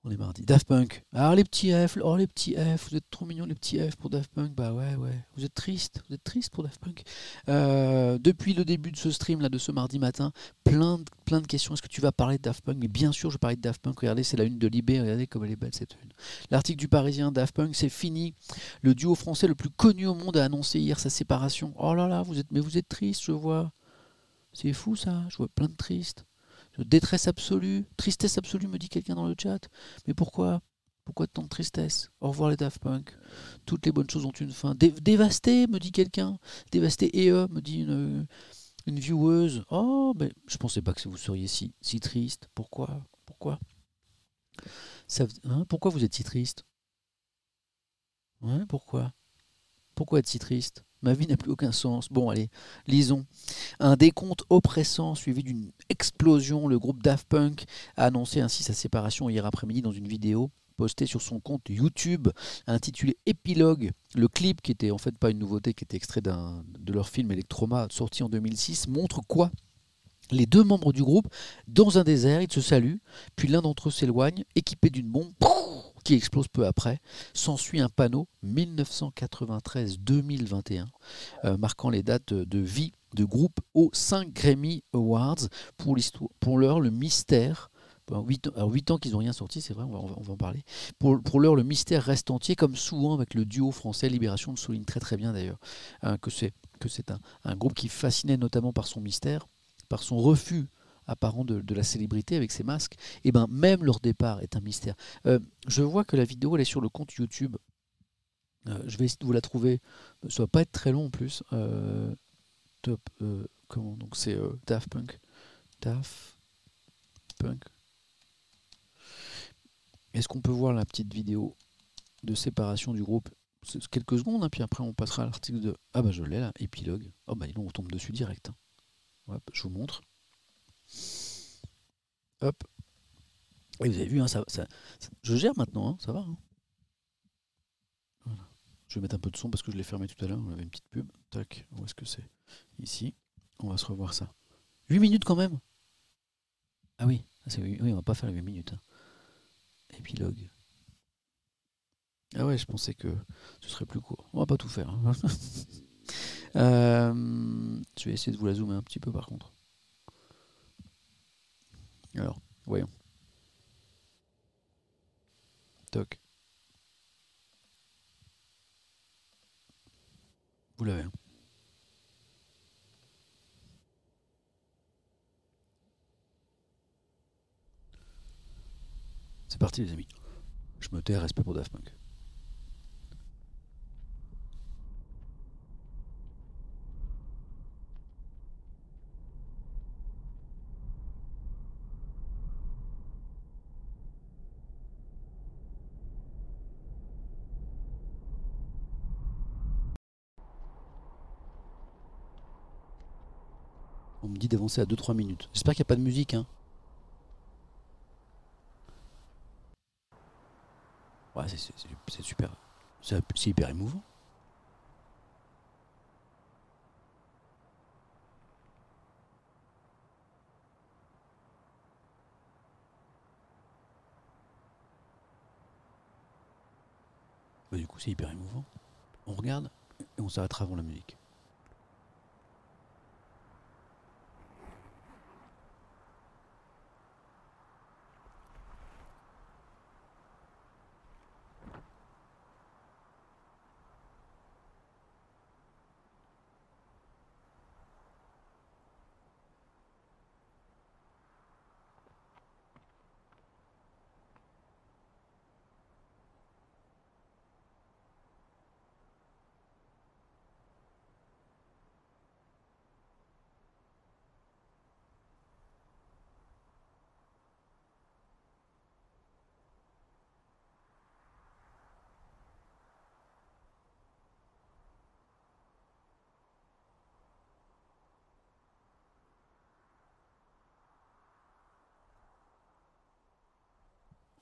on est mardi. Daft Punk. Alors les petits F, oh les petits F, vous êtes trop mignons les petits F pour Daft Punk. Bah ouais, ouais. Vous êtes triste, vous êtes triste pour Daft Punk. Euh, depuis le début de ce stream là, de ce mardi matin, plein de, plein de questions. Est-ce que tu vas parler de Daft Punk? Mais bien sûr, je parlais de Daft Punk. Regardez, c'est la une de Libé. Regardez comme elle est belle cette une. L'article du Parisien, Daft Punk, c'est fini. Le duo français le plus connu au monde a annoncé hier sa séparation. Oh là là, vous êtes, mais vous êtes triste, je vois. C'est fou ça. Je vois plein de tristes. Détresse absolue, tristesse absolue, me dit quelqu'un dans le chat. Mais pourquoi? Pourquoi tant de tristesse? Au revoir les Daft Punk. Toutes les bonnes choses ont une fin. dévasté, me dit quelqu'un. Dévasté et eux, me dit une, une vieweuse. Oh, mais je pensais pas que vous seriez si, si triste. Pourquoi? Pourquoi? Hein, Pourquoi vous êtes si triste? Pourquoi? Pourquoi être si triste? Ma vie n'a plus aucun sens. Bon, allez, lisons. Un décompte oppressant suivi d'une explosion. Le groupe Daft Punk a annoncé ainsi sa séparation hier après-midi dans une vidéo postée sur son compte YouTube intitulé Épilogue. Le clip, qui était en fait pas une nouveauté, qui était extrait de leur film Electroma sorti en 2006, montre quoi? Les deux membres du groupe, dans un désert, ils se saluent, puis l'un d'entre eux s'éloigne, équipé d'une bombe qui explose peu après. S'ensuit un panneau 1993-2021 euh, marquant les dates de vie de groupe aux 5 Grammy Awards. Pour, l'heure, le mystère 8 ans, 8 ans qu'ils n'ont rien sorti, c'est vrai, on va, en parler. Pour, l'heure, le mystère reste entier, comme souvent avec le duo français Libération le souligne très très bien d'ailleurs, hein, que c'est un, groupe qui fascinait notamment par son mystère, par son refus apparent de, la célébrité avec ses masques, et eh ben même leur départ est un mystère. Euh, je vois que la vidéo elle est sur le compte YouTube. Euh, je vais essayer de vous la trouver. Ça va pas être très long en plus. Euh, top. comment donc c'est Daft Punk. Daft Punk. Est-ce qu'on peut voir la petite vidéo de séparation du groupe? Quelques secondes, hein, puis après on passera à l'article de. Ah bah je l'ai là, épilogue. Oh bah non, on tombe dessus direct. Hein. je vous montre. Hop. Vous avez vu, hein, ça, je gère maintenant, hein, ça va. Hein. Je vais mettre un peu de son parce que je l'ai fermé tout à l'heure. On avait une petite pub. Tac, où est-ce que c'est? Ici. On va se revoir ça. 8 minutes quand même Ah oui, oui, on va pas faire les 8 minutes. Épilogue. Ah ouais, je pensais que ce serait plus court. On va pas tout faire. Hein. *laughs* Euh, je vais essayer de vous la zoomer un petit peu par contre. Alors, voyons. Toc. Vous l'avez. Hein. C'est parti les amis. Je me tais, respect pour Daft Punk. Dit d'avancer à 2-3 minutes. J'espère qu'il n'y a pas de musique. Hein. Ouais, c'est super. C'est hyper émouvant. Bah, du coup, c'est hyper émouvant. On regarde et on s'arrêtera avant la musique.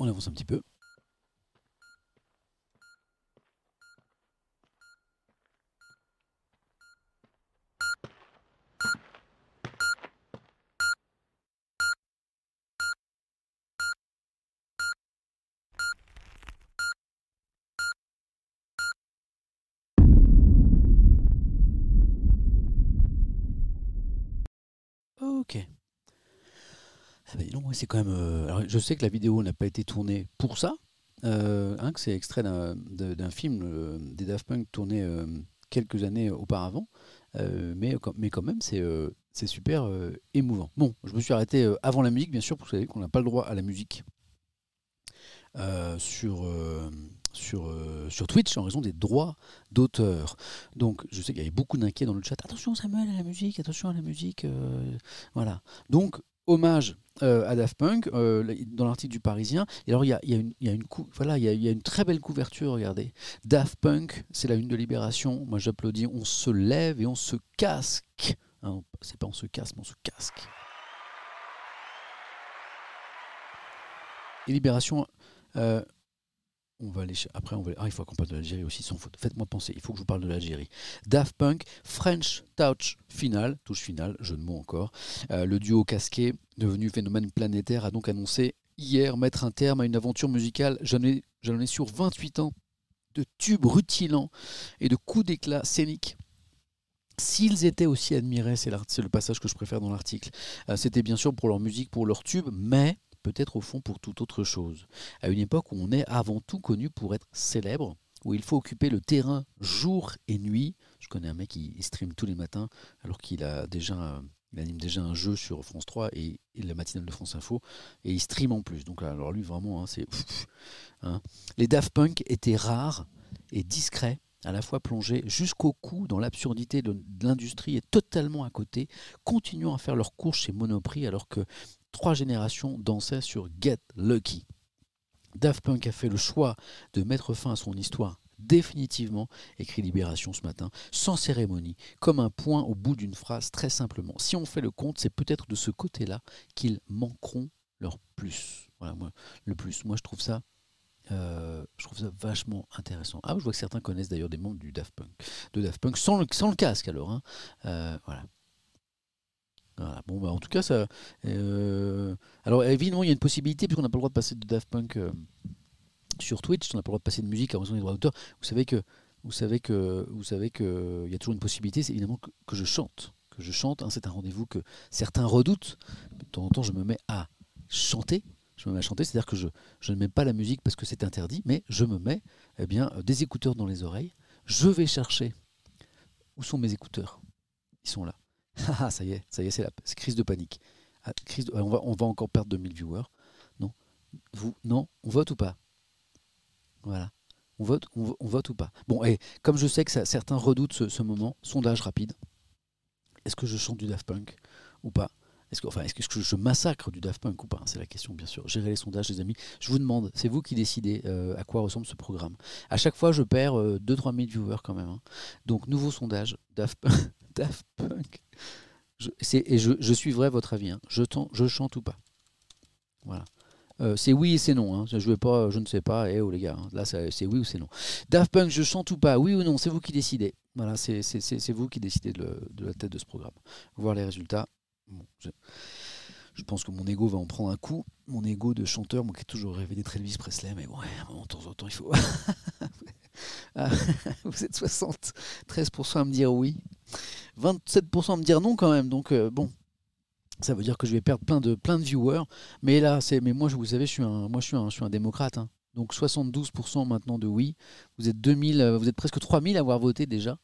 On avance un petit peu. Ok. Ah bah c'est quand même. Euh, je sais que la vidéo n'a pas été tournée pour ça, euh, hein, que c'est extrait d'un film euh, des Daft Punk tourné quelques années auparavant, mais, mais quand même, c'est super émouvant. Bon, je me suis arrêté avant la musique, bien sûr, parce que qu'on n'a pas le droit à la musique sur, sur, sur Twitch en raison des droits d'auteur. Donc je sais qu'il y avait beaucoup d'inquiets dans le chat. Attention Samuel à la musique, attention à la musique. voilà. Donc hommage euh, à Daft Punk euh, dans l'article du Parisien. Et alors il y a, une, très belle couverture, regardez. Daft Punk, c'est la une de Libération. Moi j'applaudis. On se lève et on se casque. Hein, c'est pas on se casse, mais on se casque. Libération euh, on va aller après on va ah il faut qu'on parle de l'Algérie aussi sans faute. Faites-moi penser il faut que je vous parle de l'Algérie. Daft Punk French Touch Final touche finale jeu de mots encore. Euh, le duo casqué devenu phénomène planétaire a donc annoncé hier mettre un terme à une aventure musicale. Jalonnée sur 28 ans de tubes rutilants et de coups d'éclat scéniques. S'ils étaient aussi admirés, c'est le passage que je préfère dans l'article, euh, c'était bien sûr pour leur musique, pour leur tube, mais peut-être au fond pour toute autre chose. À une époque où on est avant tout connu pour être célèbre, où il faut occuper le terrain jour et nuit. Je connais un mec qui stream tous les matins alors qu'il a déjà il anime déjà un jeu sur France 3 et, la matinale de France Info et il stream en plus. Donc alors lui vraiment hein, c'est hein. les Daft Punk étaient rares et discrets à la fois plongés jusqu'au cou dans l'absurdité de l'industrie et totalement à côté, continuant à faire leur course chez Monoprix alors que trois générations dansaient sur Get Lucky. Daft Punk a fait le choix de mettre fin à son histoire définitivement, écrit Libération ce matin, sans cérémonie, comme un point au bout d'une phrase très simplement. Si on fait le compte, c'est peut-être de ce côté-là qu'ils manqueront leur plus. Voilà, moi, le plus. Moi, je trouve ça. Euh, je trouve ça vachement intéressant. Ah, je vois que certains connaissent d'ailleurs des membres du Daft Punk, de Daft Punk sans le, casque alors. Hein. Euh, voilà. Bon, bah, en tout cas, ça. Euh, alors, évidemment, il y a une possibilité, puisqu'on n'a pas le droit de passer de Daft Punk. Euh, sur Twitch, on n'a pas le droit de passer de musique à raison des droits d'auteur. Vous savez que vous savez que vous savez que il y a toujours une possibilité, c'est évidemment que, je chante, que je chante. Hein, c'est un rendez-vous que certains redoutent. De temps en temps, je me mets à chanter. Je me mets à chanter, c'est-à-dire que je, je ne mets pas la musique parce que c'est interdit, mais je me mets eh bien, des écouteurs dans les oreilles. Je vais chercher où sont mes écouteurs. Ils sont là. *laughs* Ah, ça y est, ça y est, c'est la crise de panique. Ah, on, va, encore perdre 2000 viewers. Non, vous, non, on vote ou pas? Voilà. On vote, on, vote ou pas? Bon, et comme je sais que certains redoutent ce, moment, sondage rapide. Est-ce que je chante du Daft Punk ou pas? Est-ce que, enfin, est-ce que je massacre du Daft Punk ou pas? C'est la question, bien sûr. Gérez les sondages, les amis. Je vous demande, c'est vous qui décidez euh, à quoi ressemble ce programme. À chaque fois, je perds 2-3 000 viewers quand même. Hein. Donc, nouveau sondage, Daft, Punk. Je, et je, suivrai votre avis. Hein. Je, je chante ou pas Voilà. Euh, c'est oui et c'est non. Hein. Je vais pas, je ne sais pas. Eh oh les gars, hein. là c'est oui ou c'est non. Daft Punk, je chante ou pas? Oui ou non C'est vous qui décidez. Voilà, c'est vous qui décidez de, la tête de ce programme. Voir les résultats. je, pense que mon ego va en prendre un coup. Mon ego de chanteur, moi qui ai toujours rêvé d'être Elvis Presley, mais bon, de temps en temps il faut. *laughs* Ah, *laughs* vous êtes 73% à me dire oui, 27% à me dire non quand même. Donc euh, bon, ça veut dire que je vais perdre plein de, plein de viewers. Mais là, c'est, moi, vous savez, je suis un, moi, je je un démocrate. Hein. Donc 72% maintenant de oui. Vous êtes 2000, euh, vous êtes presque 3000 à avoir voté déjà.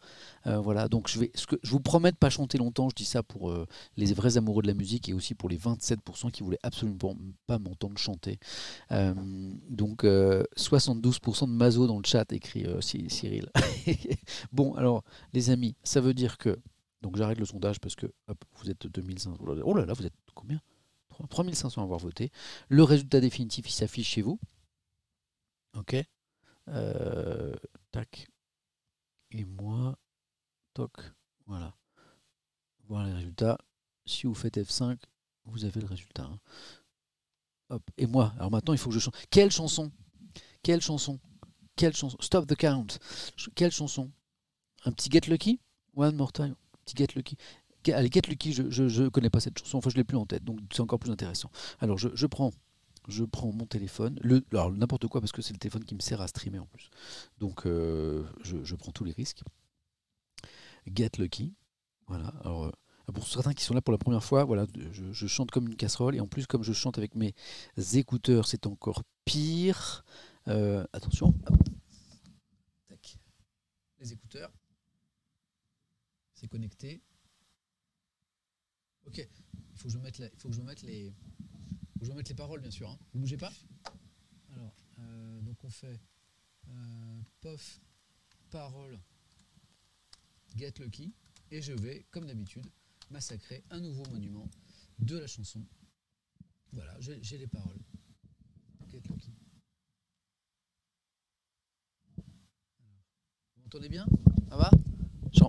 Euh, voilà. Donc je vous promets de pas chanter longtemps. Je dis ça pour euh, les vrais amoureux de la musique et aussi pour les 27% qui voulaient absolument pas m'entendre chanter. donc 72% de mazo dans le chat écrit Cyril. *laughs* bon alors les amis, ça veut dire que donc j'arrête le sondage parce que vous êtes 2500. Oh là là, vous êtes combien? 3500 à avoir voté. Le résultat définitif, il s'affiche chez vous. Ok. Euh, tac. Et moi, toc. Voilà. Voir les résultats. Si vous faites F5, vous avez le résultat. Hein. Hop. Et moi, alors maintenant, il faut que je chante. Quelle chanson? Quelle chanson? Quelle chanson? Stop the count. Quelle chanson? Un petit Get Lucky? One more time. Petit Get Lucky. Allez, Get Lucky, je ne connais pas cette chanson, enfin je l'ai plus en tête, donc c'est encore plus intéressant. Alors je, prends, je prends mon téléphone, alors n'importe quoi parce que c'est le téléphone qui me sert à streamer en plus. Donc euh, je, prends tous les risques. Get Lucky, voilà. Alors euh, pour certains qui sont là pour la première fois, voilà, je, chante comme une casserole et en plus comme je chante avec mes écouteurs, c'est encore pire. Euh, attention, les écouteurs c'est connecté. Ok, il faut que je il faut que je mette les, je mette les paroles bien sûr. Hein. Vous bougez pas? Alors, euh, donc on fait euh, pof, parole, get lucky, et je vais, comme d'habitude, massacrer un nouveau monument de la chanson. Voilà, j'ai les paroles. Get lucky. Vous m'entendez bien? Ça va?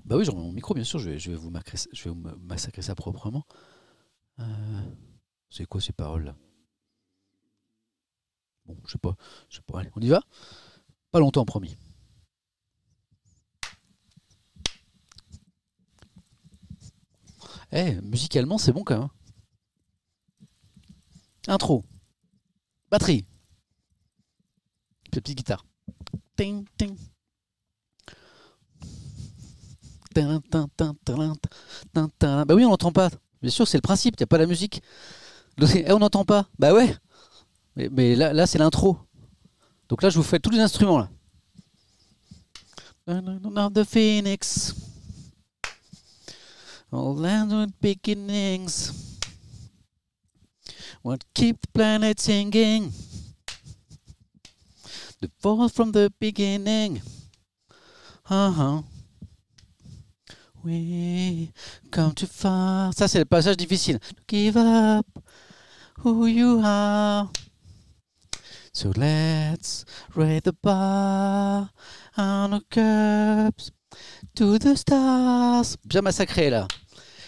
Bah oui, j'en mon micro, bien sûr, je vais, je vais, vous, massacrer, je vais vous massacrer ça proprement. Euh, c'est quoi ces paroles-là? Bon, je sais pas. Sais pas. Allez, on y va? Pas longtemps, promis. Eh, musicalement, c'est bon quand même. Intro. Batterie. Petite guitare. Ting, ting. Bah oui, on n'entend pas. Bien sûr, c'est le principe, il n'y a pas la musique. Eh, on n'entend pas. Bah ouais. Mais, là c'est l'intro. Donc là, je vous fais tous les instruments là. The Phoenix. All land with beginnings. What keep the planet singing? The fall from the beginning. Uh-huh. We come too far. Ça, c'est le passage difficile. Give up who you are. So let's raise the bar on our curbs to the stars. Bien massacré là.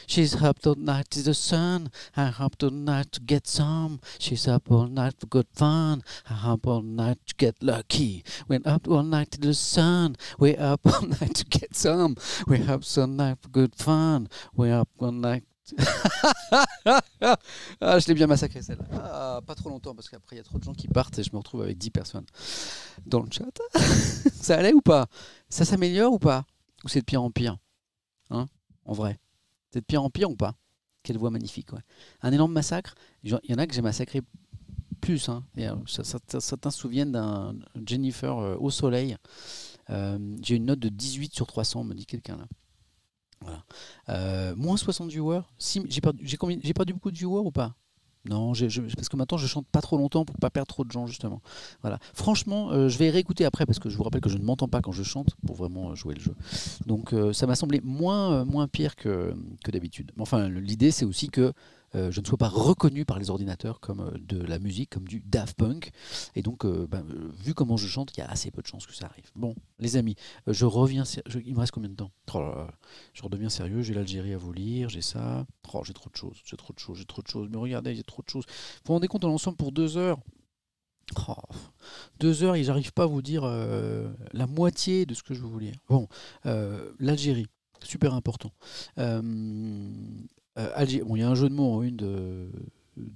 She's up all night to the sun. I up all night to get some. She's up all night for good fun. I up all night to get lucky. We're up all night to the sun. We're up *laughs* all night to get some. We're up all night for good fun. We're up all night ah, je l'ai bien massacré celle-là. Ah, pas trop longtemps parce qu'après il y a trop de gens qui partent et je me retrouve avec 10 personnes dans le chat. *laughs* ça allait ou pas? Ça s'améliore ou pas? Ou c'est de pire en pire? Hein En vrai C'est de pire en pire ou pas? Quelle voix magnifique. Ouais. Un énorme massacre? Il y en a que j'ai massacré plus. Hein. Euh, certains se souviennent d'un Jennifer euh, au soleil. Euh, j'ai une note de 18 sur 300, me dit quelqu'un là. Voilà. moins 60 viewers. Si, j'ai perdu, perdu beaucoup de viewers ou pas? Non, parce que maintenant je chante pas trop longtemps pour pas perdre trop de gens justement. Voilà. Franchement, je vais réécouter après parce que je vous rappelle que je ne m'entends pas quand je chante pour vraiment jouer le jeu. Donc ça m'a semblé moins, moins pire que, que d'habitude. Enfin, l'idée c'est aussi que euh, je ne sois pas reconnu par les ordinateurs comme euh, de la musique, comme du Daft Punk. Et donc, euh, ben, vu comment je chante, il y a assez peu de chances que ça arrive. Bon, les amis, je reviens. il me reste combien de temps? Oh Je redeviens sérieux. J'ai l'Algérie à vous lire, j'ai ça. Oh, j'ai trop de choses, j'ai trop de choses, j'ai trop de choses. Mais regardez, j'ai trop de choses. Vous vous rendez compte, dans l'ensemble, pour deux heures. Oh, deux heures et j'arrive pas à vous dire la moitié de ce que je lire. Bon, l'Algérie, super important. Bon, il y a un jeu de mots en une de,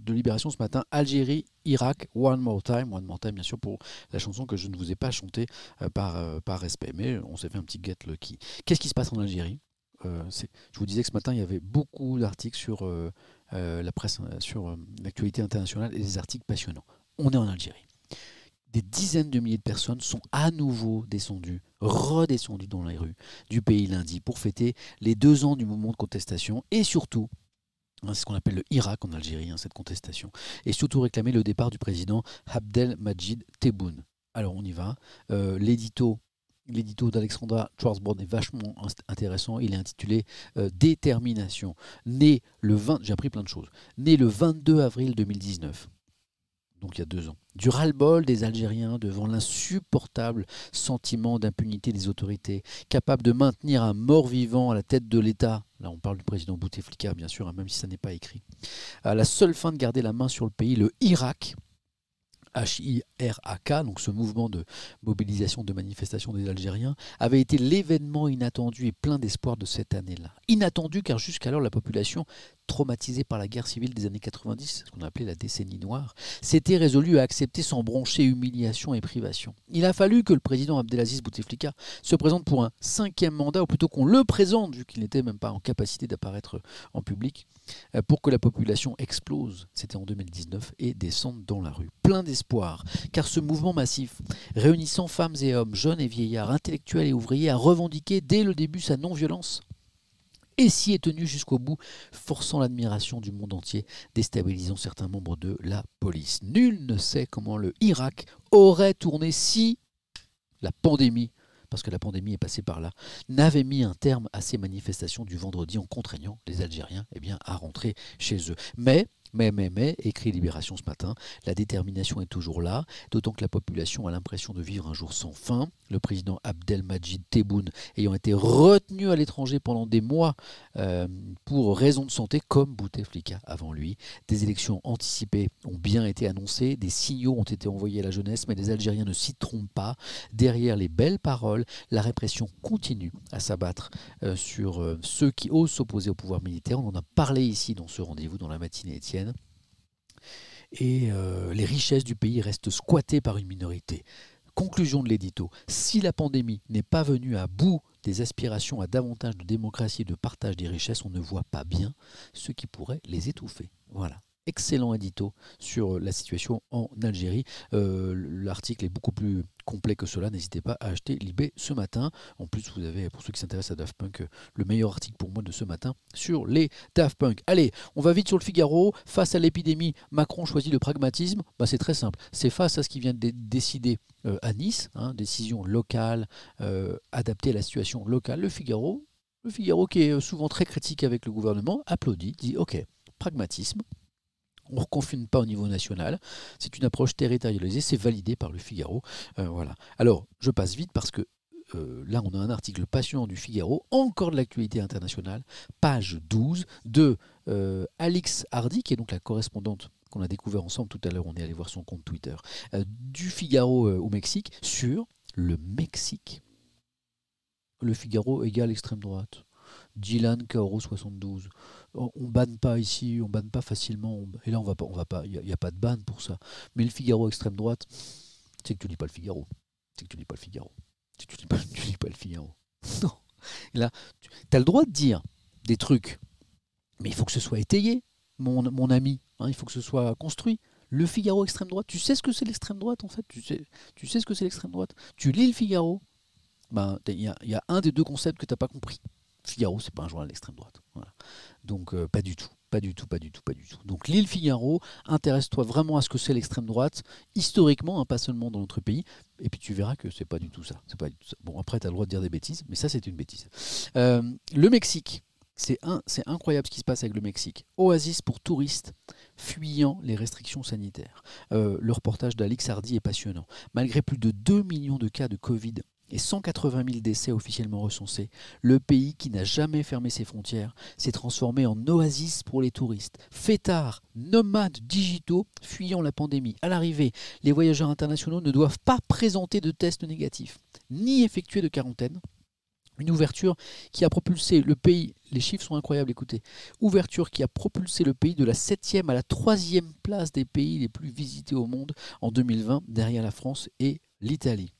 Libération ce matin. Algérie, Irak, One More Time. One More Time, bien sûr, pour la chanson que je ne vous ai pas chantée euh, par, euh, par respect. Mais on s'est fait un petit get lucky. Qu'est-ce qui se passe en Algérie? Je vous disais que ce matin, il y avait beaucoup d'articles sur la presse, sur l'actualité internationale et des articles passionnants. On est en Algérie des dizaines de milliers de personnes sont à nouveau descendues, redescendues dans les rues du pays lundi pour fêter les deux ans du mouvement de contestation et surtout hein, c'est ce qu'on appelle le Irak en Algérie, hein, cette contestation, et surtout réclamer le départ du président Abdelmajid Tebboune. Alors on y va. Euh, l'édito L'édito d'Alexandra Schwarzborn est vachement intéressant. Il est intitulé euh, Détermination. Né le 20, j'ai appris plein de choses. Né le 22 avril 2019 donc il y a deux ans, du ras-le-bol des Algériens devant l'insupportable sentiment d'impunité des autorités, capable de maintenir un mort-vivant à la tête de l'État. Là, on parle du président Bouteflika, bien sûr, hein, même si ça n'est pas écrit. À la seule fin de garder la main sur le pays, le Irak, HIRAK, donc ce mouvement de mobilisation de manifestation des Algériens, avait été l'événement inattendu et plein d'espoir de cette année-là. Inattendu car jusqu'alors la population traumatisé par la guerre civile des années 90, ce qu'on appelait la décennie noire, s'était résolu à accepter sans broncher humiliation et privation. Il a fallu que le président Abdelaziz Bouteflika se présente pour un cinquième mandat, ou plutôt qu'on le présente, vu qu'il n'était même pas en capacité d'apparaître en public, euh, pour que la population explose, c'était en 2019, et descende dans la rue. Plein d'espoir, car ce mouvement massif, réunissant femmes et hommes, jeunes et vieillards, intellectuels et ouvriers, a revendiqué dès le début sa non-violence et s'y est tenu jusqu'au bout, forçant l'admiration du monde entier, déstabilisant certains membres de la police. Nul ne sait comment le Irak aurait tourné si la pandémie parce que la pandémie est passée par là, n'avait mis un terme à ces manifestations du vendredi en contraignant les Algériens eh bien, à rentrer chez eux. Mais mais, mais, mais, écrit Libération ce matin, la détermination est toujours là, d'autant que la population a l'impression de vivre un jour sans fin. Le président Abdelmajid Tebboune ayant été retenu à l'étranger pendant des mois euh, pour raison de santé, comme Bouteflika avant lui. Des élections anticipées ont bien été annoncées, des signaux ont été envoyés à la jeunesse, mais les Algériens ne s'y trompent pas. Derrière les belles paroles, la répression continue à s'abattre euh, sur euh, ceux qui osent s'opposer au pouvoir militaire. On en a parlé ici dans ce rendez-vous dans la matinée Étienne et euh, les richesses du pays restent squattées par une minorité. Conclusion de l'édito, si la pandémie n'est pas venue à bout des aspirations à davantage de démocratie et de partage des richesses, on ne voit pas bien ce qui pourrait les étouffer. Voilà excellent édito sur la situation en Algérie. Euh, l'article est beaucoup plus complet que cela. N'hésitez pas à acheter Libé ce matin. En plus, vous avez, pour ceux qui s'intéressent à Daft Punk, le meilleur article pour moi de ce matin sur les Daft Punk. Allez, on va vite sur le Figaro. Face à l'épidémie, Macron choisit le pragmatisme. Bah, c'est très simple. C'est face à ce qui vient de décider euh, à Nice, hein, décision locale, euh, adaptée à la situation locale. Le Figaro, le Figaro qui est souvent très critique avec le gouvernement, applaudit, dit OK, pragmatisme, on ne reconfine pas au niveau national. C'est une approche territorialisée, c'est validé par le Figaro. Euh, voilà. Alors, je passe vite parce que euh, là, on a un article passionnant du Figaro, encore de l'actualité internationale, page 12, de euh, Alix Hardy, qui est donc la correspondante qu'on a découvert ensemble tout à l'heure, on est allé voir son compte Twitter, du Figaro au Mexique, sur le Mexique. Le Figaro égale extrême droite. Dylan Kaoro 72. On, on banne pas ici, on banne pas facilement. et là, on va pas, on va pas. Il n'y a, pas de ban pour ça. Mais le Figaro extrême droite, c'est que tu lis pas le Figaro. C'est que tu lis pas le Figaro. Que tu lis pas, *laughs* tu lis pas le Figaro. *laughs* Non. là, tu as le droit de dire des trucs, mais il faut que ce soit étayé, mon, mon ami. Hein, il faut que ce soit construit. Le Figaro extrême droite, tu sais ce que c'est l'extrême droite en fait? Tu sais, tu sais ce que c'est l'extrême droite? Tu lis le Figaro, ben, il y, y, a un des deux concepts que tu n'as pas compris. Figaro, c'est pas un journal d'extrême droite. Donc euh, pas du tout, pas du tout, pas du tout, pas du tout. Donc l'île Figaro, intéresse-toi vraiment à ce que c'est l'extrême droite, historiquement, hein, pas seulement dans notre pays, et puis tu verras que c'est pas du tout ça. Pas du tout ça. Bon, après, tu as le droit de dire des bêtises, mais ça, c'est une bêtise. Euh, le Mexique, c'est incroyable ce qui se passe avec le Mexique. Oasis pour touristes fuyant les restrictions sanitaires. Euh, le reportage d'Alix Hardy est passionnant. Malgré plus de 2 millions de cas de Covid et 180 000 décès officiellement recensés, le pays qui n'a jamais fermé ses frontières s'est transformé en oasis pour les touristes. Fêtards, nomades digitaux fuyant la pandémie. À l'arrivée, les voyageurs internationaux ne doivent pas présenter de tests négatifs, ni effectuer de quarantaine. Une ouverture qui a propulsé le pays, les chiffres sont incroyables, écoutez, ouverture qui a propulsé le pays de la 7e à la 3e place des pays les plus visités au monde en 2020, derrière la France et l'Italie.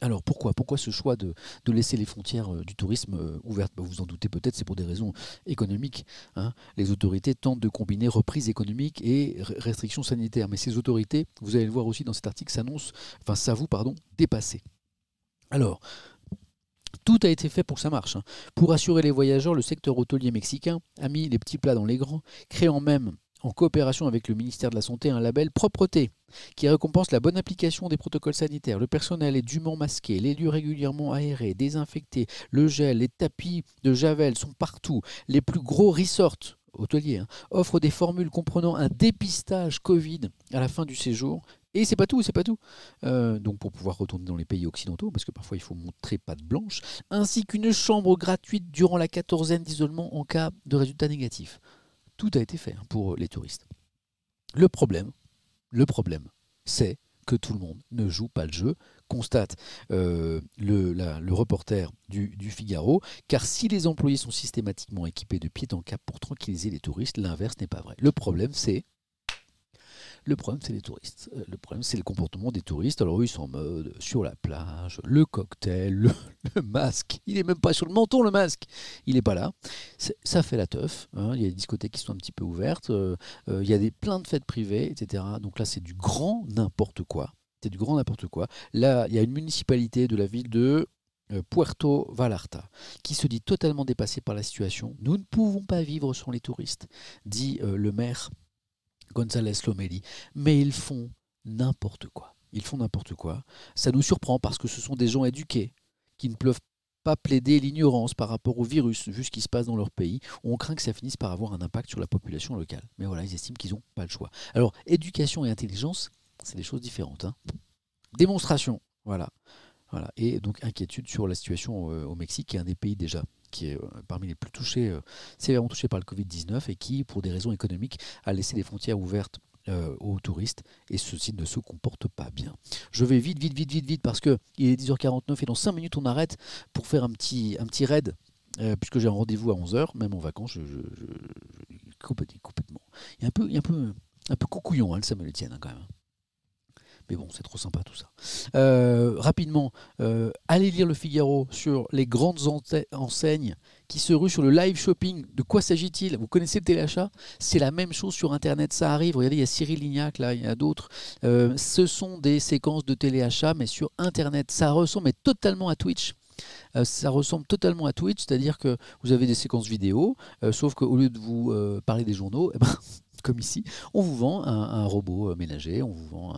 Alors pourquoi Pourquoi ce choix de, laisser les frontières euh, du tourisme euh, ouvertes? Bah, Vous vous en doutez peut-être, c'est pour des raisons économiques. Hein. Les autorités tentent de combiner reprise économique et restrictions sanitaires. Mais ces autorités, vous allez le voir aussi dans cet article, s'annoncent, enfin s'avouent, pardon, dépassées. Alors, tout a été fait pour que ça marche. Hein. Pour assurer les voyageurs, le secteur hôtelier mexicain a mis les petits plats dans les grands, créant même en coopération avec le ministère de la Santé, un label propreté qui récompense la bonne application des protocoles sanitaires. Le personnel est dûment masqué, les lieux régulièrement aérés, désinfectés, le gel, les tapis de Javel sont partout. Les plus gros resorts hôteliers hein, offrent des formules comprenant un dépistage Covid à la fin du séjour. Et c'est pas tout, c'est pas tout. Euh, donc pour pouvoir retourner dans les pays occidentaux, parce que parfois il faut montrer patte blanche, ainsi qu'une chambre gratuite durant la quatorzaine d'isolement en cas de résultat négatif. Tout a été fait hein, pour les touristes. Le problème, le problème, c'est que tout le monde ne joue pas le jeu, constate euh, le, reporter du, du, Figaro, car si les employés sont systématiquement équipés de pieds en cap pour tranquilliser les touristes, l'inverse n'est pas vrai. Le problème, c'est le problème, c'est les touristes. Euh, le problème, c'est le comportement des touristes. Alors, eux, ils sont en mode sur la plage, le cocktail, le, *laughs* masque. Il n'est même pas sur le menton, le masque. Il n'est pas là. Ça fait la teuf. Hein. Il y a des discothèques qui sont un petit peu ouvertes. Euh, euh, il y a des, plein de fêtes privées, etc. Donc là, c'est du grand n'importe quoi. C'est du grand n'importe quoi. Là, il y a une municipalité de la ville de Puerto Vallarta, qui se dit totalement dépassée par la situation. Nous ne pouvons pas vivre sans les touristes, dit le maire González Lomeli, mais ils font n'importe quoi. Ils font n'importe quoi. Ça nous surprend parce que ce sont des gens éduqués qui ne peuvent pas plaider l'ignorance par rapport au virus, vu ce qui se passe dans leur pays. On craint que ça finisse par avoir un impact sur la population locale. Mais voilà, ils estiment qu'ils n'ont pas le choix. Alors, éducation et intelligence, c'est des choses différentes. Hein. Démonstration, voilà. voilà. Et donc, inquiétude sur la situation euh, au Mexique, qui est un des pays déjà qui est euh, parmi les plus touchés, euh, sévèrement touchés par le Covid-19 et qui, pour des raisons économiques, a laissé les frontières ouvertes euh, aux touristes et ceci ne se comporte pas bien. Je vais vite, vite, vite, vite, vite parce qu'il est 10h49 et dans 5 minutes on arrête pour faire un petit, un petit raid puisque j'ai un rendez-vous à 11h, même en vacances, je, complètement. Il est un peu, il un peu, un peu coucouillon, hein, le Samuel Etienne, hein, quand même. Mais bon, c'est trop sympa tout ça. Euh, rapidement, euh, allez lire le Figaro sur les grandes enseignes qui se ruent sur le live shopping. De quoi s'agit-il? Vous connaissez le téléachat? C'est la même chose sur Internet, ça arrive. Regardez, il y a Cyril Lignac, là, il y a d'autres. Euh, ce sont des séquences de téléachat, mais sur Internet. Ça ressemble totalement à Twitch. ça ressemble totalement à Twitch, c'est-à-dire que vous avez des séquences vidéo, sauf qu'au lieu de vous parler des journaux, eh ben, *laughs* comme ici, on vous vend un, robot euh, ménager, on vous vend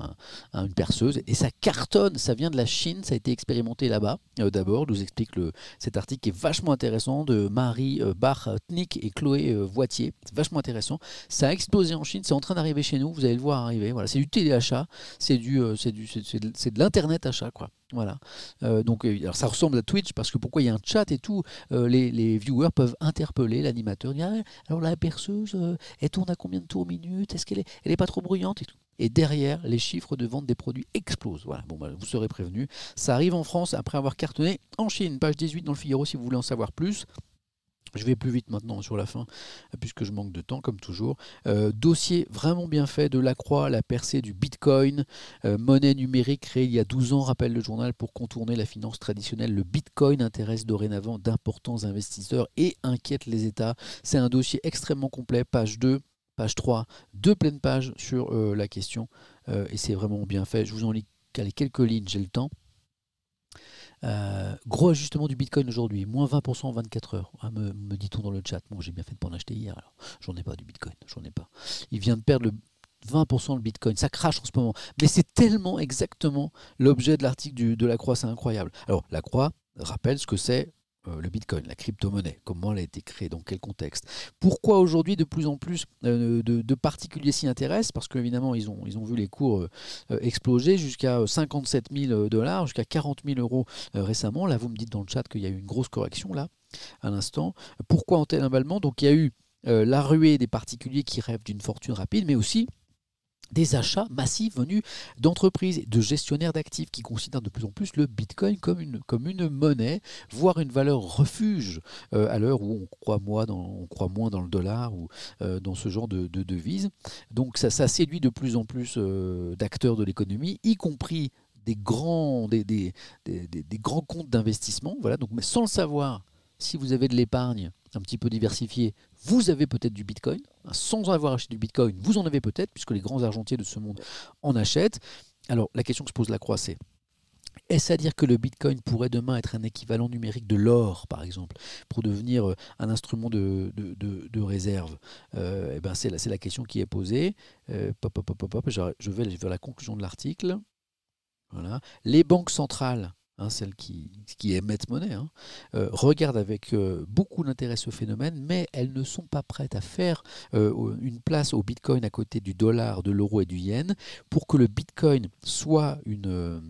une perceuse, et ça cartonne, ça vient de la Chine, ça a été expérimenté là-bas. Euh, d'abord, je vous explique le, cet article qui est vachement intéressant de Marie euh, Bartnik et Chloé Voitier, c'est vachement intéressant. Ça a explosé en Chine, c'est en train d'arriver chez nous, vous allez le voir arriver. Voilà, c'est du téléachat, c'est du, c'est c'est de l'internet achat quoi. Voilà. Euh, donc, euh, ça ressemble à Twitch parce que pourquoi il y a un chat et tout, euh, les, viewers peuvent interpeller l'animateur, ah, alors la perceuse, elle tourne à combien de tours minute? Est-ce qu'elle est, pas trop bruyante et derrière, les chiffres de vente des produits explosent. Voilà, bon, bah, vous serez prévenu. Ça arrive en France après avoir cartonné en Chine. Page 18 dans le Figaro si vous voulez en savoir plus. Je vais plus vite maintenant sur la fin, puisque je manque de temps, comme toujours. Euh, dossier vraiment bien fait de la croix, la percée du Bitcoin, euh, monnaie numérique créée il y a 12 ans, rappelle le journal, pour contourner la finance traditionnelle. Le Bitcoin intéresse dorénavant d'importants investisseurs et inquiète les États. C'est un dossier extrêmement complet, page 2, page 3, deux pleines pages sur euh, la question, et c'est vraiment bien fait. Je vous en lis quelques lignes, j'ai le temps. Euh, gros ajustement du Bitcoin aujourd'hui, moins 20% en 24 heures, ah, me, dit-on dans le chat. Moi, j'ai bien fait de pas en acheter hier, alors j'en ai pas du Bitcoin, j'en ai pas. Il vient de perdre le 20% le Bitcoin, ça crache en ce moment. Mais c'est tellement exactement l'objet de l'article de la Croix, c'est incroyable. Alors, la Croix rappelle ce que c'est euh, le Bitcoin, la crypto-monnaie, comment elle a été créée, dans quel contexte. Pourquoi aujourd'hui de plus en plus euh, de, particuliers s'y intéressent? Parce qu'évidemment, ils ont, ils ont vu les cours euh, exploser jusqu'à 57 000 dollars, jusqu'à 40 000 euros récemment. Là, vous me dites dans le chat qu'il y a eu une grosse correction là, à l'instant. Pourquoi en tel emballement? Donc il y a eu la ruée des particuliers qui rêvent d'une fortune rapide, mais aussi des achats massifs venus d'entreprises, de gestionnaires d'actifs qui considèrent de plus en plus le Bitcoin comme une, monnaie, voire une valeur refuge euh, à l'heure où on croit, moins dans, le dollar ou euh, dans ce genre de, de devises. Donc ça, ça, séduit de plus en plus euh, d'acteurs de l'économie, y compris des grands comptes d'investissement. Voilà, donc, mais sans le savoir, si vous avez de l'épargne un petit peu diversifiée, vous avez peut-être du Bitcoin. Sans avoir acheté du Bitcoin, vous en avez peut-être, puisque les grands argentiers de ce monde en achètent. Alors la question que se pose la croix, c'est est-ce à dire que le Bitcoin pourrait demain être un équivalent numérique de l'or, par exemple, pour devenir euh, un instrument de, réserve? Euh, eh ben c'est, la, c'est la question qui est posée. Euh, je, vais vers la conclusion de l'article. Voilà. Les banques centrales Hein, celles qui, émettent monnaie, hein, euh, regardent avec euh, beaucoup d'intérêt ce phénomène, mais elles ne sont pas prêtes à faire euh, une place au Bitcoin à côté du dollar, de l'euro et du yen pour que le Bitcoin soit une,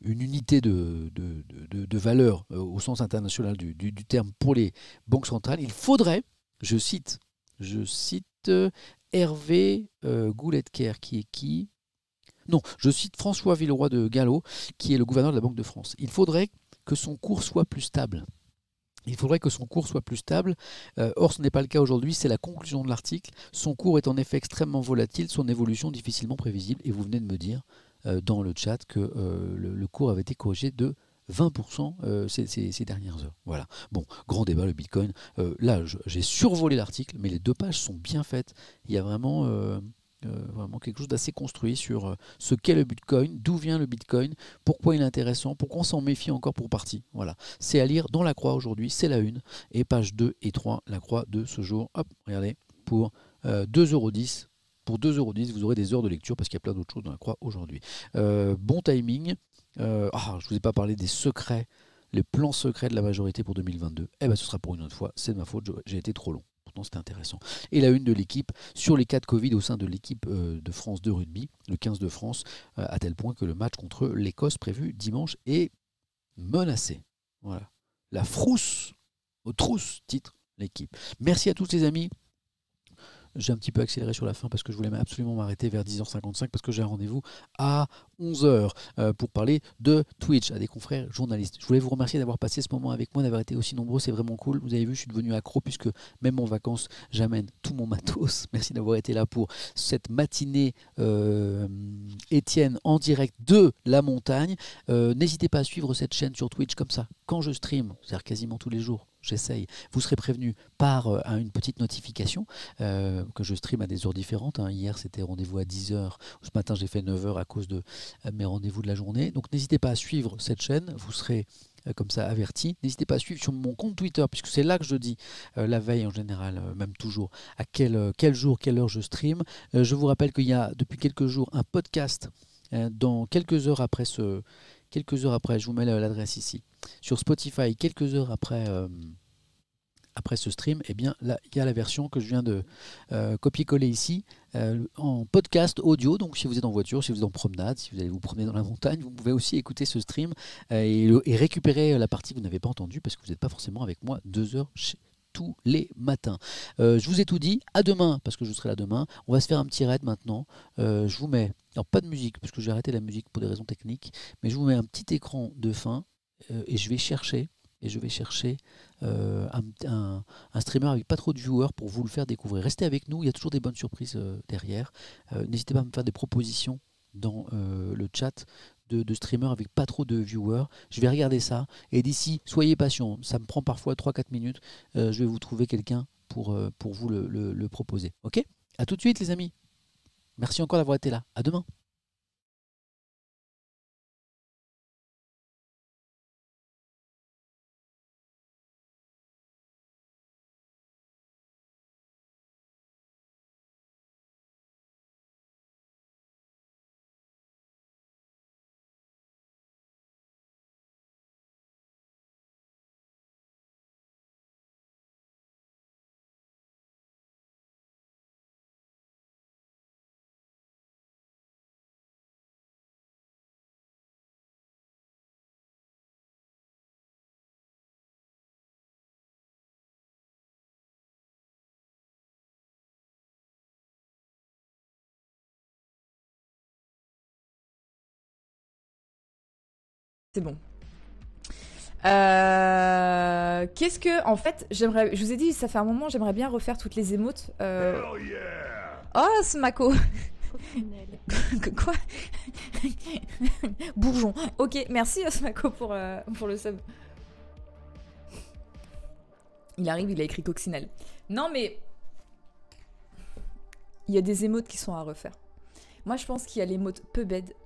unité de, valeur au sens international du, du, terme pour les banques centrales. Il faudrait, je cite, je cite Hervé Gouletker, qui est qui? Non, je cite François Villeroy de Gallo, qui est le gouverneur de la Banque de France. Il faudrait que son cours soit plus stable. Il faudrait que son cours soit plus stable. Euh, or, ce n'est pas le cas aujourd'hui. C'est la conclusion de l'article. Son cours est en effet extrêmement volatile, son évolution difficilement prévisible. Et vous venez de me dire euh, dans le chat que euh, le, cours avait été corrigé de 20% ces, dernières heures. Voilà. Bon, grand débat, le Bitcoin. là, j'ai survolé l'article, mais les deux pages sont bien faites. Il y a vraiment euh, vraiment quelque chose d'assez construit sur euh, ce qu'est le Bitcoin, d'où vient le Bitcoin, pourquoi il est intéressant, pourquoi on s'en méfie encore pour partie. Voilà, c'est à lire dans la croix aujourd'hui, c'est la une, et page 2 et 3, la croix de ce jour. Hop, regardez, pour 2,10€. Euh, pour 2,10€, vous aurez des heures de lecture parce qu'il y a plein d'autres choses dans la croix aujourd'hui. bon timing. ah, je ne vous ai pas parlé des secrets, les plans secrets de la majorité pour 2022. Eh bien, ce sera pour une autre fois. C'est de ma faute, j'ai été trop long c'était intéressant. Et la une de l'équipe sur les cas de Covid au sein de l'équipe euh, de France de rugby, le 15 de France, euh, à tel point que le match contre l'Écosse prévu dimanche est menacé. Voilà. La frousse, au trousse, titre l'équipe. Merci à tous les amis. J'ai un petit peu accéléré sur la fin parce que je voulais absolument m'arrêter vers 10h55 parce que j'ai un rendez-vous à 11h euh, pour parler de Twitch à des confrères journalistes. Je voulais vous remercier d'avoir passé ce moment avec moi, d'avoir été aussi nombreux, c'est vraiment cool. Vous avez vu, je suis devenu accro puisque même en vacances, j'amène tout mon matos. *laughs* Merci d'avoir été là pour cette matinée euh, Étienne en direct de la montagne. Euh, n'hésitez pas à suivre cette chaîne sur Twitch comme ça. Quand je stream, c'est-à-dire quasiment tous les jours, j'essaye. Vous serez prévenu par euh, une petite notification euh, que je stream à des heures différentes. Hein. Hier, c'était rendez-vous à 10h. Ce matin, j'ai fait 9h à cause de euh, mes rendez-vous de la journée. Donc, n'hésitez pas à suivre cette chaîne. Vous serez comme ça averti. N'hésitez pas à suivre sur mon compte Twitter, puisque c'est là que je dis la veille en général, même toujours, à quel, quel jour, quelle heure je stream. je vous rappelle qu'il y a depuis quelques jours un podcast dans quelques heures après ce, quelques heures après, je vous mets l'adresse ici, sur Spotify, quelques heures après, euh, après ce stream, eh bien là, il y a la version que je viens de euh, copier-coller ici euh, en podcast audio. Donc si vous êtes en voiture, si vous êtes en promenade, si vous allez vous promener dans la montagne, vous pouvez aussi écouter ce stream et, récupérer la partie que vous n'avez pas entendue parce que vous n'êtes pas forcément avec moi deux heures tous les matins. je vous ai tout dit, à demain, parce que je serai là demain. On va se faire un petit raid maintenant. je vous mets alors pas de musique, parce que j'ai arrêté la musique pour des raisons techniques, mais je vous mets un petit écran de fin et je vais chercher et je vais chercher euh, un, streamer avec pas trop de viewers pour vous le faire découvrir. Restez avec nous, il y a toujours des bonnes surprises euh, derrière. N'hésitez pas à me faire des propositions dans le chat de, streamers avec pas trop de viewers. Je vais regarder ça et d'ici, soyez patient, ça me prend parfois 3-4 minutes. je vais vous trouver quelqu'un pour, vous le, le proposer. Ok? À tout de suite les amis. Merci encore d'avoir été là. À demain. C'est bon. Euh, Qu'est-ce que, en fait, j'aimerais, je vous ai dit, ça fait un moment, j'aimerais bien refaire toutes les émotes. Euh... Oh, Smako. *laughs* Quoi? Bourgeon. Ok, merci Smako pour, euh, pour le sub. Il arrive, il a écrit coccinelle. Non mais il y a des émotes qui sont à refaire. Moi, je pense qu'il y a l'émote peu bed qui